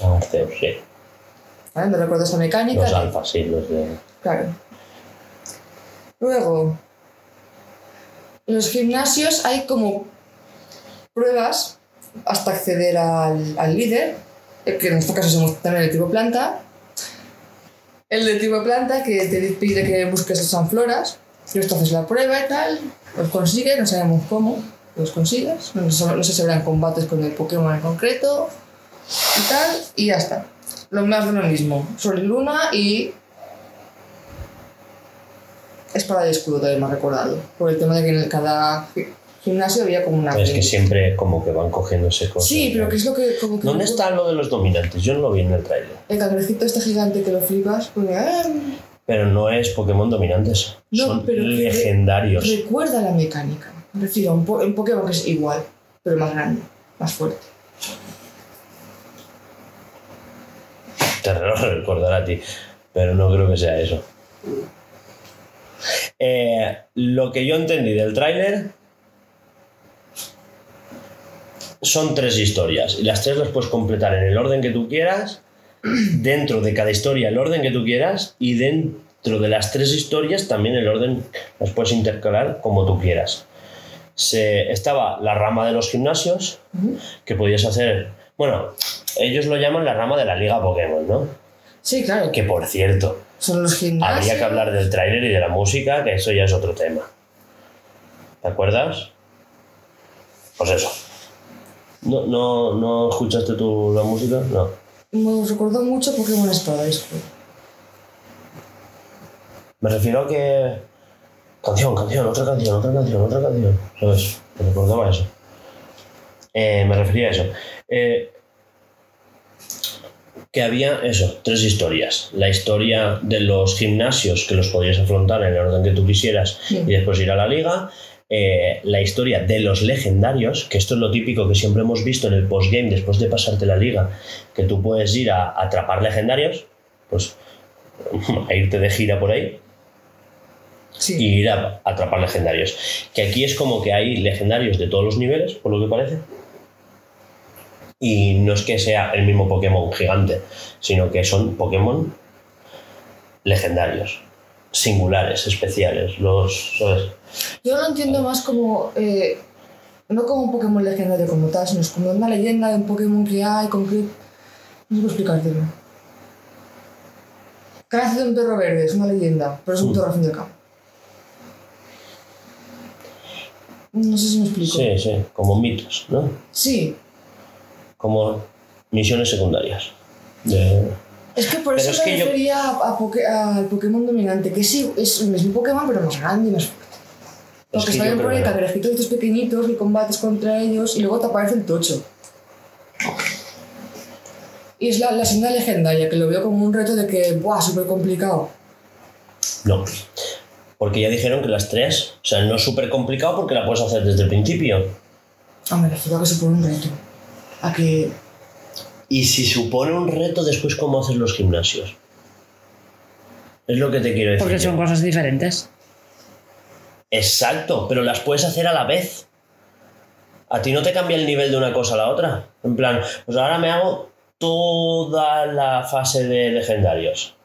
Arceus, sí. ¿Vale? Me recuerda esa mecánica. Los alfas, sí, los de. Claro. Luego, en los gimnasios hay como pruebas hasta acceder al, al líder, eh, que en este caso somos también el tipo planta. El de tipo planta que te pide que busques las sanfloras, y esto haces la prueba y tal, los consigues, no sabemos cómo los consigues, no sé, si habrán combates con el Pokémon en concreto y tal, y ya está. Lo más de lo mismo, Sol y Luna y espada y escudo también me ha recordado. Por el tema de que en cada gimnasio había como una. Es que siempre como que van cogiéndose cosas. Sí, pero que es lo que. Como que ¿Dónde está lo de los dominantes? Yo no lo vi en el trailer. El cangrejito este gigante que lo flipas. Porque, ah, Pero no es Pokémon dominantes. No, Son pero legendarios. recuerda la mecánica. Me refiero a un, po- un Pokémon que es igual, pero más grande, más fuerte. Te lo recordará a ti. Pero no creo que sea eso. Eh, lo que yo entendí del tráiler son tres historias y las tres las puedes completar en el orden que tú quieras, dentro de cada historia el orden que tú quieras y dentro de las tres historias también el orden las puedes intercalar como tú quieras. Se, estaba la rama de los gimnasios que podías hacer, bueno, ellos lo llaman la rama de la liga Pokémon, ¿no? Sí, claro. Que por cierto, Son los gimnasios. habría que hablar del tráiler y de la música, que eso ya es otro tema. ¿Te acuerdas? Pues eso. ¿No, no, no escuchaste tú la música? No. Me recordó mucho Pokémon Espada. Me refiero a que. Canción, canción, otra canción, otra canción, otra canción. ¿Sabes? Me recordaba eso. Eh, me refería a eso. Eh, que había eso, tres historias. La historia de los gimnasios que los podías afrontar en el orden que tú quisieras Sí. y después ir a la liga. Eh, la historia de los legendarios, que esto es lo típico que siempre hemos visto en el postgame después de pasarte la liga, que tú puedes ir a, a atrapar legendarios, pues a irte de gira por ahí Sí. y ir a, a atrapar legendarios. Que aquí es como que hay legendarios de todos los niveles, por lo que parece. Y no es que sea el mismo Pokémon gigante, sino que son Pokémon legendarios, singulares, especiales, los, ¿sabes? Yo lo entiendo más como. eh, no como un Pokémon legendario como tal, sino es como una leyenda de un Pokémon que hay concreto. No sé explicártelo. Que nace de un perro verde, es una leyenda, pero es un perro al fin del campo. No sé si me explico. Sí, sí, como mitos, ¿no? Sí. Como misiones secundarias. De- Es que por Pero eso es me que yo- refería a, a al Pokémon dominante, que sí, es el mismo Pokémon, pero más grande y más fuerte. Porque que bien creo por ahí que- cangrejitos estos pequeñitos y combates contra ellos y luego te aparece el tocho. Y es la, la senda legendaria, que lo veo como un reto de que, ¡buah, súper complicado! No. Porque ya dijeron que las tres, o sea, no es súper complicado porque la puedes hacer desde el principio. Ah, me refiero a que supone un reto. A que Y si supone un reto, después, ¿cómo hacer los gimnasios? Es lo que te quiero decir. Porque yo. son cosas diferentes. Exacto, pero las puedes hacer a la vez. A ti no te cambia el nivel de una cosa a la otra. En plan, pues ahora me hago toda la fase de legendarios.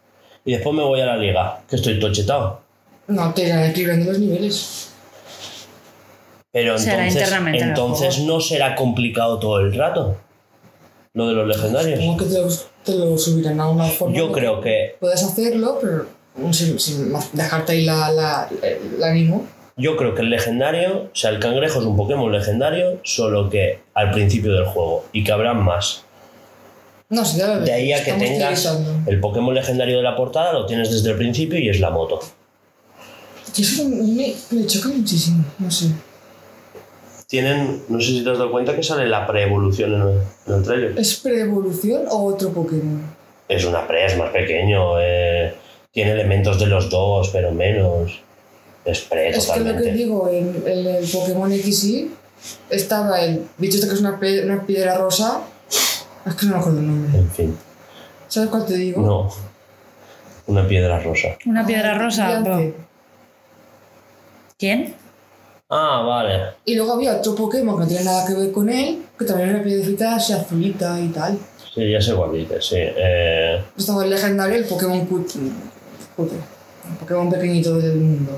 Y después me voy a la liga, que estoy tochetado. no te irán equilibrando los niveles. Pero Será entonces, entonces no será complicado todo el rato. Lo de los legendarios. Supongo que te lo, te lo subirán a una forma. Yo creo que Puedes hacerlo, pero sin, dejarte ahí la, la, el ánimo. Yo creo que el legendario, o sea, el cangrejo es un Pokémon legendario, solo que al principio del juego y que habrá más. No sé, ya lo De ahí a que tengas el Pokémon legendario de la portada, lo tienes desde el principio y es la moto. Y eso me, me choca muchísimo, no sé. Tienen, no sé si te has dado cuenta que sale la pre-evolución en el, en el trailer. ¿Es pre-evolución o otro Pokémon? Es una pre, es más pequeño, eh, tiene elementos de los dos, pero menos. Es pre Es que lo que digo, en, en el Pokémon XY estaba el bicho este que es una, pe- una piedra rosa. Es que no me acuerdo el nombre. En fin, ¿Sabes cuál te digo? no. Una piedra rosa. Una piedra rosa. Bro. ¿Quién? Ah, vale. Y luego había otro Pokémon que no tiene nada que ver con él, que también era una piedrecita así azulita y tal. Sí, ya sé cuál dices, sí. Eh, Estaba el legendario, el Pokémon cut- cutre. El Pokémon pequeñito del mundo.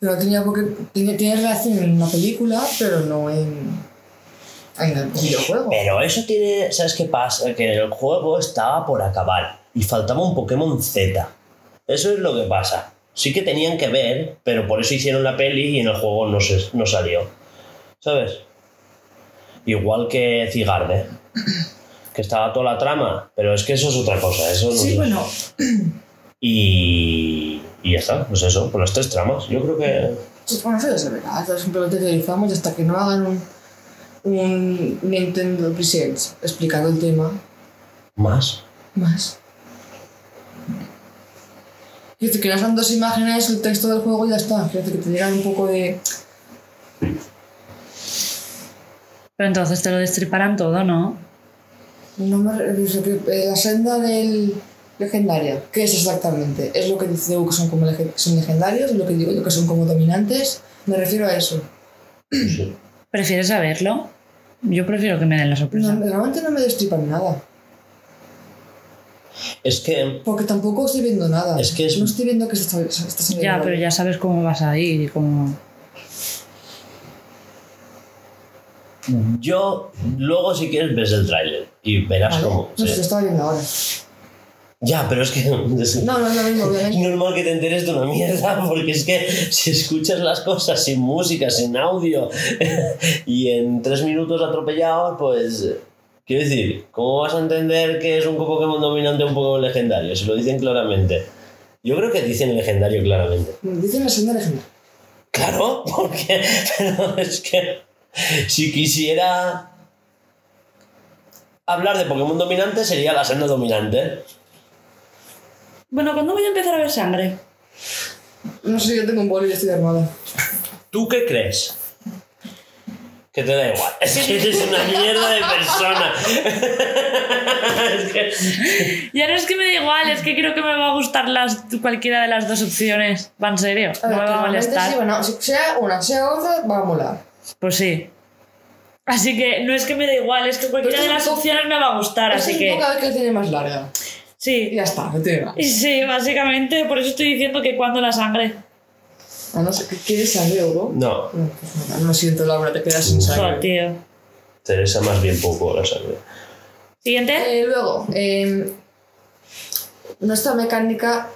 Pero tenía, poke- tiene, tiene relación en una película, pero no en, en el videojuego. Pero eso tiene, ¿sabes qué pasa? Que el juego estaba por acabar y faltaba un Pokémon Z. Eso es lo que pasa. Sí que tenían que ver, pero por eso hicieron la peli y en el juego no, se, no salió. ¿Sabes? Igual que Cigarde. Que estaba toda la trama, pero es que eso es otra cosa. Eso no Sí, bueno, Y, y ya está, pues eso, por las tres tramas. Yo creo que. sí, bueno, eso se verá. Entonces simplemente teorizamos y hasta que no hagan un, un Nintendo Presents explicando el tema Más. más. Quiero decir que no son dos imágenes, el texto del juego y ya está. Quiero decir que te digan un poco de. Pero entonces te lo destriparán todo, ¿no? No me re- dice que, eh, la senda del legendaria. ¿Qué es exactamente? ¿Es lo que dice Edu que son como lege- son legendarios? ¿Es lo que digo yo que son como dominantes? Me refiero a eso. Sí. ¿Prefieres saberlo? Yo prefiero que me den la sorpresa. No, realmente no me destripan nada. Es que. Porque tampoco estoy viendo nada. Es que es- No estoy viendo que se está, se está saliendo ya, pero ya sabes cómo vas a ir y cómo... Yo, luego si quieres, ves el tráiler y verás Vale. cómo. No sé, sí. lo estaba viendo ahora. Ya, pero es que. No, no es lo mismo, Es obviamente. normal que te enteres de una mierda, porque es que si escuchas las cosas sin música, sin audio y en tres minutos atropellados, pues. Quiero decir, ¿cómo vas a entender que es un Pokémon dominante un Pokémon legendario? Si lo dicen claramente. Yo creo que dicen legendario claramente. Dicen la senda legendaria. Claro, porque. Pero es que. Si quisiera. Hablar de Pokémon dominante sería la senda dominante. Bueno, ¿cuándo voy a empezar a ver sangre? No sé, yo tengo un boli y estoy armada. ¿Tú qué crees? Que te da igual. Es que eres una mierda de persona. es que... Ya no es que me da igual, es que creo que me va a gustar las, cualquiera de las dos opciones. Va en serio, no me va a molestar. sí, bueno, si sea una, sea otra, va a molar. Pues sí. Así que no es que me da igual, es que cualquiera de es las opciones me va a gustar, Es así un que... poco a ver que tiene más larga. Y Sí. ya está, no tiene más. Sí, básicamente, por eso estoy diciendo que cuando la sangre. A no que quieres sangre, bro. No, No, pues nada, lo siento, Laura, te quedas sin Joder, sangre. tío. Teresa más bien poco la sangre. Siguiente. Eh, luego, eh, nuestra mecánica,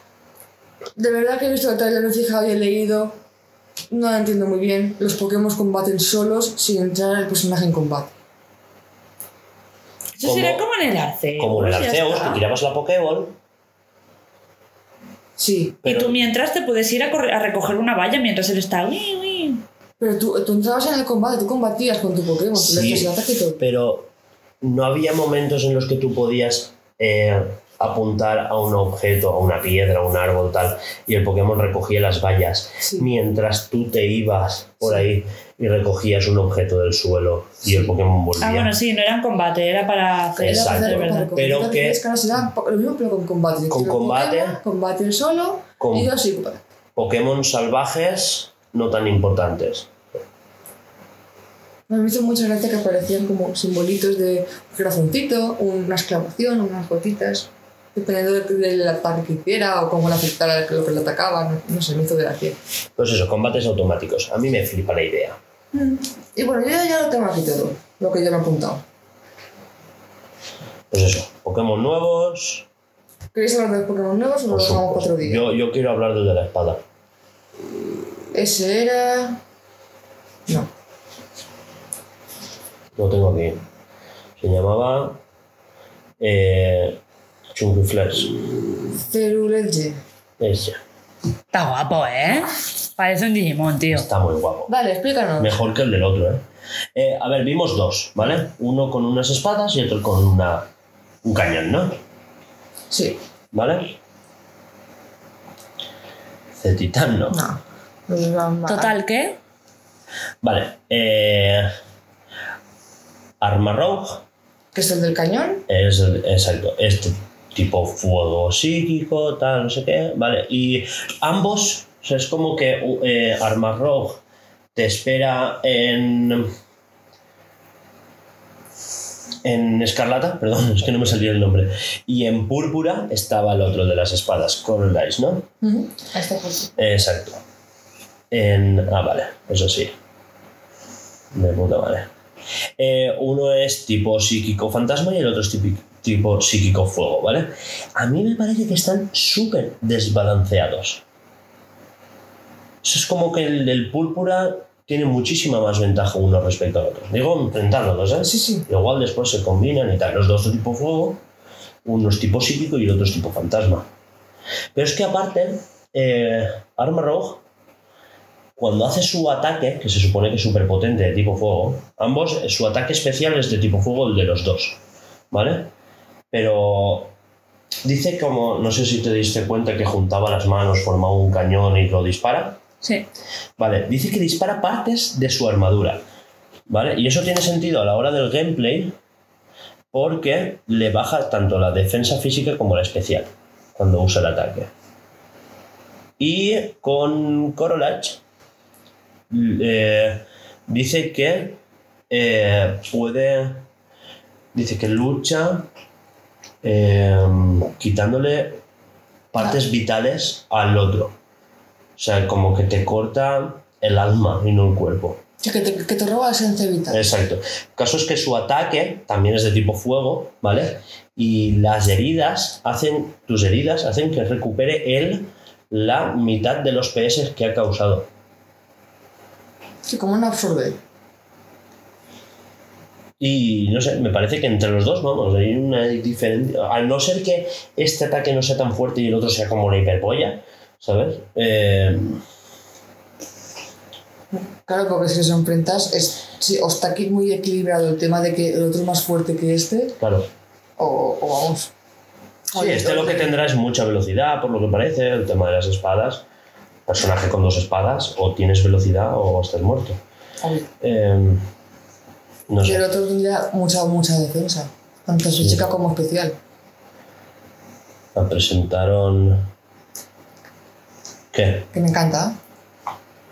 de verdad que he visto el trailer, he fijado y he leído. no la entiendo muy bien. Los Pokémon combaten solos sin entrar el personaje en combate. Eso Como- sería como en el Arceus. Como en el ya Arceus, te tirabas la Pokéball, Sí, pero Y tú mientras te puedes ir a, correr- a recoger una valla mientras él está. "Uy, uy". pero tú, tú entrabas en el combate, tú combatías con tu Pokémon, tú le Sí. hacías el ataque y todo. pero no había momentos en los que tú podías eh, apuntar a un objeto, a una piedra, a un árbol, tal, y el Pokémon recogía las vallas, Sí. mientras tú te ibas por ahí y recogías un objeto del suelo y el Pokémon volvía. Ah, bueno, sí, no era en combate, era para hacer Era para Exacto. hacer- Pero que- será lo mismo, pero con combate. Con combate. Pokémon, combate solo Con- y dos psicópatas. Pokémon salvajes no tan importantes. Me hizo mucha gracia que aparecían como simbolitos de un corazoncito, una exclamación, unas gotitas, dependiendo de- del ataque que hiciera o cómo le afectara lo que le atacaba. No, no sé, me hizo gracia. Pues eso, combates automáticos. A mí me flipa la idea. Y bueno, yo ya lo tengo aquí todo, lo que yo me he apuntado. Pues eso, Pokémon nuevos. ¿Queréis hablar de Pokémon nuevos o lo dejamos para otro día? Yo, yo quiero hablar del de la espada. Ese era. No. Lo tengo aquí. Se llamaba. Eh, Chunky Flash. Cerulege. Ese. Está guapo, ¿eh? Parece un Digimon, tío. Está muy guapo. Vale, explícanos. Mejor que el del otro, ¿eh? Eh, A ver, vimos dos, ¿vale? Uno con unas espadas y otro con una, un cañón, ¿no? Sí. ¿Vale? Cetitán, no. No. Total, ¿qué? Vale. Eh, Arma Rogue Que es el del cañón. es el- exacto, este tipo fuego psíquico, tal, no sé qué, ¿vale? Y ambos, o sea, es como que eh, Arma Rogue te espera en. En Escarlata, perdón, es que no me salía el nombre. Y en Púrpura estaba el otro de las espadas, Coral Eyes, ¿no? Puesto. Exacto. En. Ah, vale, eso sí. De puta madre. Eh, uno es tipo psíquico fantasma y el otro es tipo, tipo psíquico fuego, ¿vale? A mí me parece que están súper desbalanceados. Eso es como que el del púrpura tiene muchísima más ventaja uno respecto al otro. Digo, enfrentándolos, ¿eh? Sí, sí. Igual después se combinan y tal. Los dos son tipo fuego, uno es tipo psíquico y el otro es tipo fantasma. Pero es que aparte, eh, Arma Rogue, cuando hace su ataque, que se supone que es súper potente de tipo fuego, ambos, eh, su ataque especial es de tipo fuego el de los dos, ¿vale? Pero dice como, no sé si te diste cuenta que juntaba las manos, formaba un cañón y lo dispara. Sí. Vale, dice que dispara partes de su armadura. ¿Vale? Y eso tiene sentido a la hora del gameplay porque le baja tanto la defensa física como la especial cuando usa el ataque. Y con Corolach eh, dice que eh, puede. Dice que lucha eh, quitándole partes vitales al otro. O sea, como que te corta el alma y no el cuerpo. Sí, que te, que te roba la esencia vital. Exacto. El caso es que su ataque también es de tipo fuego, ¿vale? Y las heridas hacen, tus heridas hacen que recupere él la mitad de los PS que ha causado. Sí, como un absorbe. Y no sé, me parece que entre los dos, vamos, hay una diferencia. Al no ser que este ataque no sea tan fuerte y el otro sea como la hiperpolla, ¿sabes? Eh, Claro, porque si os enfrentas, es, sí, o está aquí muy equilibrado el tema de que el otro es más fuerte que este, claro. o, o vamos. Sí, este lo que tendrá es mucha velocidad, por lo que parece, el tema de las espadas. Personaje con dos espadas, o tienes velocidad o estás muerto. Eh, no Y el otro tendría mucha, mucha defensa, tanto física como especial. Me presentaron. ¿Qué? Que me encanta.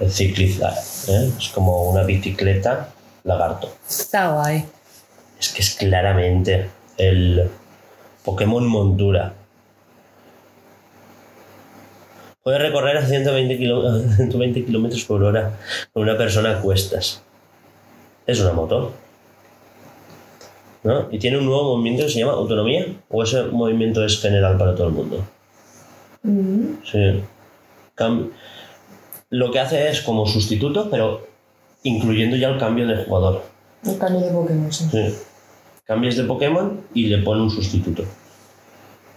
El ciclista. ¿eh? Es como una bicicleta lagarto. Está guay. Es que es claramente el Pokémon montura. Puede recorrer a 120 kilo- 120 kilómetros por hora con una persona a cuestas. Es una moto. ¿No? Y tiene un nuevo movimiento que se llama autonomía. ¿O ese movimiento es general para todo el mundo? Sí. Cam- lo que hace es como sustituto, pero incluyendo ya el cambio de jugador. Un cambio de Pokémon, sí. Sí. Cambias de Pokémon y le pone un sustituto.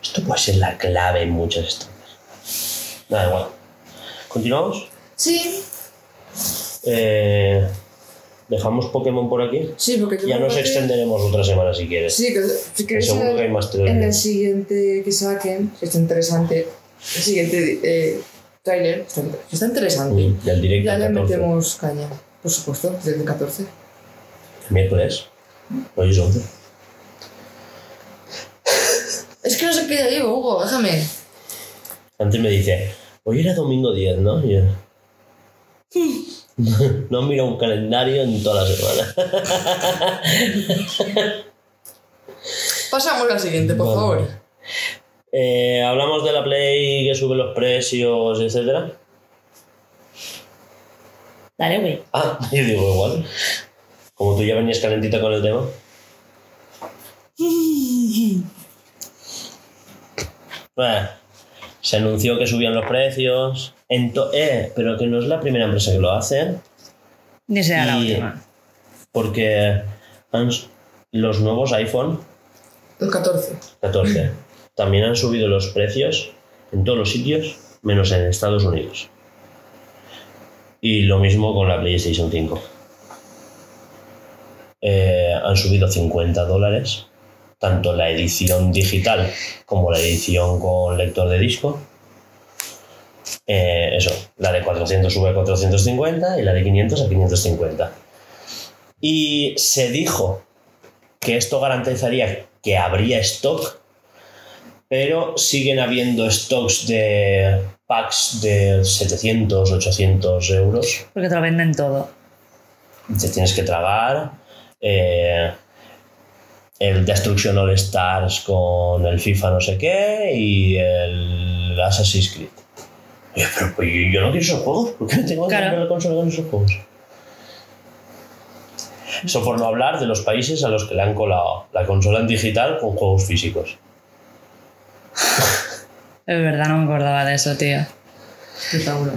Esto puede ser la clave en muchas estrategias. Da igual. ¿Continuamos? Sí, Eh, Dejamos Pokémon por aquí. sí, porque Ya nos que- extenderemos otra semana si quieres. Sí, que si Seguro saber que hay más en el siguiente que saquen, que está interesante, el siguiente eh, trailer, está, está interesante. Mm, Del directo Ya le 14. metemos caña, por supuesto, desde el 14. El miércoles. Hoy es 11. Es que no sé qué ya digo, Hugo, déjame. Antes me dice, hoy era domingo 10, ¿no? Y yo, no miro un calendario en toda la semana. Pasamos al siguiente, por favor. Eh, Hablamos de la Play que sube los precios, etcétera. Dale, güey. Ah, yo digo igual. Como tú ya venías calentita con el tema. Bueno, se anunció que subían los precios. Ento- eh, pero que no es la primera empresa que lo hace. Ni sea la última. Porque han- los nuevos iPhone El 14. 14 también han subido los precios en todos los sitios, menos en Estados Unidos. Y lo mismo con la PlayStation 5. Eh, han subido 50 dólares, tanto la edición digital como la edición con lector de disco. Eh, eso, la de 400 sube a 450 y la de 500 a 550. Y se dijo que esto garantizaría que habría stock, pero siguen habiendo stocks de packs de 700, 800 euros. Porque te lo venden todo. Te tienes que tragar. eh, el Destruction All Stars con el FIFA no sé qué y el Assassin's Creed. Pero pues, yo no quiero esos juegos. ¿Por qué me tengo que Claro. la consola con esos juegos? Eso por no hablar de los países a los que le han colado la consola en digital con juegos físicos. Es verdad, no me acordaba de eso, tío. Qué tauro.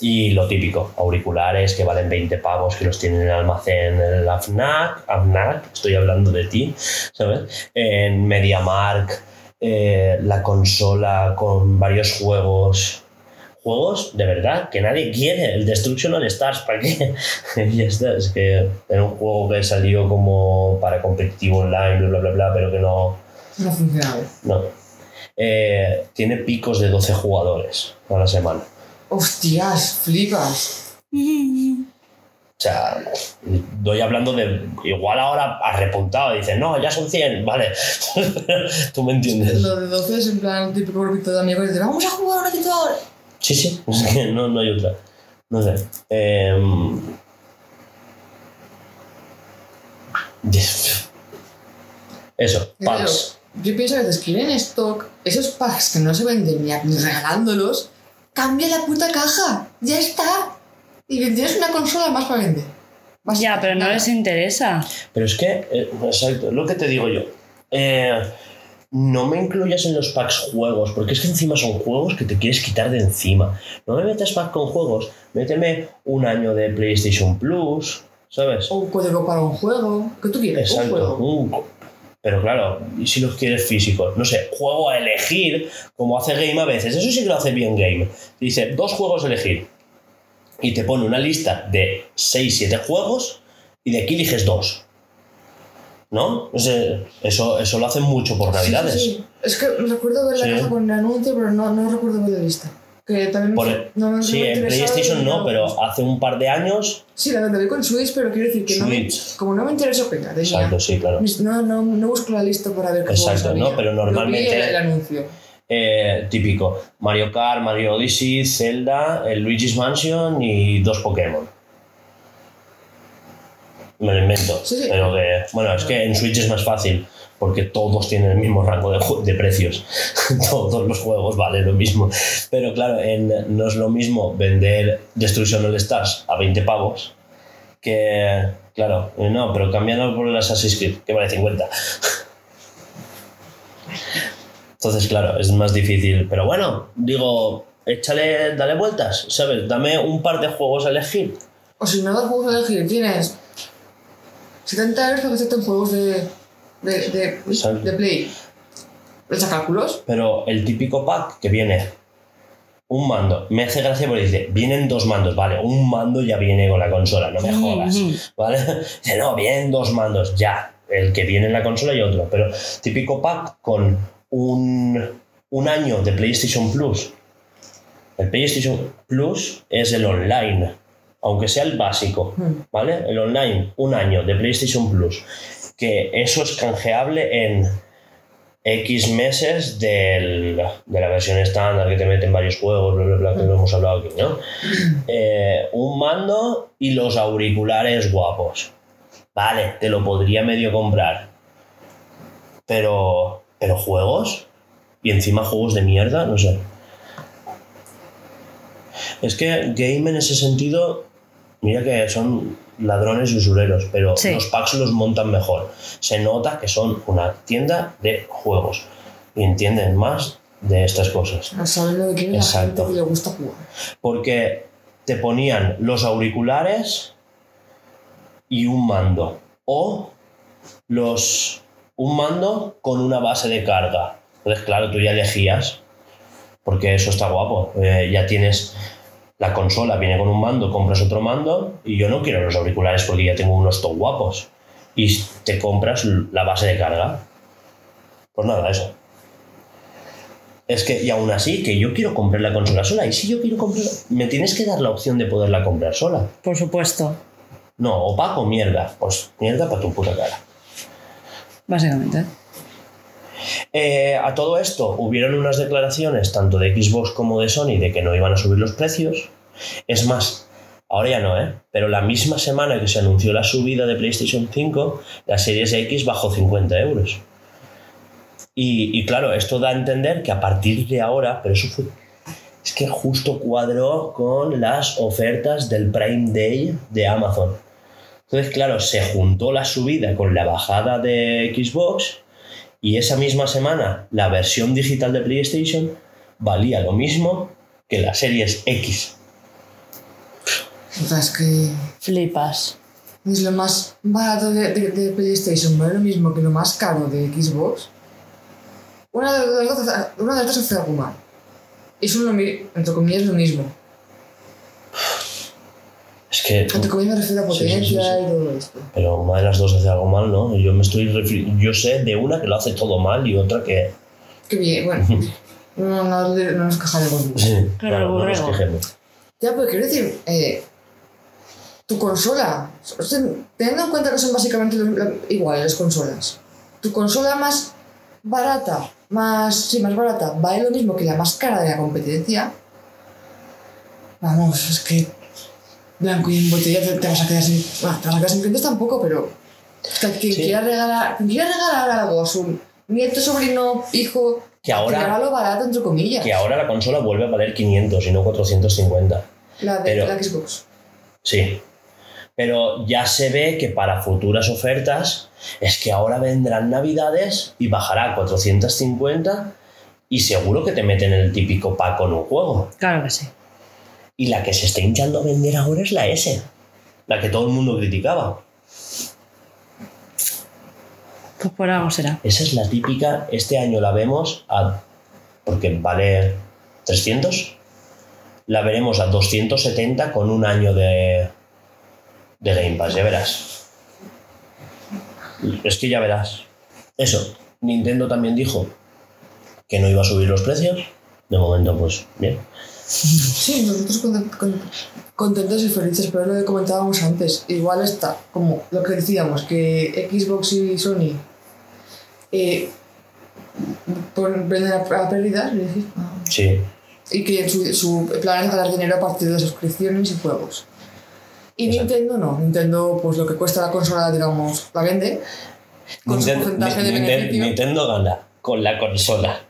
Y lo típico, auriculares que valen 20 pavos, que los tienen en el almacén en la FNAC, AFNAC, estoy hablando de ti, ¿sabes? En MediaMark, eh, la consola con varios juegos. Juegos de verdad que nadie quiere. El Destruction All Stars, ¿para qué? ya está, es que era un juego que salió como para competitivo online, bla, bla, bla, bla, pero que no, No ha funcionado. no. Eh, tiene picos de 12 jugadores a la semana. Hostias, flipas. O sea, doy hablando de. Igual ahora ha repuntado, dice, no, ya son 100, vale. Tú me entiendes. Lo de 12 es en plan típico grupito de amigos y dice, vamos a jugar un ratito ahora. Sí, sí, es que no, no hay otra. No sé. Em, Eso, packs. Yo, yo pienso a veces que en stock, esos packs que no se venden ni regalándolos, cambia la puta caja. Ya está. Y tienes una consola más para vender. Ya, pero no Nada. les interesa. Pero es que, eh, exacto, es lo que te digo yo. Eh, no me incluyas en los packs juegos, porque es que encima son juegos que te quieres quitar de encima. No me metas pack con juegos, méteme un año de PlayStation Plus, ¿sabes? O un código para un juego. que tú quieres? Un Exacto. juego. un- pero claro, ¿y si los quieres físicos? No sé, juego a elegir, como hace Game a veces. Eso sí que lo hace bien Game. Dice, dos juegos a elegir. Y te pone una lista de 6, 7 juegos y de aquí eliges dos. ¿No? Eso, eso lo hacen mucho por Navidades. Sí, sí. Es que recuerdo ver la Sí. caja con el anuncio, pero no, no recuerdo ver la lista. Que también Por- no, no sí, me en PlayStation no, pero hace un par de años. Sí, la verdad, vi con Switch, pero quiero decir que no me, Switch. como no me interesó, venga, tenía. Exacto, sí, claro. No, no, no busco la lista para ver qué Exacto. ¿no? Pero Yo vi normalmente- el anuncio. Eh, típico. Mario Kart, Mario Odyssey, Zelda, el Luigi's Mansion y dos Pokémon. Me lo invento. Sí, sí. Pero que, bueno, es que en Switch es más fácil porque todos tienen el mismo rango de, precios. todos los juegos valen lo mismo. Pero claro, en- no es lo mismo vender Destruction All Stars a 20 pavos que, claro, no, pero cambiando por el Assassin's Creed, que vale 50. Entonces, claro, es más difícil. Pero bueno, digo, échale, dale vueltas, ¿sabes? Dame un par de juegos a elegir. O si no das juegos a elegir, tienes 70 euros para que acepten juegos de, de, de, Play. ¿Le echas cálculos? Pero el típico pack que viene un mando, me hace gracia porque dice, vienen dos mandos, vale, un mando ya viene con la consola, no me jodas. ¿vale? Dice, no, vienen dos mandos, ya, el que viene en la consola y otro, pero típico pack con un, un año de PlayStation Plus. El PlayStation Plus es el online, aunque sea el básico, Hmm. ¿vale? El online, un año de PlayStation Plus, que eso es canjeable en X meses del- de la versión estándar que te meten varios juegos, bla, bla, bla, que lo hemos hablado aquí, ¿no? Eh, un mando y los auriculares guapos. Vale, te lo podría medio comprar. Pero, pero juegos y encima juegos de mierda, no sé. Es que Game en ese sentido, mira que son ladrones y usureros, pero Sí. los packs los montan mejor. Se nota que son una tienda de juegos y entienden más de estas cosas. No saben lo que la Exacto. gente que le gusta jugar. Porque te ponían los auriculares y un mando. O los un mando con una base de carga. Entonces, claro, tú ya elegías. Porque eso está guapo. Eh, ya tienes la consola, viene con un mando, compras otro mando. Y yo no quiero los auriculares porque ya tengo unos top guapos. Y te compras la base de carga. Pues nada, eso. Es que, y aún así, que yo quiero comprar la consola sola. Y si yo quiero comprar, me tienes que dar la opción de poderla comprar sola. Por supuesto, No, opaco, mierda. Pues mierda para tu puta cara. Básicamente. Eh, a todo esto, hubieron unas declaraciones tanto de Xbox como de Sony de que no iban a subir los precios. Es más, ahora ya no, ¿eh? Pero la misma semana que se anunció la subida de PlayStation 5, la Series X bajó 50 euros. Y, y claro, esto da a entender que a partir de ahora, pero eso fue. Es que justo cuadró con las ofertas del Prime Day de Amazon. Entonces, claro, se juntó la subida con la bajada de Xbox y esa misma semana la versión digital de PlayStation valía lo mismo que la Series X. O sea, es que Flipas. es lo más barato de, de- de PlayStation, no es lo mismo que lo más caro de Xbox. Una de las dos, hace- una de las dos hace algo mal. Son lo entre comillas lo mismo. Es que. Entre comillas me refiero a Sí, sí, sí, potencia sí. y todo esto. Pero una de las dos hace algo mal, ¿no? Yo me estoy Yo sé de una que lo hace todo mal y otra que. Qué bien, bueno. No, no, no nos quejaremos mucho. Claro, el no nos quejemos. Ya, pero quiero decir, eh, tu consola, o sea, teniendo en cuenta que son básicamente iguales las consolas, tu consola más barata, más, sí, más barata, vale lo mismo que la más cara de la competencia, vamos, es que blanco y en botella te, te vas a quedar sin, bueno, te vas a quedar sin clientes tampoco, pero es que Sí. quiera regalar, quien quiera regalar algo a su nieto, sobrino, hijo, Que ahora- lo barato, entre comillas, Que ahora la consola vuelve a valer 500 y no 450. la de pero- la Xbox. Sí. Pero ya se ve que para futuras ofertas es que ahora vendrán navidades y bajará a 450 y seguro que te meten el típico pack con un juego. Claro que sí. Y la que se está hinchando a vender ahora es la S, la que todo el mundo criticaba. Pues por algo será. Esa es la típica, este año la vemos a, porque vale 300, la veremos a 270 con un año de, de Game Pass, ya verás. Es que ya verás. Eso, Nintendo también dijo que no iba a subir los precios. De momento, pues bien. Sí, nosotros conten- con- contentos y felices, pero es lo que comentábamos antes. Igual está, como lo que decíamos, que Xbox y Sony eh, venden a, a pérdidas, Sí, y que su, su plan es ganar dinero a partir de suscripciones y juegos. Y Exacto. Nintendo no, Nintendo pues lo que cuesta la consola, digamos, la vende con su porcentaje de Ninten- beneficio. Nintendo gana con la consola,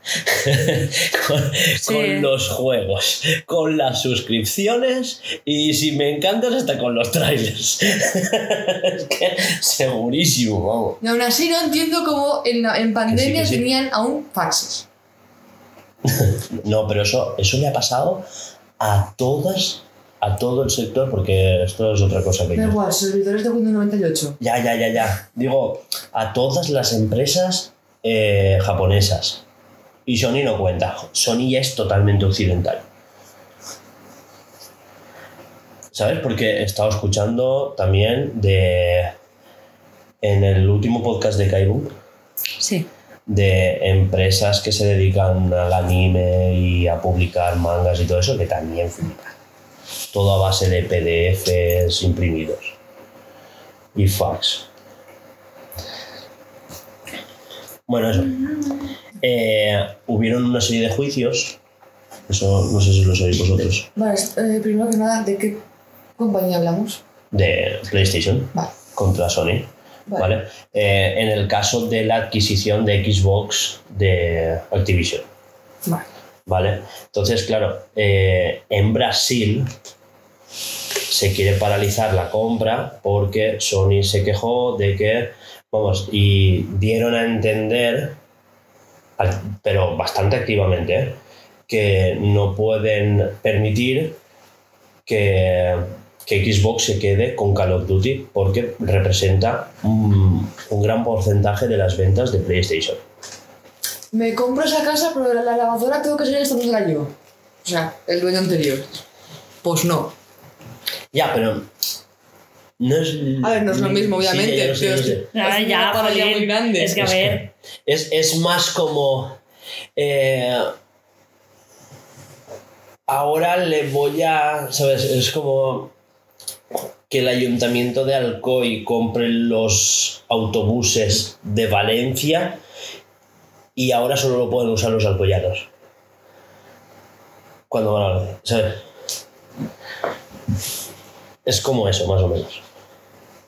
con, Sí. con los juegos, con las suscripciones y si me encantas hasta con los trailers. es que segurísimo, vamos. Y aún así no entiendo cómo en, la- en pandemia que sí. tenían aún faxes. No, pero eso, eso le ha pasado a todas, a todo el sector, porque esto es otra cosa que Da igual, servidores de Windows 98. Ya, ya, ya, ya. Digo, a todas las empresas eh, japonesas. Y Sony no cuenta. Sony ya es totalmente occidental. ¿Sabes? Porque he estado escuchando también de. En el último podcast de Kaibun, Sí. de empresas que se dedican al anime y a publicar mangas y todo eso, que también flipa. Todo a base de PDFs imprimidos y fax. Bueno, eso. Eh, hubieron una serie de juicios. Eso no sé si lo sabéis vosotros. Vale, eh, primero que nada, ¿de qué compañía hablamos? De PlayStation Vale. contra Sony. Vale. ¿vale? Eh, en el caso de la adquisición de Xbox de Activision. Vale. ¿Vale? Entonces, claro, en Brasil se quiere paralizar la compra porque Sony se quejó de que, vamos, y dieron a entender, pero bastante activamente, ¿eh? que no pueden permitir que, que Xbox se quede con Call of Duty porque representa un, un gran porcentaje de las ventas de PlayStation. Me compro esa casa, pero la, la lavadora tengo que seguir estándola yo. O sea, el dueño anterior. Pues no. Ya, pero no es... A ver, no es lo mismo, Sí, obviamente, yo sé, pero yo es-. Ah, ya, una muy grande. Es que a ver. Es, es más como. eh, ahora le voy a. ¿Sabes? Es como que el ayuntamiento de Alcoy compre los autobuses de Valencia y ahora solo lo pueden usar los alcoyanos. Cuando van a ¿sabes? Es como eso, más o menos.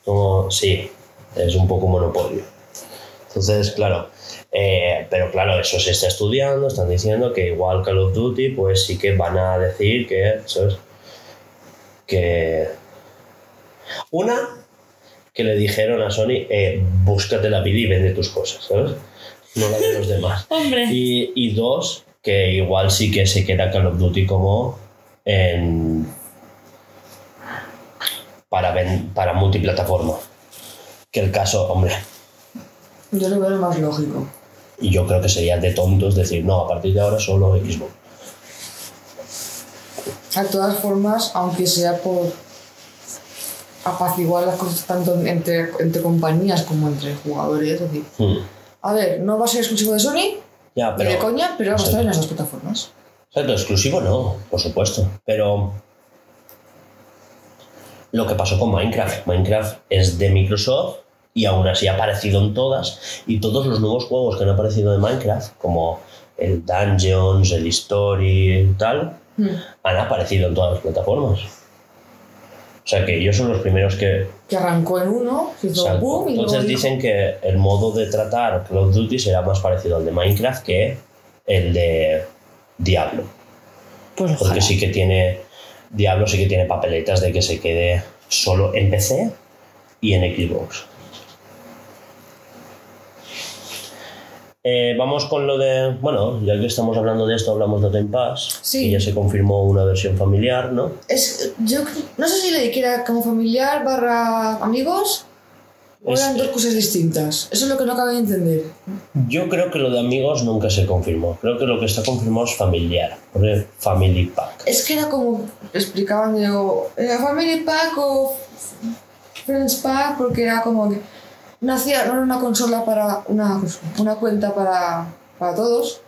Como, sí, es un poco monopolio. Entonces, claro, eh, pero claro, eso se está estudiando, están diciendo que igual Call of Duty, pues sí que van a decir que, ¿sabes? Que... Una, que le dijeron a Sony, eh, búscate la vida y vende tus cosas, ¿sabes? No la de los demás. Hombre. Y, y dos, que igual sí que se queda Call of Duty como en... Para, ven- para multiplataforma. Que el caso, hombre, Yo lo veo más lógico. y yo creo que sería de tontos decir, no, a partir de ahora solo Xbox. De todas formas, aunque sea por apaciguar las cosas tanto entre, entre compañías como entre jugadores, es decir, Hmm. a ver, no va a ser exclusivo de Sony, Ya, de coña, pero va a estar en las dos plataformas. Exacto, exclusivo no, por supuesto. Pero lo que pasó con Minecraft. Minecraft es de Microsoft y aún así ha aparecido en todas. Y todos los nuevos juegos que han aparecido de Minecraft, como el Dungeons, el History y tal, Hmm. han aparecido en todas las plataformas. O sea que ellos son los primeros que... Que arrancó en uno, se hizo boom y Entonces dicen que el modo de tratar Call of Duty será más parecido al de Minecraft que el de Diablo. Pues Porque ojalá. sí que tiene. Diablo sí que tiene papeletas de que se quede solo en PC y en Xbox. Eh, vamos con lo de. Bueno, ya que estamos hablando de esto, hablamos de Game Pass. Sí. Y ya se confirmó una versión familiar, ¿no? Es, yo no sé si le que era como familiar barra amigos o Es- eran dos cosas distintas. Eso es lo que no acabo de entender. Yo creo que lo de amigos nunca se confirmó. Creo que lo que está confirmado es familiar. Family Pack. Es que era como explicaban, digo, era Family Pack o Friends Pack, porque era como que no, hacía, no era una consola para una, una cuenta para, para todos.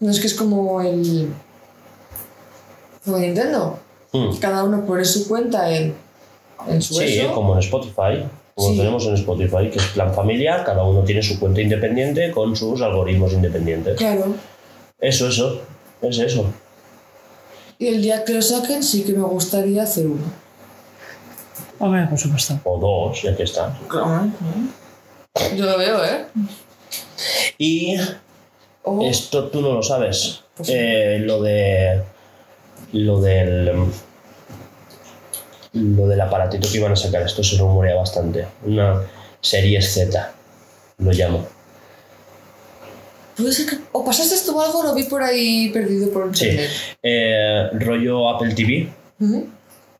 No es que es como el. como Nintendo. Hmm. Cada uno pone su cuenta en, en su Sí, eso. como en Spotify. Como Sí. tenemos en Spotify, que es plan familiar, cada uno tiene su cuenta independiente con sus algoritmos independientes. Claro. Eso, eso. Es eso. Y el día que lo saquen, sí que me gustaría hacer uno. Hombre, por supuesto. O dos, ya que está. Claro. Yo lo veo, ¿eh? Y esto tú no lo sabes. Pues sí. Eh, lo de. Lo del. Lo del aparatito que iban a sacar. Esto se rumorea bastante. Una serie Z. Lo llamo. O pasaste tú algo, lo vi por ahí perdido por Sí. internet. Eh, rollo Apple TV,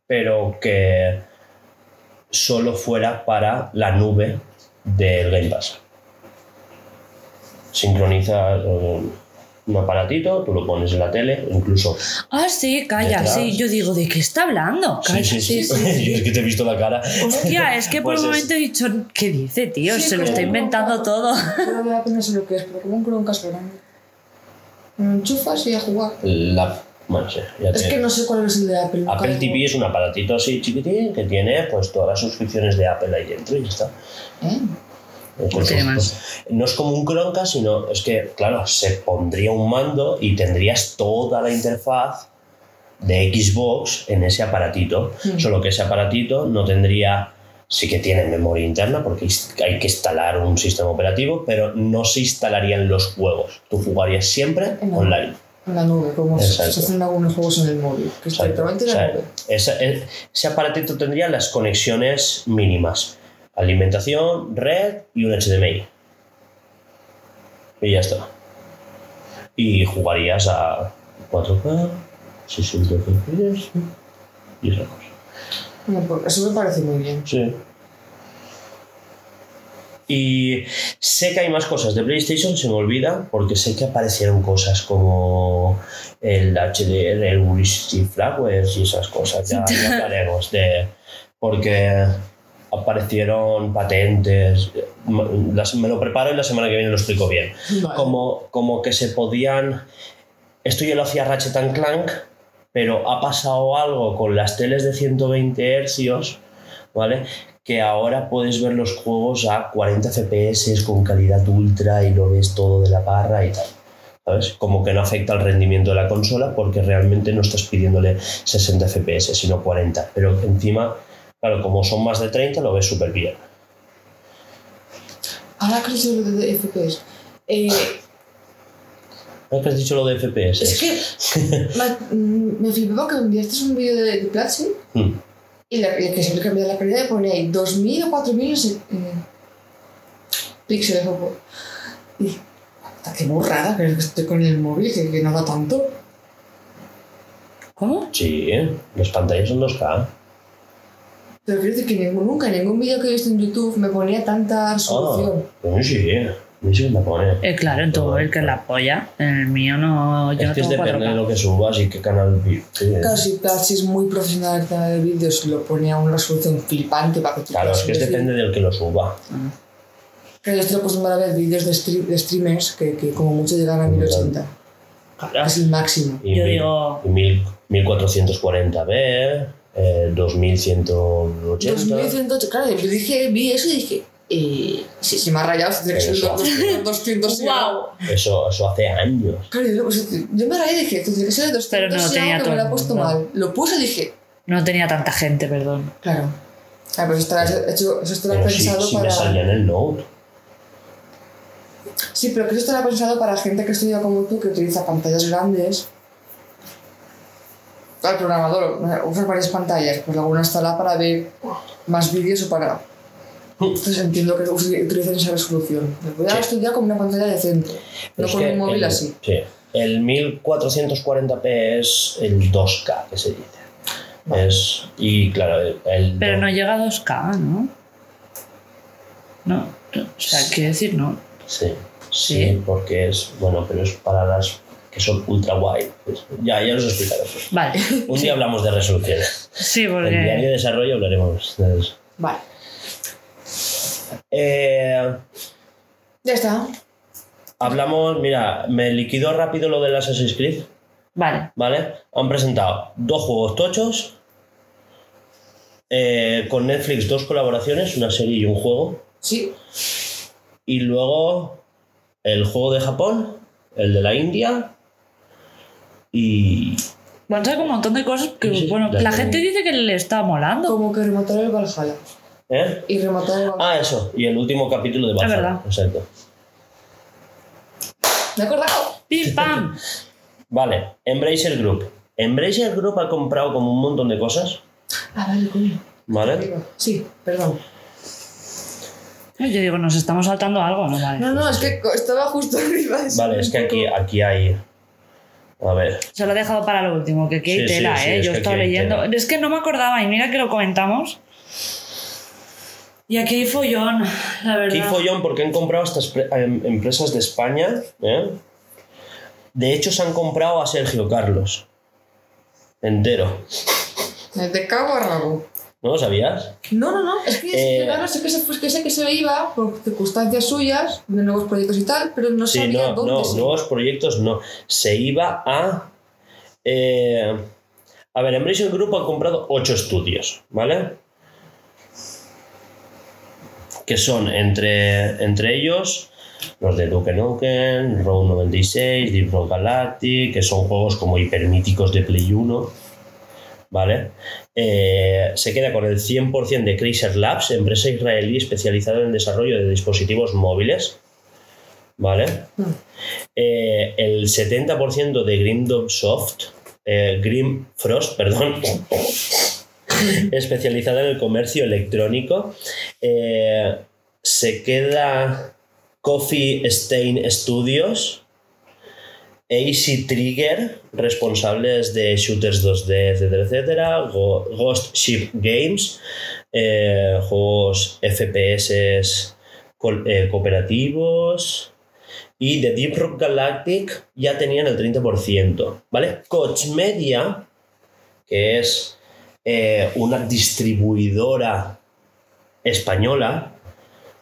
pero que solo fuera para la nube del Game Pass. Sincronizas eh, un aparatito, tú lo pones en la tele, incluso. Ah, sí, calla, Detrás. sí. Yo digo, ¿de qué está hablando? Calla. sí, sí, sí. sí, sí. Yo es que te he visto la cara. Hostia, es que por Pues un es- momento he dicho, ¿qué dice, tío? Sí, Se lo está inventando todo. Pero me da pena sé lo que es, pero como un Chromecast grande. Lo enchufas y a jugar. La, bueno, sí, ya Es que no sé cuál es el de Apple. Apple TV es un aparatito así chiquitín que tiene pues todas las suscripciones de Apple ahí dentro y ya está. ¿Eh? No es como un Chromecast, sino es que, claro, se pondría un mando y tendrías toda la interfaz de Xbox en ese aparatito. Mm. Solo que ese aparatito no tendría, sí que tiene memoria interna porque hay que instalar un sistema operativo, pero no se instalarían los juegos. Tú jugarías siempre En online. En la nube, como se, Exacto. se hacen algunos juegos en el móvil. Que es directamente en la nube. ese, ese aparatito tendría las conexiones mínimas. Alimentación, red y un HDMI. Y ya está. Y jugarías a 4K, 60 FPS y esas cosas. No, pues, Eso me parece muy bien. Sí. Y sé que hay más cosas de PlayStation, se me olvida, porque sé que aparecieron cosas como el HDR, el Wishy Flowers y esas cosas. Ya, ya hablaremos de. Porque aparecieron patentes. Las- me lo preparo y la semana que viene lo explico bien. Vale. Como, como que se podían. Esto ya lo hacía Ratchet and Clank, pero ha pasado algo con las teles de 120 Hz, ¿vale? Que ahora puedes ver los juegos a 40 FPS con calidad ultra y lo ves todo de la parra y tal. ¿Sabes? Como que no afecta al rendimiento de la consola porque realmente no estás pidiéndole 60 FPS, sino 40. Pero encima, claro, como son más de 30, lo ves súper bien. Ahora que has dicho lo de FPS. Eh, ¿No que has dicho lo de FPS? es que me, mm, me flipó que me enviaste un vídeo de, de Platzi Mm. y la, que siempre cambia la calidad y ponía ahí 2000 o 4000 no sé, eh, píxeles o. Y dije, "Puta, qué burrada que estoy con el móvil que, que no da tanto. ¿Cómo? Sí, las pantallas son 2K. Pero quiero decir que ningún- nunca en ningún vídeo que he visto en YouTube me ponía tanta resolución. Ah, a mí sí, mí sí que me pone. Eh, claro, en todo el que la polla. En el mío no. Yo es no que es tengo depende de 4K. lo que subas y qué canal vi- sí. Claro, si Platzi es muy profesional en canal de vídeos y lo ponía a una resolución flipante para que tú Claro, es que es depende del que lo suba. Claro, yo estoy acostumbrada a ver vídeos de, stream- de streamers que, que como mucho llegan a 1080. Claro. Es el máximo. Y Yo mil- digo- y mil- 1440p, eh, 2180. 2108, claro, yo dije, vi eso y dije, eh, si se me ha rayado, se tiene que ser Eso. 200, 200 y algo. ¡Wow! Eso, eso hace años. Claro, yo, pues, yo me rayé y dije, tiene que ser de 200 Pero no y tenía que me lo todo he puesto mundo. mal. Lo puse y dije, No tenía tanta gente, perdón. claro. Ah, pues esto estará hecho, eso estará Pero sí, pensado sí me para. salía en el Note. Sí, pero que eso estará pensado para gente que estudia como tú, que utiliza pantallas grandes. El programador eh, usa varias pantallas, pues alguna estará para ver más vídeos o para. Entonces entiendo que utilicen esa resolución. Me voy a Sí. estudiar con una pantalla decente, Pero no con un móvil el- así. Sí. El 1440p es el 2K que se dice. Es, y claro, el, el Pero no llega a 2K, ¿no? No. O sea, quiero decir, no. Sí, sí, Sí. porque es, bueno, pero es para las que son ultra wide. Pues ya, ya os explicaré. pues. Vale. Un día hablamos de resoluciones. Sí, En diario de porque. desarrollo hablaremos de eso. Vale, Eh, ya está. hablamos, mira, me liquidó rápido lo del Assassin's Creed, Vale. ¿vale? Han presentado dos juegos tochos. eh, con Netflix dos colaboraciones, una serie y un juego. Sí, Y luego el juego de Japón, el de la India y... Van a ser un montón de cosas que, Sí, bueno, la te- gente dice que le está molando. como que rematar el Valhalla. ¿Eh? Y rematar el Valhalla. Ah, eso. Y el último capítulo de Valhalla. verdad. Exacto. ¿Me he acordado? ¡Pim, pam! Vale, Embracer Group. Embracer Group ha comprado como un montón de cosas, Ah, vale, coño. ¿vale? Sí, perdón. Yo digo, nos estamos saltando algo, ¿no? Vale. No, no, es que estaba justo arriba. Vale, es que aquí, aquí hay. A ver. Se lo he dejado para lo último, que aquí hay Sí, tela, sí, ¿eh? es Yo he estado hay leyendo. tela. Es que no me acordaba y mira que lo comentamos. Y aquí hay follón, la verdad. Aquí follón porque han comprado estas em- empresas de España. ¿eh? De hecho, se han comprado a Sergio Carlos. Entero. De cabo a rabo. ¿No lo sabías? No, no, no. Es que, Eh, claro, sé que, se, pues que sé que se iba por circunstancias suyas, de nuevos proyectos y tal, pero no Sí, sabía no, dónde no, se nuevos proyectos no. Se iba a. eh, a ver, Embracer Group ha comprado ocho estudios, ¿vale? Que son entre, entre ellos los de Duke Nukem, Road 96, Deep Rock Galactic, que son juegos como hipermíticos de Play 1, ¿vale? Eh, se queda con el 100% de Chrysler Labs, empresa israelí especializada en el desarrollo de dispositivos móviles, ¿vale? Eh, el 70% de Grim Soft, eh, Grim Frost, perdón, especializada en el comercio electrónico. Eh, se queda Coffee Stain Studios, AC Trigger, responsables de shooters 2D, etcétera, etcétera, Ghost Ship Games, eh, juegos FPS eh, cooperativos, y de Deep Rock Galactic ya tenían el 30%, ¿vale? Coach Media, que es eh, una distribuidora española,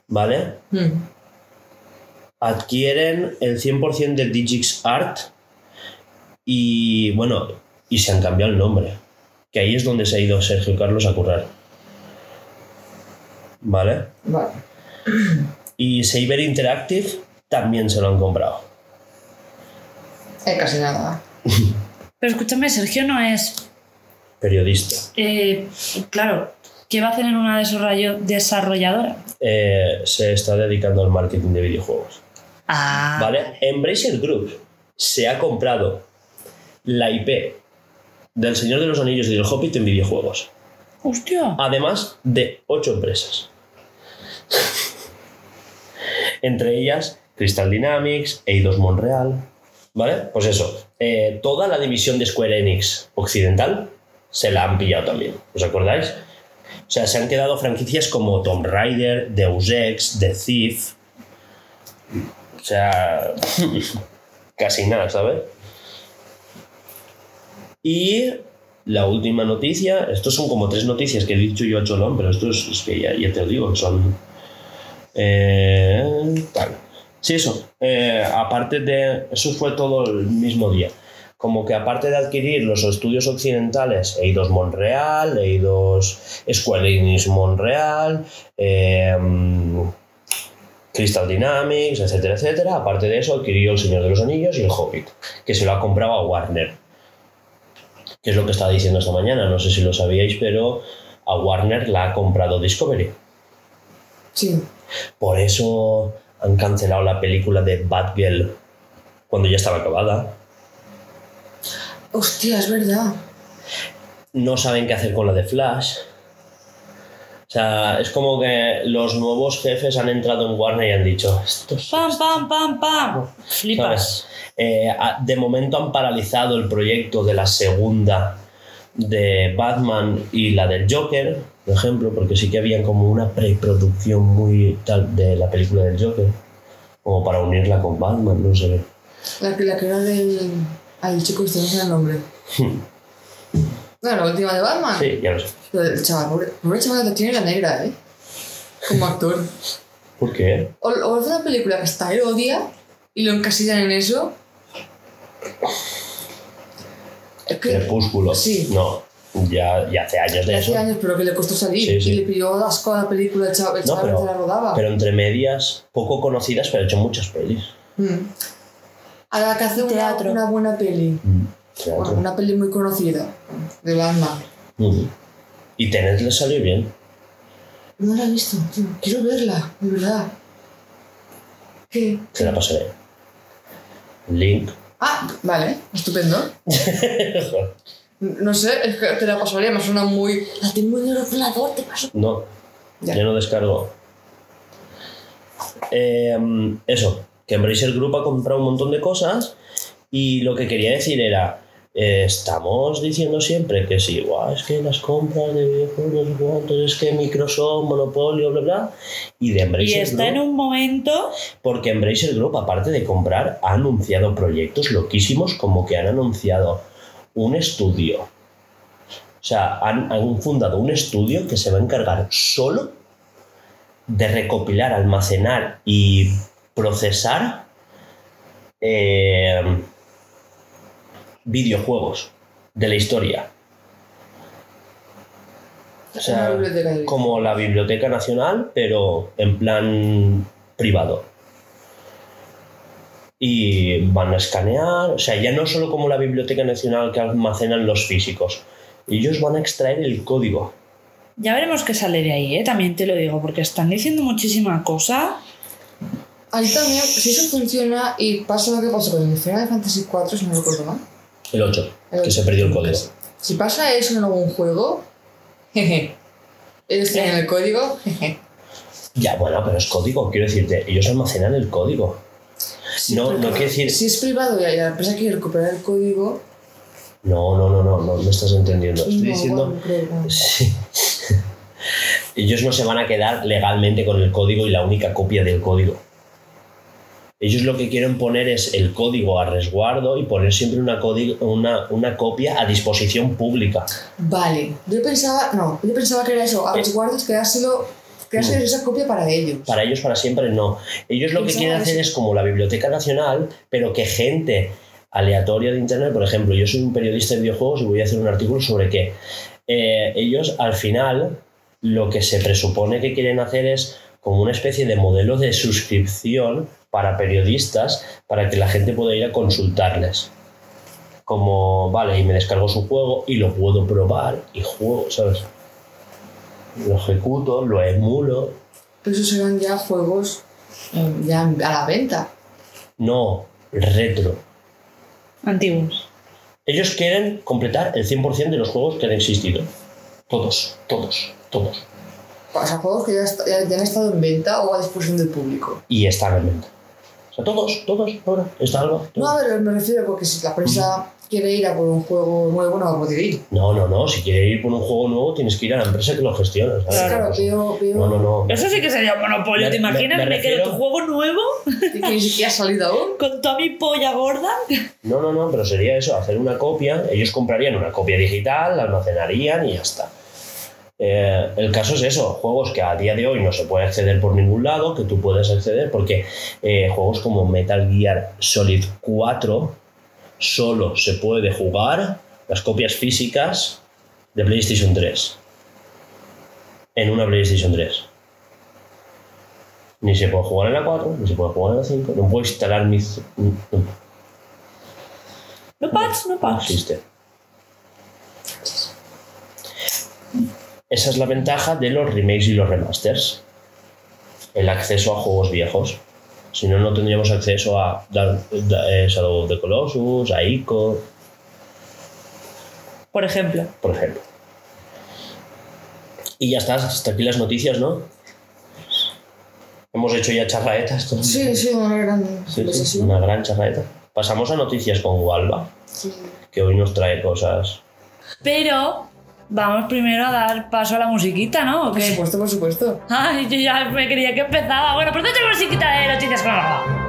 ¿vale? Mm. Adquieren el 100% de Digix Art y, bueno, y se han cambiado el nombre, que ahí es donde se ha ido Sergio Carlos a currar, ¿vale? Vale. Y Saber Interactive también se lo han comprado. Eh, casi nada. Pero escúchame, Sergio no es. Periodista. eh, claro, ¿qué va a hacer en una desarrolladora? eh, se está dedicando al marketing de videojuegos. Ah. ¿Vale? Embracer Group se ha comprado la IP del Señor de los Anillos y del Hobbit en videojuegos. Hostia. Además de ocho empresas. Entre ellas Crystal Dynamics, Eidos Montreal. ¿Vale? Pues eso. eh, toda la división de Square Enix occidental se la han pillado también. ¿Os acordáis? O sea, se han quedado franquicias como Tomb Raider, Deus Ex, The Thief. Sea, casi nada, ¿sabes? Y la última noticia, estos son como tres noticias que he dicho yo a Cholón, pero esto es, que ya, te lo digo, son... Eh. Sí, eso. eh, aparte de... Eso fue todo el mismo día. Como que aparte de adquirir los estudios occidentales, Eidos Montreal, Eidos Square Enix Montreal, eh, Crystal Dynamics, etcétera, etcétera. Aparte de eso, adquirió El Señor de los Anillos y El Hobbit, que se lo ha comprado a Warner. Que es lo que estaba diciendo esta mañana, no sé si lo sabíais, pero a Warner la ha comprado Discovery. Sí. Por eso han cancelado la película de Batgirl cuando ya estaba acabada. Hostia, es verdad. No saben qué hacer con la de Flash. O sea, es como que los nuevos jefes han entrado en Warner y han dicho, esto es Pam, pam, pam, pam. Flipas. Eh, de momento han paralizado el proyecto de la segunda de Batman y la del Joker, por ejemplo, porque sí que había como una preproducción muy tal de la película del Joker, como para unirla con Batman, no sé. La que, la que era del. Ay, el chico este, no sé el nombre. No, la última de Batman. Sí, ya lo sé. Pero el chaval, pobre, pobre chaval que tiene la negra, ¿eh? Como actor. ¿Por qué? O, o hace una película que hasta él odia y lo encasillan en eso. Es que Crepúsculo. Sí. No, ya, ya hace años de eso. hace años, pero que le costó salir. Sí, sí. Y le pidió asco a la película, el chaval, el No, chaval pero, que la rodaba. pero entre medias, poco conocidas, pero ha hecho muchas pelis. Mm. Ahora que hace una, Teatro. una buena peli. Bueno, una peli muy conocida. De Batman. Y Tenet le salió bien. No la he visto, tío. Quiero verla, de verdad. ¿Qué? Se la pasaré. Link. Ah, vale, estupendo. No sé, es que te la pasaría, me suena muy. La tengo en el ordenador, te paso. No, Ya. ya no descargo. eh, eso, que Embracer Group ha comprado un montón de cosas y lo que quería decir era, eh, estamos diciendo siempre que sí, guau, es que las compras de videojuegos, sé cuántos, es que Microsoft, Monopolio, bla, bla, y de Y Embracer está Group, en un momento. porque Embracer Group, aparte de comprar, ha anunciado proyectos loquísimos como que han anunciado un estudio. O sea, han, han fundado un estudio que se va a encargar solo de recopilar, almacenar y procesar eh, videojuegos de la historia. O sea, de- como la Biblioteca Nacional, pero en plan privado. Y van a escanear, o sea, ya no solo como la Biblioteca Nacional que almacenan los físicos, ellos van a extraer el código. Ya veremos qué sale de ahí, ¿eh? También te lo digo, porque están diciendo muchísima cosa. Ahí también, si eso funciona y pasa lo que pasó con el Final Fantasy IV, si no recuerdo mal. El 8, El que se perdió el código. Si pasa eso en algún juego, jeje. Ellos tienen el código, jeje. Ya, bueno, pero es código, quiero decirte, ellos almacenan el código. no, no quiere decir. Si es privado y la empresa quiere recuperar el código, No, no, no, no, no me estás entendiendo. Estoy no, diciendo. no. Sí. Ellos no se van a quedar legalmente con el código y la única copia del código. Ellos lo que quieren poner es el código a resguardo y poner siempre una, código- una, una copia a disposición pública. Vale, yo pensaba, no, yo pensaba que era eso, a los guardias quedárselo, quedárselo No. esa copia para ellos. Para ellos para siempre no. Ellos lo que quieren hacer es como la Biblioteca Nacional, pero que gente aleatoria de Internet, por ejemplo, yo soy un periodista de videojuegos y voy a hacer un artículo sobre que eh, ellos al final lo que se presupone que quieren hacer es como una especie de modelo de suscripción para periodistas para que la gente pueda ir a consultarles. Como, vale, y me descargo su juego y lo puedo probar y juego, ¿sabes? Lo ejecuto, lo emulo, Pero esos serán ya juegos eh, ya a la venta. No, retro. Antiguos. Ellos quieren completar el 100% de los juegos que han existido. Todos, todos, todos. O sea, juegos que ya, ya- ya han estado en venta o a disposición del público. Y están en venta. Sea, todos, todos, ahora. Está algo. No, a ver, me refiero porque si la empresa quiere ir a por un juego nuevo, no va a poder ir. No, no, no. Si quieres ir por un juego nuevo, tienes que ir a la empresa que lo gestiona. ¿sabes? Claro, cosa. veo, veo No, no, no. Eso sí que sería un monopolio, ¿te imaginas? me- Me, me quedo tu juego nuevo que ni siquiera ha salido aún. con toda mi polla gorda. No, no, no, pero sería eso, hacer una copia. Ellos comprarían una copia digital, la almacenarían y ya está. Eh, el caso es eso, juegos que a día de hoy no se puede acceder por ningún lado, que tú puedes acceder, porque eh, juegos como Metal Gear Solid 4 solo se puede jugar las copias físicas de PlayStation 3 en una PlayStation 3. Ni se puede jugar en la 4, ni se puede jugar en la 5, no puedo instalar mis... no, No no no pats. existe. Esa es la ventaja de los remakes y los remasters. El acceso a juegos viejos. Si no, no tendríamos acceso a Dark- Da- eh, Shadow of the Colossus, a Ico, Por ejemplo. por ejemplo. Y ya está, hasta aquí las noticias, ¿no? Hemos hecho ya charraetas. Sí, sí, una gran Sí, sí, una gran charraeta. Pasamos a noticias con Walva, Sí. que hoy nos trae cosas. Pero vamos primero a dar paso a la musiquita, ¿no? ¿O Por supuesto, por supuesto. Ay, yo ya me quería que empezaba. Bueno, pues date musiquita de noticias con Alba.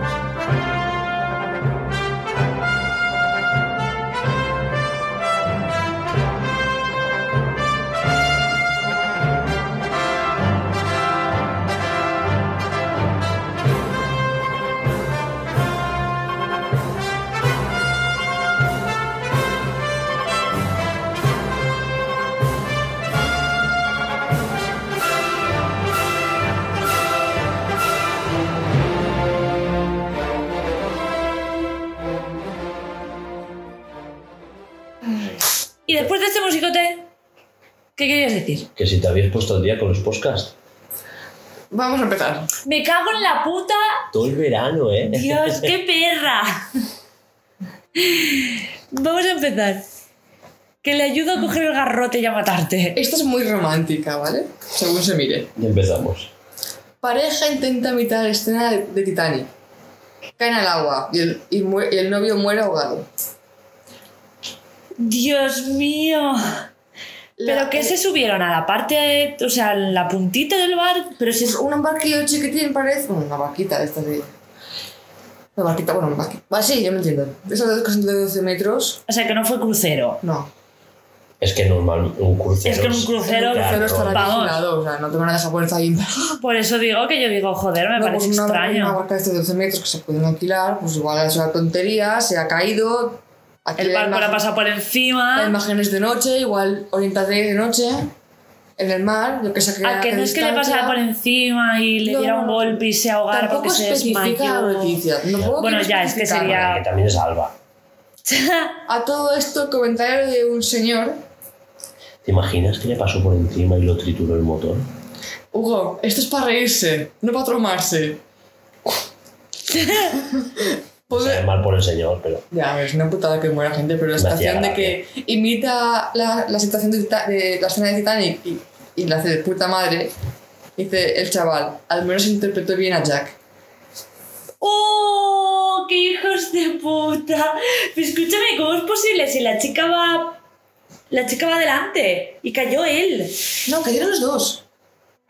Este musicote, ¿qué querías decir? Que si te habías puesto al día con los podcasts. Vamos a empezar. Me cago en la puta. Todo el verano, ¿eh? Dios, qué perra. Vamos a empezar. Que le ayudo a coger el garrote y a matarte. Esta es muy romántica, ¿vale? Según se mire. Y empezamos. Pareja intenta imitar la escena de, Titanic. Caen al agua y el, y el novio muere ahogado. Dios mío. ¿Pero La- qué se subieron a la parte, o sea, la puntita del bar? Pero si Es es... un barquillo chiquitín, parece. Bueno, una barquita de estas de. Una barquita, bueno, una barquita. Ah, sí, yo me entiendo. Esas de que son de 12 metros. O sea, que no fue crucero. No. Es que normal, un crucero. Es que un crucero, El Claro. crucero estará vigilado, o sea, no te van a dejar poner ahí. Por eso digo que yo digo, joder, me No, parece pues una, extraño. Una barca de estos de 12 metros que se pueden alquilar, pues igual es una tontería, se ha caído. Aquí El la barco imagen- pasado por La encima. imagen es de noche, igual orientate de noche, en el mar, yo que sé que A que no es que le pasara por encima y le No, diera un golpe y se ahogara porque se la desmayó. noticia. No puedo Bueno, ya, es que sería- Que también es Alba. A todo esto, comentario de un señor, ¿Te imaginas que le pasó por encima y lo trituró el motor? Hugo, esto es para reírse, no para tromarse. Pues, Sabe mal por el señor, pero. Ya, es una putada que muera gente, pero la situación de que imita la, la situación de, de la escena de Titanic y, y la hace de puta madre, dice el chaval, al menos interpretó bien a Jack. ¡Oh! ¡Qué hijos de puta! Pero escúchame, ¿cómo es posible si la chica va. La chica va adelante y cayó él? No, cayeron los dos.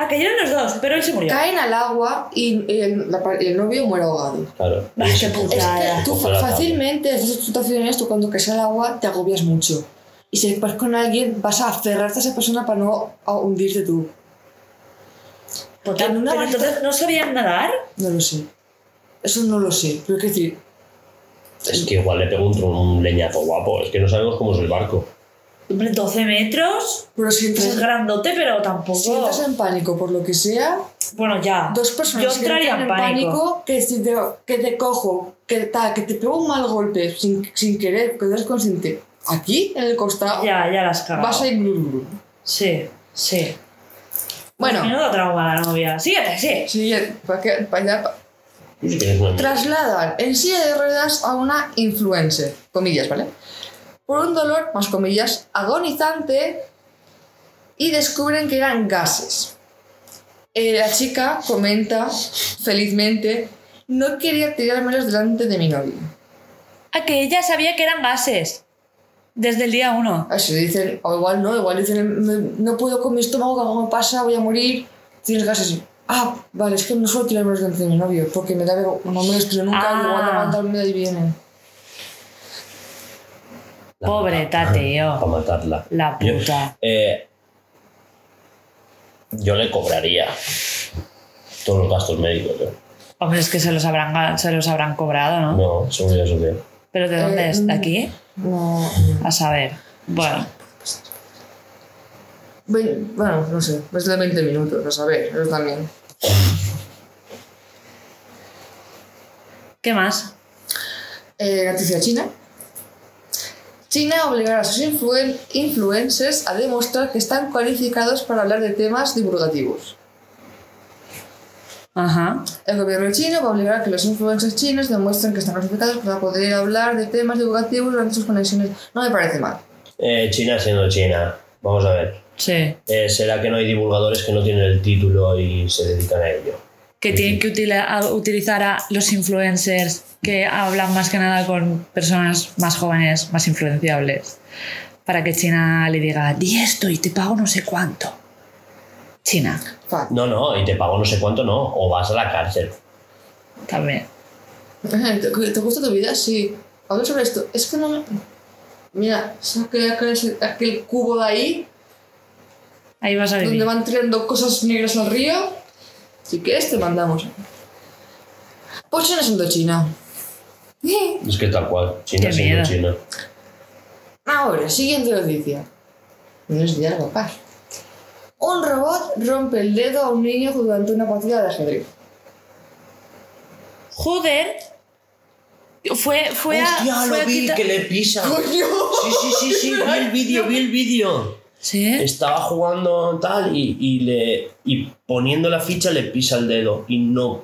Ah, cayeron los dos, pero él se murió. Caen al agua y el, la el novio muere ahogado. Claro. Ay, qué Es que tú fácilmente, en esas situaciones, tú cuando caes al agua te agobias mucho. Y si vas con alguien, vas a aferrarte a esa persona para no a hundirte tú. Porque en una Pero entonces, ¿no sabían nadar? No lo sé. Eso no lo sé. Pero es decir, Es que igual le pegó un, un leñazo guapo. Es que no sabemos cómo es el barco. Hombre, 12 metros. pero si entras, Es en, grandote, pero si tampoco. entras en pánico por lo que sea, Bueno, ya. dos personas Yo que entraría entran en pánico. que, si te, que te cojo, que, tal, que te pego un mal golpe sin, sin querer, que no eres consciente, aquí, en el costado, Ya, ya las cagas. vas a ir... blu, blu. Sí, sí. Bueno, Menudo trauma la novia. Síguete, sí. siguiente, para que, para allá, que trasladan en silla de ruedas a una influencer, comillas, ¿vale? Por un dolor, más comillas, agonizante y descubren que eran gases. Eh, la chica comenta felizmente, no quería tirármelos delante de mi novio. A que ella sabía que eran gases. Desde el día uno. Así dicen, o igual no, igual dicen, "Me- no puedo con mi estómago, algo me pasa, voy a morir, tienes gases. Ah, vale, es que no suelo tirármelos delante de mi novio, porque me da vergüenza, no me los tiro nunca, Ah. y igual levantarme ahí vienen. La Pobre mata. Tate, yo. Para matarla. La Yo- puta. eh, yo le cobraría todos los gastos médicos. ¿eh? Hombre, es que se los habrán, se los habrán cobrado, ¿no? No, seguridad social. ¿Pero de dónde Eh, es? ¿De mm. aquí? No. A saber. Bueno, Bueno, no sé, es de 20 minutos, a saber, eso también. ¿qué más? Eh, noticia china. China obligará a sus influen- influencers a demostrar que están cualificados para hablar de temas divulgativos. Ajá. El gobierno chino va a obligar a que los influencers chinos demuestren que están cualificados para poder hablar de temas divulgativos durante sus conexiones. No me parece mal. Eh, China siendo China. Vamos a ver. Sí. Eh, ¿Será que no hay divulgadores que no tienen el título y se dedican a ello? Que tienen que utilizar a los influencers que hablan más que nada con personas más jóvenes, más influenciables. Para que China le diga, di esto y te pago no sé cuánto. China. No, no, y te pago no sé cuánto, no. O vas a la cárcel. también. ¿Te, gusta tu vida? Sí. Habla sobre esto. Es que no me... Mira, saqué aquel, aquel cubo de ahí Ahí vas a donde vivir. van tirando cosas negras al río. Si quieres, te mandamos. Pues China siendo China. Es que tal cual. China Qué miedo. China. Ahora, siguiente noticia. No es de algo, paz. Un robot rompe el dedo a un niño durante una partida de ajedrez. Joder. Fue, fue a. Hostia, fue a lo vi, quitar- que le pisa. Sí, sí, sí, sí, vi el vídeo, vi el vídeo. Sí. Estaba jugando tal y, y le y poniendo la ficha le pisa el dedo y no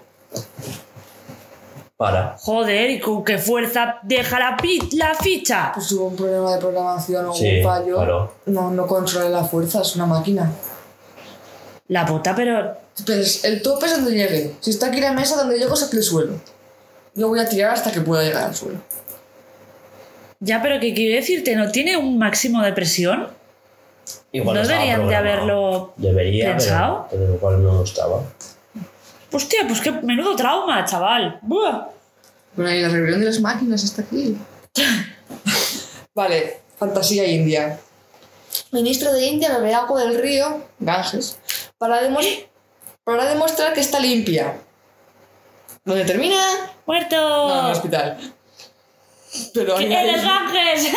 para. Joder, y con qué fuerza deja la, la ficha. Pues hubo un problema de programación o Sí, un fallo. claro. No, no controla la fuerza, es una máquina. La puta, pero. Pues el tope es donde llegue. Si está aquí la mesa, donde llego es aquí el suelo. Yo voy a tirar hasta que pueda llegar al suelo. Ya, pero que quiero decirte, ¿no tiene un máximo de presión? Igual ¿No deberían de haberlo Debería, pensado? pero, pero igual no estaba. Hostia, pues qué menudo trauma, chaval. Buah. Bueno, y la rebelión de las máquinas está aquí. vale, fantasía india. Ministro de India bebe agua del río, Ganges, para, demos- para demostrar que está limpia. ¿Dónde termina? ¡Muerto! No, en el hospital. Pero ¿Qué hay- eres Ganges?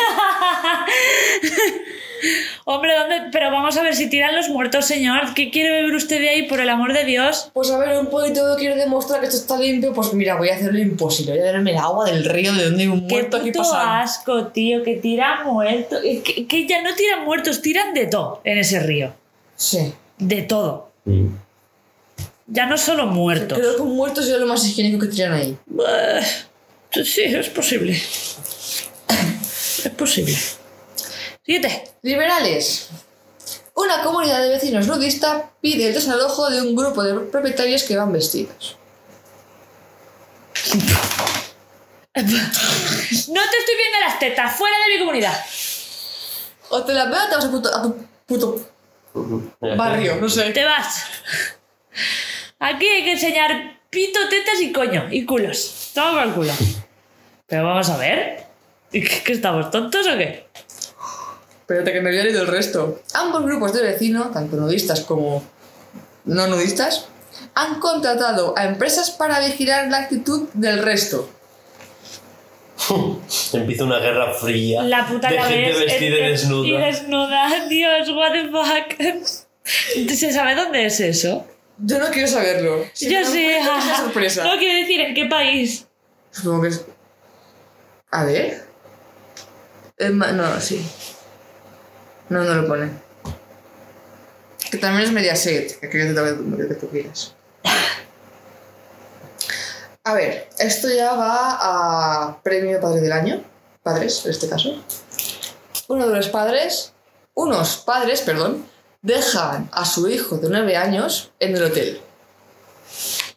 Hombre, ¿dónde? Pero vamos a ver si tiran los muertos, señor. ¿Qué quiere beber usted de ahí, por el amor de Dios? Pues a ver, un poquito quiero demostrar que esto está limpio. Pues mira, voy a hacer lo imposible. Voy a beberme el agua del río de donde hay un Qué muerto aquí pasando. asco, tío, que tira muertos. Que, que ya no tiran muertos, tiran de todo en ese río. Sí. De todo. Mm. Ya no solo muertos. Creo que un muerto sería lo más higiénico que tiran ahí. Sí, es posible. Es posible. Siguiente. Liberales. Una comunidad de vecinos nudista pide el desalojo de un grupo de propietarios que van vestidos. No te estoy viendo las tetas, fuera de mi comunidad. O te la veo o te vas a, puto, a tu puto barrio, no sé. Te vas. Aquí hay que enseñar pito, tetas y coño. Y culos. Toma por el culo. Pero vamos a ver. ¿Y ¿Qué, qué estamos tontos o qué? Espérate que me había leído el resto. Ambos grupos de vecinos, tanto nudistas como no nudistas, han contratado a empresas para vigilar la actitud del resto. Empieza una guerra fría La puta de la gente ves. vestida es- y es- desnuda. Y desnuda. Dios, what the fuck. ¿Se sabe dónde es eso? Yo no quiero saberlo. Si Yo sí. sorpresa. No quiere decir en qué país. Supongo que es. A ver. Eh, no, sí. No, no lo pone. Que también es Mediaset, que que. A ver, esto ya va a premio Padre del Año. Padres, en este caso. Uno de los padres, unos padres, perdón, dejan a su hijo de 9 años en el hotel.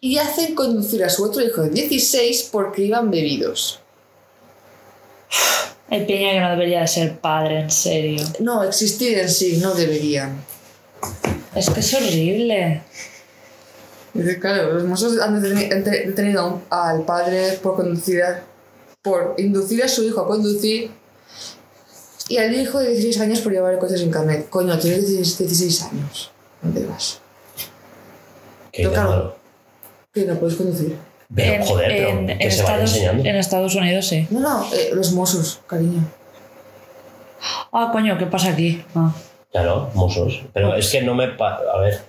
Y hacen conducir a su otro hijo de 16 porque iban bebidos. El peña que no debería de ser padre, en serio. No, existir en sí, no deberían. Es que es horrible. Dice, claro, los mozos han deteni- han te- detenido al padre por conducir a- por inducir a su hijo a conducir y al hijo de 16 años por llevar el coche sin carnet. Coño, tienes 16, 16 años. ¿Dónde vas? Qué Pero claro. Que no puedes conducir. Pero En- joder, pero en, que en se vaya Estados, enseñando. en Estados Unidos sí. No, no, eh, los mozos, cariño. Ah, coño, ¿qué pasa aquí? Ah. Claro, mozos. Pero es que no me... pa- A ver,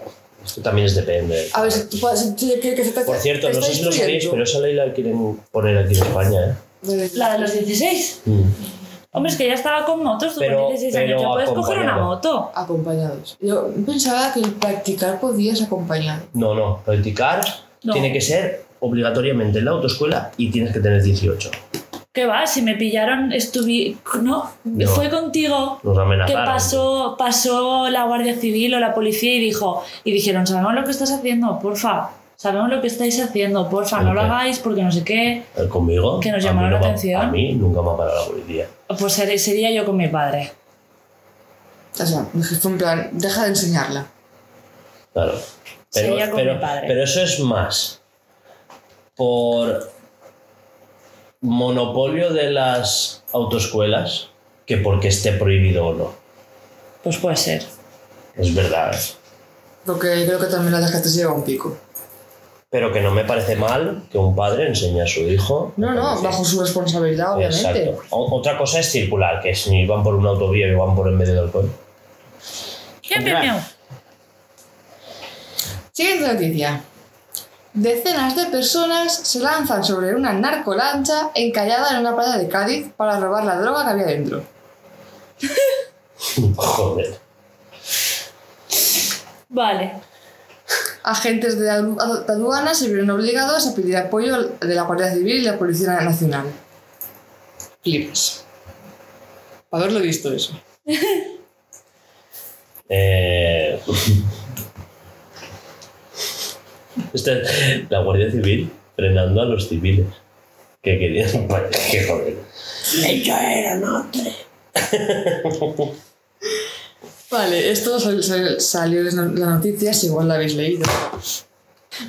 esto también es depende. A ver, si tú que, que se te- Por cierto, te no sé si lo sabéis, pero esa ley la quieren poner aquí en España, ¿eh? La de los 16. Mm. Hombre, es que ya estaba con motos, tú Pero- con 16 años ya puedes coger una moto. Acompañados. Yo pensaba que practicar podías acompañado. No, no, practicar No. tiene que ser obligatoriamente en la autoescuela y tienes que tener 18. ¿Qué va? Si me pillaron, estuve... No, No. fue contigo. Nos que amenazaron. pasó, pasó la Guardia Civil o la policía y dijo y dijeron, sabemos lo que estás haciendo, porfa. Sabemos lo que estáis haciendo, porfa, no lo Ok. hagáis porque no sé qué. Eh, ¿Conmigo? Que nos llamaron no la atención. A mí nunca me ha parado la policía. Pues ser- sería yo con mi padre. O sea, dije, fue en plan, deja de enseñarla. Claro. Pero, Sería con pero, mi padre. pero eso es más por monopolio de las autoescuelas que porque esté prohibido o no. Pues puede ser. Es verdad. Porque creo que también la dejaste llevar un pico. Pero que no me parece mal que un padre enseñe a su hijo. No, no, bajo su responsabilidad, obviamente. Exacto. Otra cosa es circular, que si van por una autovía y van por en medio del pueblo. Miau. Siguiente noticia. Decenas de personas se lanzan sobre una narcolancha encallada en una playa de Cádiz para robar la droga que había dentro. Joder. Vale. Agentes de adu- de aduana se vieron obligados a pedir apoyo de la Guardia Civil y la Policía Nacional. Flipas. Haberlo visto eso. Eh, Esta es la Guardia Civil frenando a los civiles. Que querían. Que joder. Ellos eran otros. Vale, esto sal- sal- salió en las noticias, igual la habéis leído.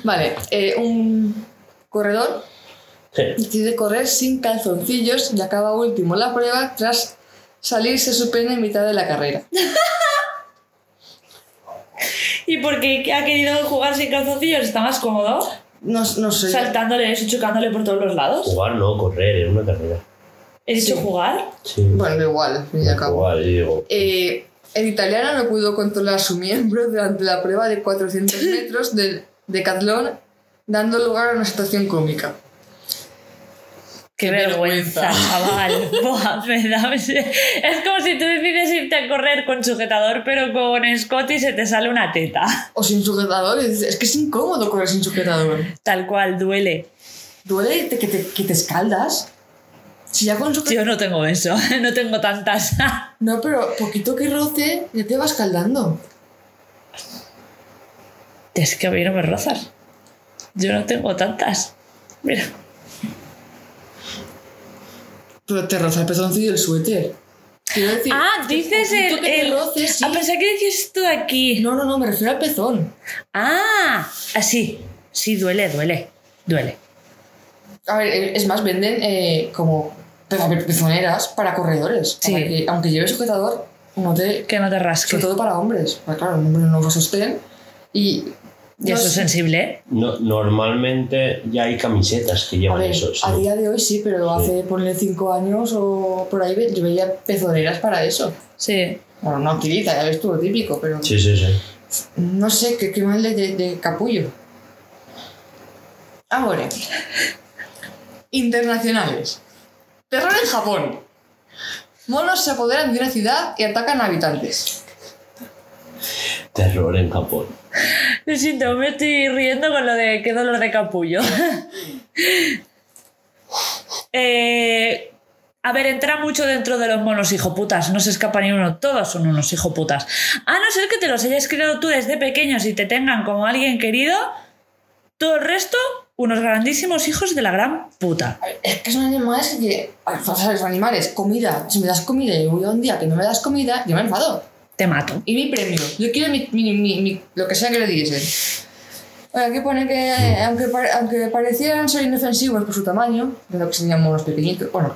Vale, eh, un corredor decide correr sin calzoncillos y acaba último en la prueba tras salirse su pene en mitad de la carrera. ¿Y porque ha querido jugar sin calzoncillos? ¿Está más cómodo? No, no sé. Saltándole eso y chocándole por todos los lados. Jugar no, correr, era una carrera. ¿He dicho Sí. jugar? Sí. Bueno, igual, al fin y al cabo. Jugar, y digo. Eh, el italiano no pudo controlar su miembro durante la prueba de 400 metros del decatlón, dando lugar a una situación cómica. Qué Qué vergüenza, vergüenza. chaval. Buah, me da- Es como si tú decides irte a correr con sujetador, pero con Scott y se te sale una teta. O sin sujetador, es que es incómodo correr sin sujetador. Tal cual, duele. Duele que te, que te escaldas. Si ya con sujetador... Yo no tengo eso, no tengo tantas. No, pero poquito que roce, ya te vas escaldando. Es que a mí no me rozas. Yo no tengo tantas. Mira. Pero te roza el pezoncillo y el suéter. Quiero decir... Ah, dices el. que te el... roce, sí. Ah, pensé que decías esto de aquí. No, no, no, me refiero al pezón. Ah, así. Sí, duele, duele. Duele. A ver, eh, es más, venden eh, como pe- pezoneras para corredores. Sí. Para que, aunque lleve sujetador, no te... Que no te rasque. Sobre todo para hombres. Porque claro, un hombre no a sostén. Y... Y eso es sensible. ¿eh? No, normalmente ya hay camisetas que A llevan ver, eso. sí. a día de hoy sí, pero hace, ponle 5 años o por ahí, yo veía pezoneras para eso. Sí. Bueno, no tirita, ya ves tú lo típico, pero Sí, sí, sí. no sé, qué, qué mal de, de, de capullo. Ahora, internacionales. Terror en Japón. Monos se apoderan de una ciudad y atacan a habitantes. Terror en Japón. Lo siento, me estoy riendo con lo de qué dolor de capullo. Eh, a ver, entra mucho dentro de los monos hijoputas, no se escapa ni uno, todos son unos hijoputas. A no ser que te los hayas criado tú desde pequeños y te tengan como alguien querido, todo el resto, unos grandísimos hijos de la gran puta. Es que son animales que. Los animales, comida. Si me das comida y voy a un día que no me das comida, yo me enfado. Te mato. Y mi premio. Yo quiero mi, mi- mi- mi- lo que sea que le diesen. Bueno, Aquí pone que, eh, aunque, aunque parecieran ser inofensivos por su tamaño, de lo que serían monos pequeñitos, bueno,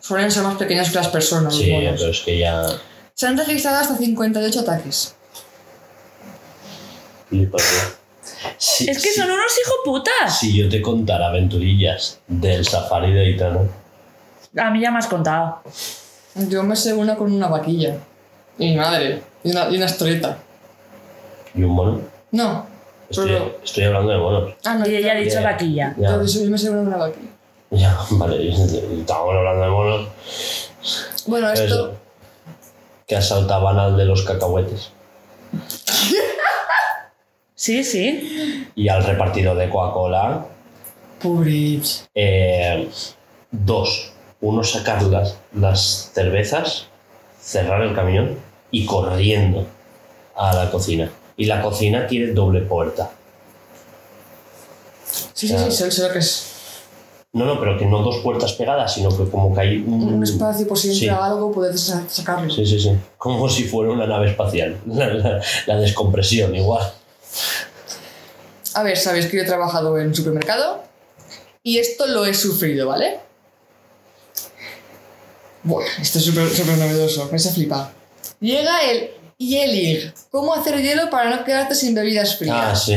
suelen ser más pequeños que las personas. los Sí, monos. pero es que ya. Se han registrado hasta 58 ataques. flipas, ¿no? Sí, Es que sí. son unos hijoputas. Si yo te contara aventurillas del safari de Itano, A mí ya me has contado. Yo me sé una con una vaquilla. Y mi madre. Y una, y una historieta. y un mono. No. Estoy, Pero. estoy hablando de monos. Ah, no. Y ella ha dicho Ya. vaquilla. Ya, Yo, yo me sé una vaquilla. ya, vale. Estábamos hablando de monos. Bueno, esto. Eso. Que asaltaban al de los cacahuetes. Sí, sí. Y al repartidor de Coca-Cola. Pobres. eh, dos. Uno sacar las, las cervezas, cerrar el camión y corriendo a la cocina. Y la cocina tiene doble puerta. Sí, sí, sí, sé, sé lo que es. No, no, pero que no dos puertas pegadas, sino que como que hay un, Un espacio por si Mm. Sí. entra algo, puedes sa- sacarlo. Sí, sí, sí. Como si fuera una nave espacial. La, la- la descompresión, igual. A ver, sabéis que yo he trabajado en supermercado y esto lo he sufrido, ¿vale? Buah, esto es súper novedoso, me vais a flipar. Llega el Yelling. ¿Cómo hacer hielo para no quedarte sin bebidas frías? Ah, sí.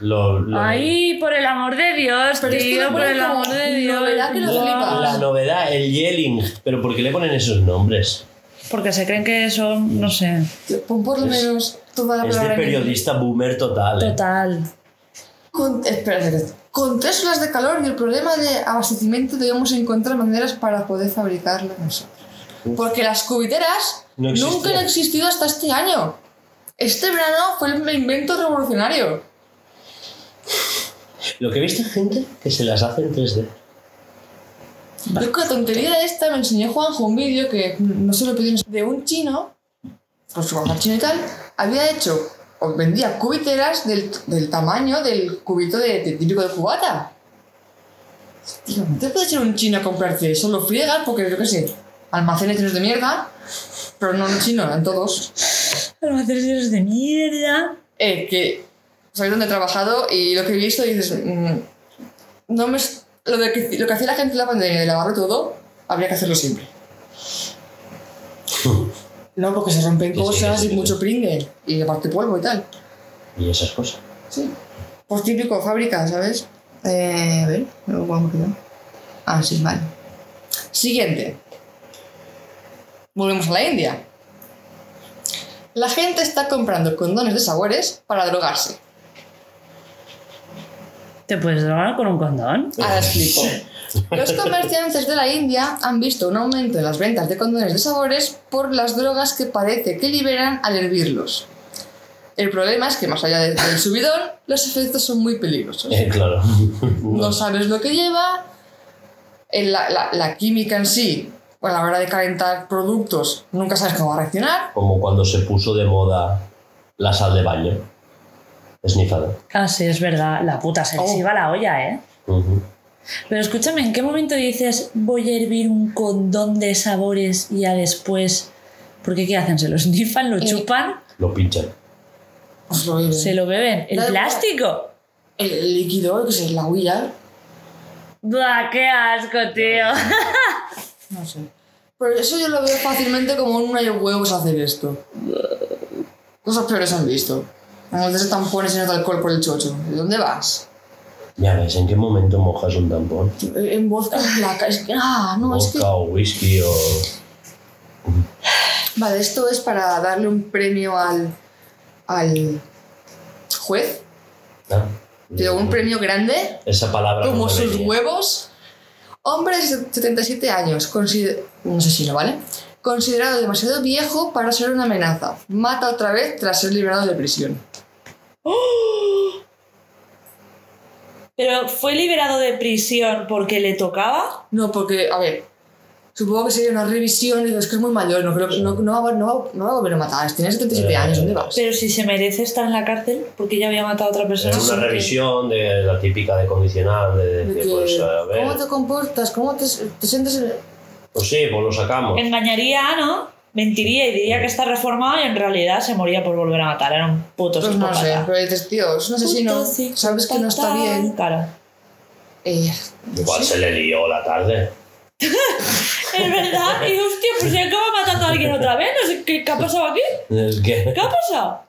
Lo, lo- Ay, por el amor de Dios, Pero tío, por el amor de Dios. novedad que lo flipas. la novedad, el yelling. Pero ¿por qué le ponen esos nombres? Porque se creen que son, no sé. Pon por lo Es- menos toda la Es de palabra en periodista boomer total. ¿eh? Total. Con, espera, espera. Con tres olas de calor y el problema de abastecimiento debemos encontrar maneras para poder fabricarla nosotros. Porque las cubiteras No nunca han existido hasta este año. Este verano fue el invento revolucionario. Lo que he visto es gente que se las hace en 3D. Yo con la tontería esta me enseñó Juanjo un vídeo que no se lo pedí de un chino, su hoja chino y tal, había hecho os vendía cubiteras del, del tamaño del cubito de, de típico de cubata. Tío, no te puedes ir a un chino a comprarte eso, lo friegas porque yo qué sé, almacenes llenos de mierda, pero no en chino, en todos. Almacenes de mierda. Eh, que sabéis dónde he trabajado y lo que he visto dices, mm, no me, lo, de que, lo que hacía la gente en la pandemia de lavarlo todo, habría que hacerlo siempre. No, porque se rompen Sí, sí, cosas sí, y sí. mucho pringue y aparte polvo y tal. Y esas cosas. Sí. Pues típico, fábrica, ¿sabes? Eh, a ver, luego vamos a quedar. Ah, sí, vale. Siguiente. Volvemos a la India. La gente está comprando condones de sabores para drogarse. ¿Te puedes drogar con un condón? Ahora explico. Los comerciantes de la India han visto un aumento en las ventas de condones de sabores por las drogas que parece que liberan al hervirlos. El problema es que más allá de- del subidón, los efectos son muy peligrosos. Eh, claro. no sabes lo que lleva, en la, la- la química en sí, a la hora de calentar productos, nunca sabes cómo va a reaccionar. Como cuando se puso de moda la sal de baño. Esnifada. Ah, sí, es verdad. La puta se les Oh. iba la olla, ¿eh? Pero escúchame, ¿en qué momento dices voy a hervir un condón de sabores y ya después... Porque ¿qué hacen? ¿Se lo snifan? ¿Lo Eh, chupan? Lo pinchan. Pues lo. ¿Se lo beben? ¿El plástico? El líquido, que es la huilla, ¡Buah, qué asco, tío! No sé. Pero eso yo lo veo fácilmente como un hay huevos hacer esto. Cosas peores han visto. Como de esos tampones llenos de alcohol por el chocho. ¿De dónde vas? Ya ves, ¿en qué momento mojas un tampón? En vodka en placa. Es que, ah, no, es que Vodka o whisky o... Vale, esto es para darle un premio al, al juez. Ah, Pero un premio grande, Esa palabra como no sus huevos. Hombre de 77 años, consider- no sé si no, ¿vale? Considerado demasiado viejo para ser una amenaza. Mata otra vez tras ser liberado de prisión. ¿Pero fue liberado de prisión porque le tocaba? No, porque, a ver, supongo que sería una revisión y digo, es que es muy mayor, no, creo, que- no, no, va, no, va, no va a volver a matar. Tiene 77 Eh, años, ¿dónde vas? Pero si se merece estar en la cárcel porque ya había matado a otra persona. Es una revisión de la típica de condicional, de De decir, que, pues a ¿Cómo te comportas? ¿Cómo te, te sientes? en- pues sí, pues lo sacamos. Engañaría, ¿no? Mentiría y diría que está reformado y en realidad se moría por volver a matar. Era un puto Pues no sé, pero dices, tío, es un asesino, sabes que no está bien. Claro. Eh, Igual se le lió la tarde. Es verdad. Y hostia, pues ya acaba matando a alguien otra vez. No sé qué, qué ha pasado aquí. Es que, ¿Qué ha pasado?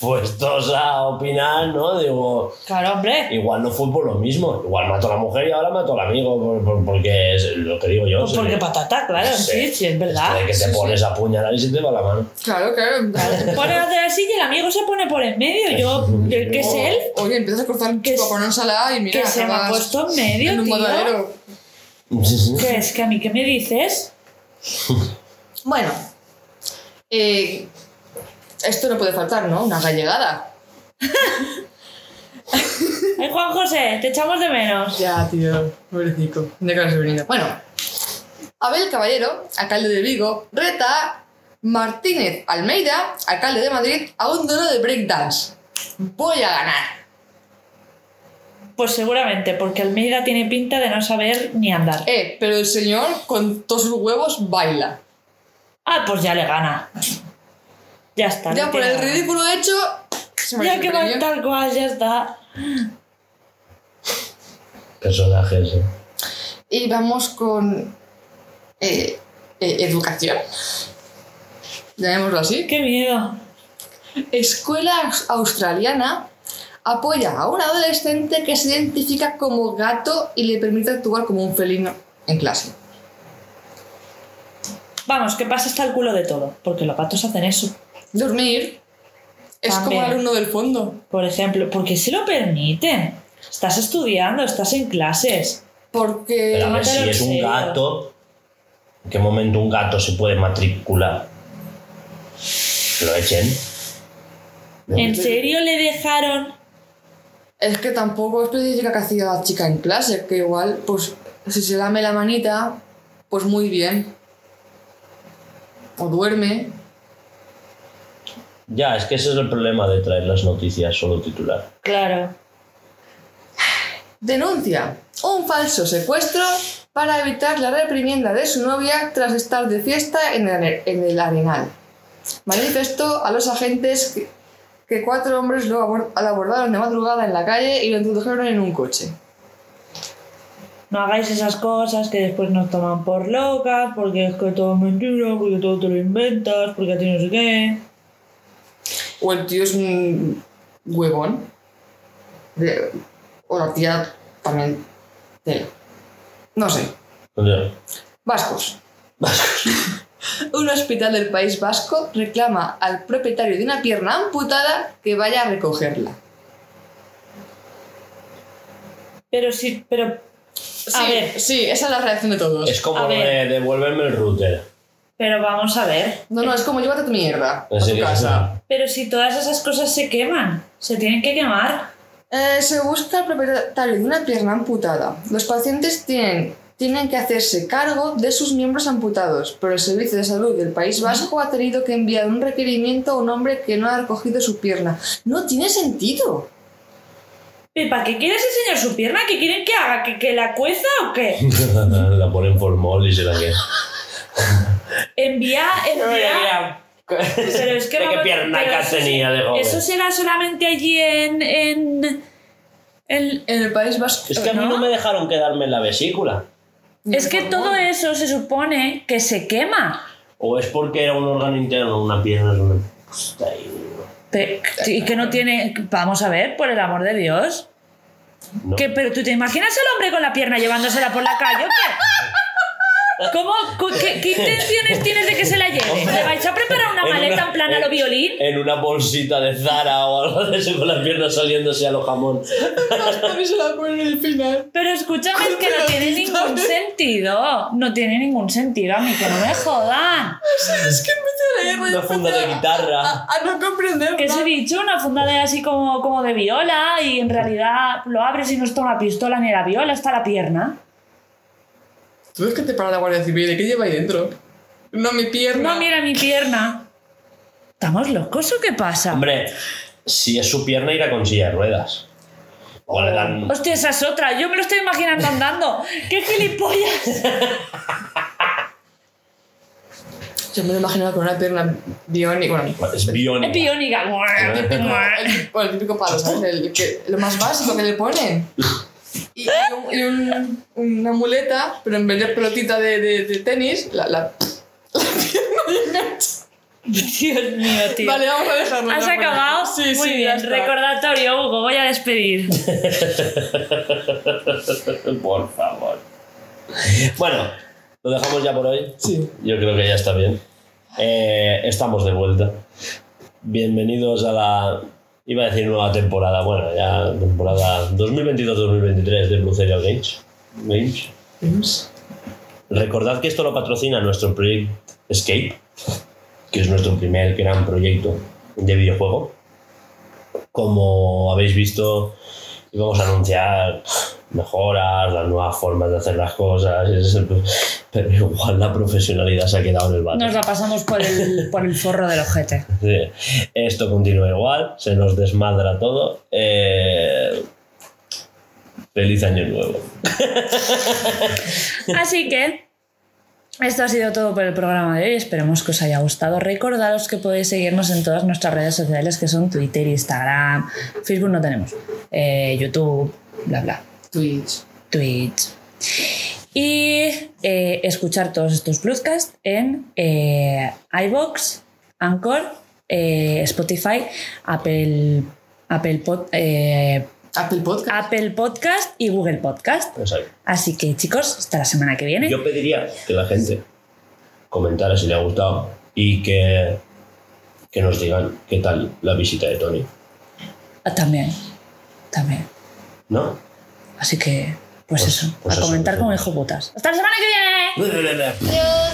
puestos a opinar, ¿no? Digo, Claro, hombre. igual no fue por lo mismo. Igual mató a la mujer y ahora mató al amigo, por- por- porque es lo que digo yo. Pues se porque patata, claro, sí, sí, es verdad. Esto de que te Sí, sí. pones a apuñalar y se te va la mano. claro, claro. Te pones a hacer así y el amigo se pone por en medio. Yo, ¿qué es él? O- Oye, empiezas a cortar un Que chico para una ensalada y mira, que se me ha puesto en medio, en un tío. ¿Qué es? ¿Que a mí qué me dices? Bueno, eh, esto no puede faltar, ¿no? Una gallegada. Ay, Juan José, te echamos de menos. Ya, tío, pobrecito. ¿Dónde que has venido? Bueno, Abel Caballero, alcalde de Vigo, reta Martínez Almeida, alcalde de Madrid, a un duelo de breakdance. Voy a ganar. Pues seguramente, porque Almeida tiene pinta de no saber ni andar. Eh, pero el señor con todos sus huevos baila. Ah, pues ya le gana. Ya está. Ya por el ridículo hecho, se merece Ya tal cual, ya está. Personajes. ¿eh? Y vamos con eh, eh, educación. Llamémoslo así. Qué miedo. Escuela aus- australiana apoya a un adolescente que se identifica como gato y le permite actuar como un felino en clase. Vamos, que pasa hasta el culo de todo, porque los gatos hacen eso. Dormir es También. como el alumno del fondo. Por ejemplo, ¿por qué se lo permiten? Estás estudiando, estás en clases. Porque Pero a ver, si es un gato, ¿en qué momento un gato se puede matricular? Que Lo echen. ¿En serio le dejaron? Es que tampoco especifica que hacía la chica en clase, que igual, pues, si se lame la manita, pues muy bien. O duerme. Ya, es que ese es el problema de traer las noticias solo titular. Claro. Denuncia un falso secuestro para evitar la reprimienda de su novia tras estar de fiesta en el, en el Arenal. Manifestó a los agentes que, que cuatro hombres lo abordaron de madrugada en la calle y lo introdujeron en un coche. No hagáis esas cosas que después nos toman por locas, porque es que todo es mentira, porque todo te lo inventas, porque a ti no sé qué. O el tío es un huevón. De- o la tía también. tela. No sé. Coño, Vascos. Un hospital del País Vasco reclama al propietario de una pierna amputada que vaya a recogerla. Pero sí, pero. Sí, A ver. sí, esa es la reacción de todos. Es como ver. devuélveme el router. Pero vamos a ver. No, no, es como llévate tu mierda a Así tu que- casa. Pero si todas esas cosas se queman, se tienen que quemar. Eh, se busca al propietario de una pierna amputada. Los pacientes tienen, tienen que hacerse cargo de sus miembros amputados, pero el Servicio de Salud del País Vasco ha tenido que enviar un requerimiento a un hombre que no ha recogido su pierna. No tiene sentido. ¿Y para qué quiere ese señor su pierna? ¿Qué quieren que haga? ¿Que, que la cueza o qué? la ponen formol y se la que. Envía, envía. Pero es que ¿De qué pierna tenía de joven? Eso será solamente allí en. en. en- En el País Vasco. Es que a mí no me dejaron quedarme en la vesícula. Es que todo eso se supone que se quema. O es porque era un órgano interno, una pierna. y que no tiene. Vamos a ver, por el amor de Dios. ¿no? ¿Qué, ¿Pero tú te imaginas al hombre con la pierna llevándosela por la calle o qué? ¿Cómo, qué, qué intenciones tienes de que se la lleve? ¿Le vais a preparar una En maleta una- en plan a lo violín? En una bolsita de Zara o algo de eso con las piernas saliéndose a lo jamón. Se la ponen en el final. Pero escúchame, es que no tiene ningún sentido. No tiene ningún sentido, a mí que no me jodan. Es que y Una funda de a- guitarra. A, a no comprender. Que os he dicho, una funda de así como, como de viola y en realidad lo abres y no está una pistola ni la viola, está la pierna. ¿Tú ves que te para la Guardia Civil? ¿Y qué lleva ahí dentro? No, mi pierna. No, mira mi pierna. ¿Estamos locos o qué pasa? Hombre, si es su pierna, irá con silla de ruedas. O le dan. Hostia, esa es otra. Yo me lo estoy imaginando andando. ¡Qué gilipollas! Yo me lo he imaginado con una pierna biónica. Bueno, Es biónica. Es biónica. el típico, el, bueno, el típico palo, ¿sabes? El que- lo más básico que le ponen. Y, y un- y un- una muleta, pero en vez de pelotita de, de, de tenis, la, la, Dios mío, tío. Vale, vamos a dejarlo. ¿Has acabado? Sí, Muy sí, bien. Recordatorio, Hugo, voy a despedir. por favor. Bueno, lo dejamos ya por hoy. Sí. Yo creo que ya está bien. Eh, estamos de vuelta. Bienvenidos a la. Iba a decir nueva temporada. Bueno, ya temporada 2022-2023 de Blue Serial Games. Games. Recordad que esto lo patrocina nuestro proyecto Escape, que es nuestro primer gran proyecto de videojuego. Como habéis visto, íbamos a anunciar mejoras, las nuevas formas de hacer las cosas, pero igual la profesionalidad se ha quedado en el váter. Nos la pasamos por el, por el forro del ojete. Sí. Esto continúa igual, se nos desmadra todo. Eh, Feliz año nuevo. Así que esto ha sido todo por el programa de hoy. Esperemos que os haya gustado. Recordaros que podéis seguirnos en todas nuestras redes sociales que son Twitter, Instagram, Facebook no tenemos, eh, YouTube, bla bla, Twitch. Twitch. Y eh, escuchar todos estos podcasts en eh, iBox, Anchor, eh, Spotify, Apple, Apple, Pod- eh, Apple Podcast. Apple Podcast y Google Podcast. Exacto. Así que chicos, hasta la semana que viene. Yo pediría que la gente comentara si le ha gustado y que, que nos digan qué tal la visita de Tony. Ah, También, también. ¿No? Así que, pues, Pues- eso, pues a eso, comentar pues eso. hijo putas. ¡Hasta la semana que viene! Adiós.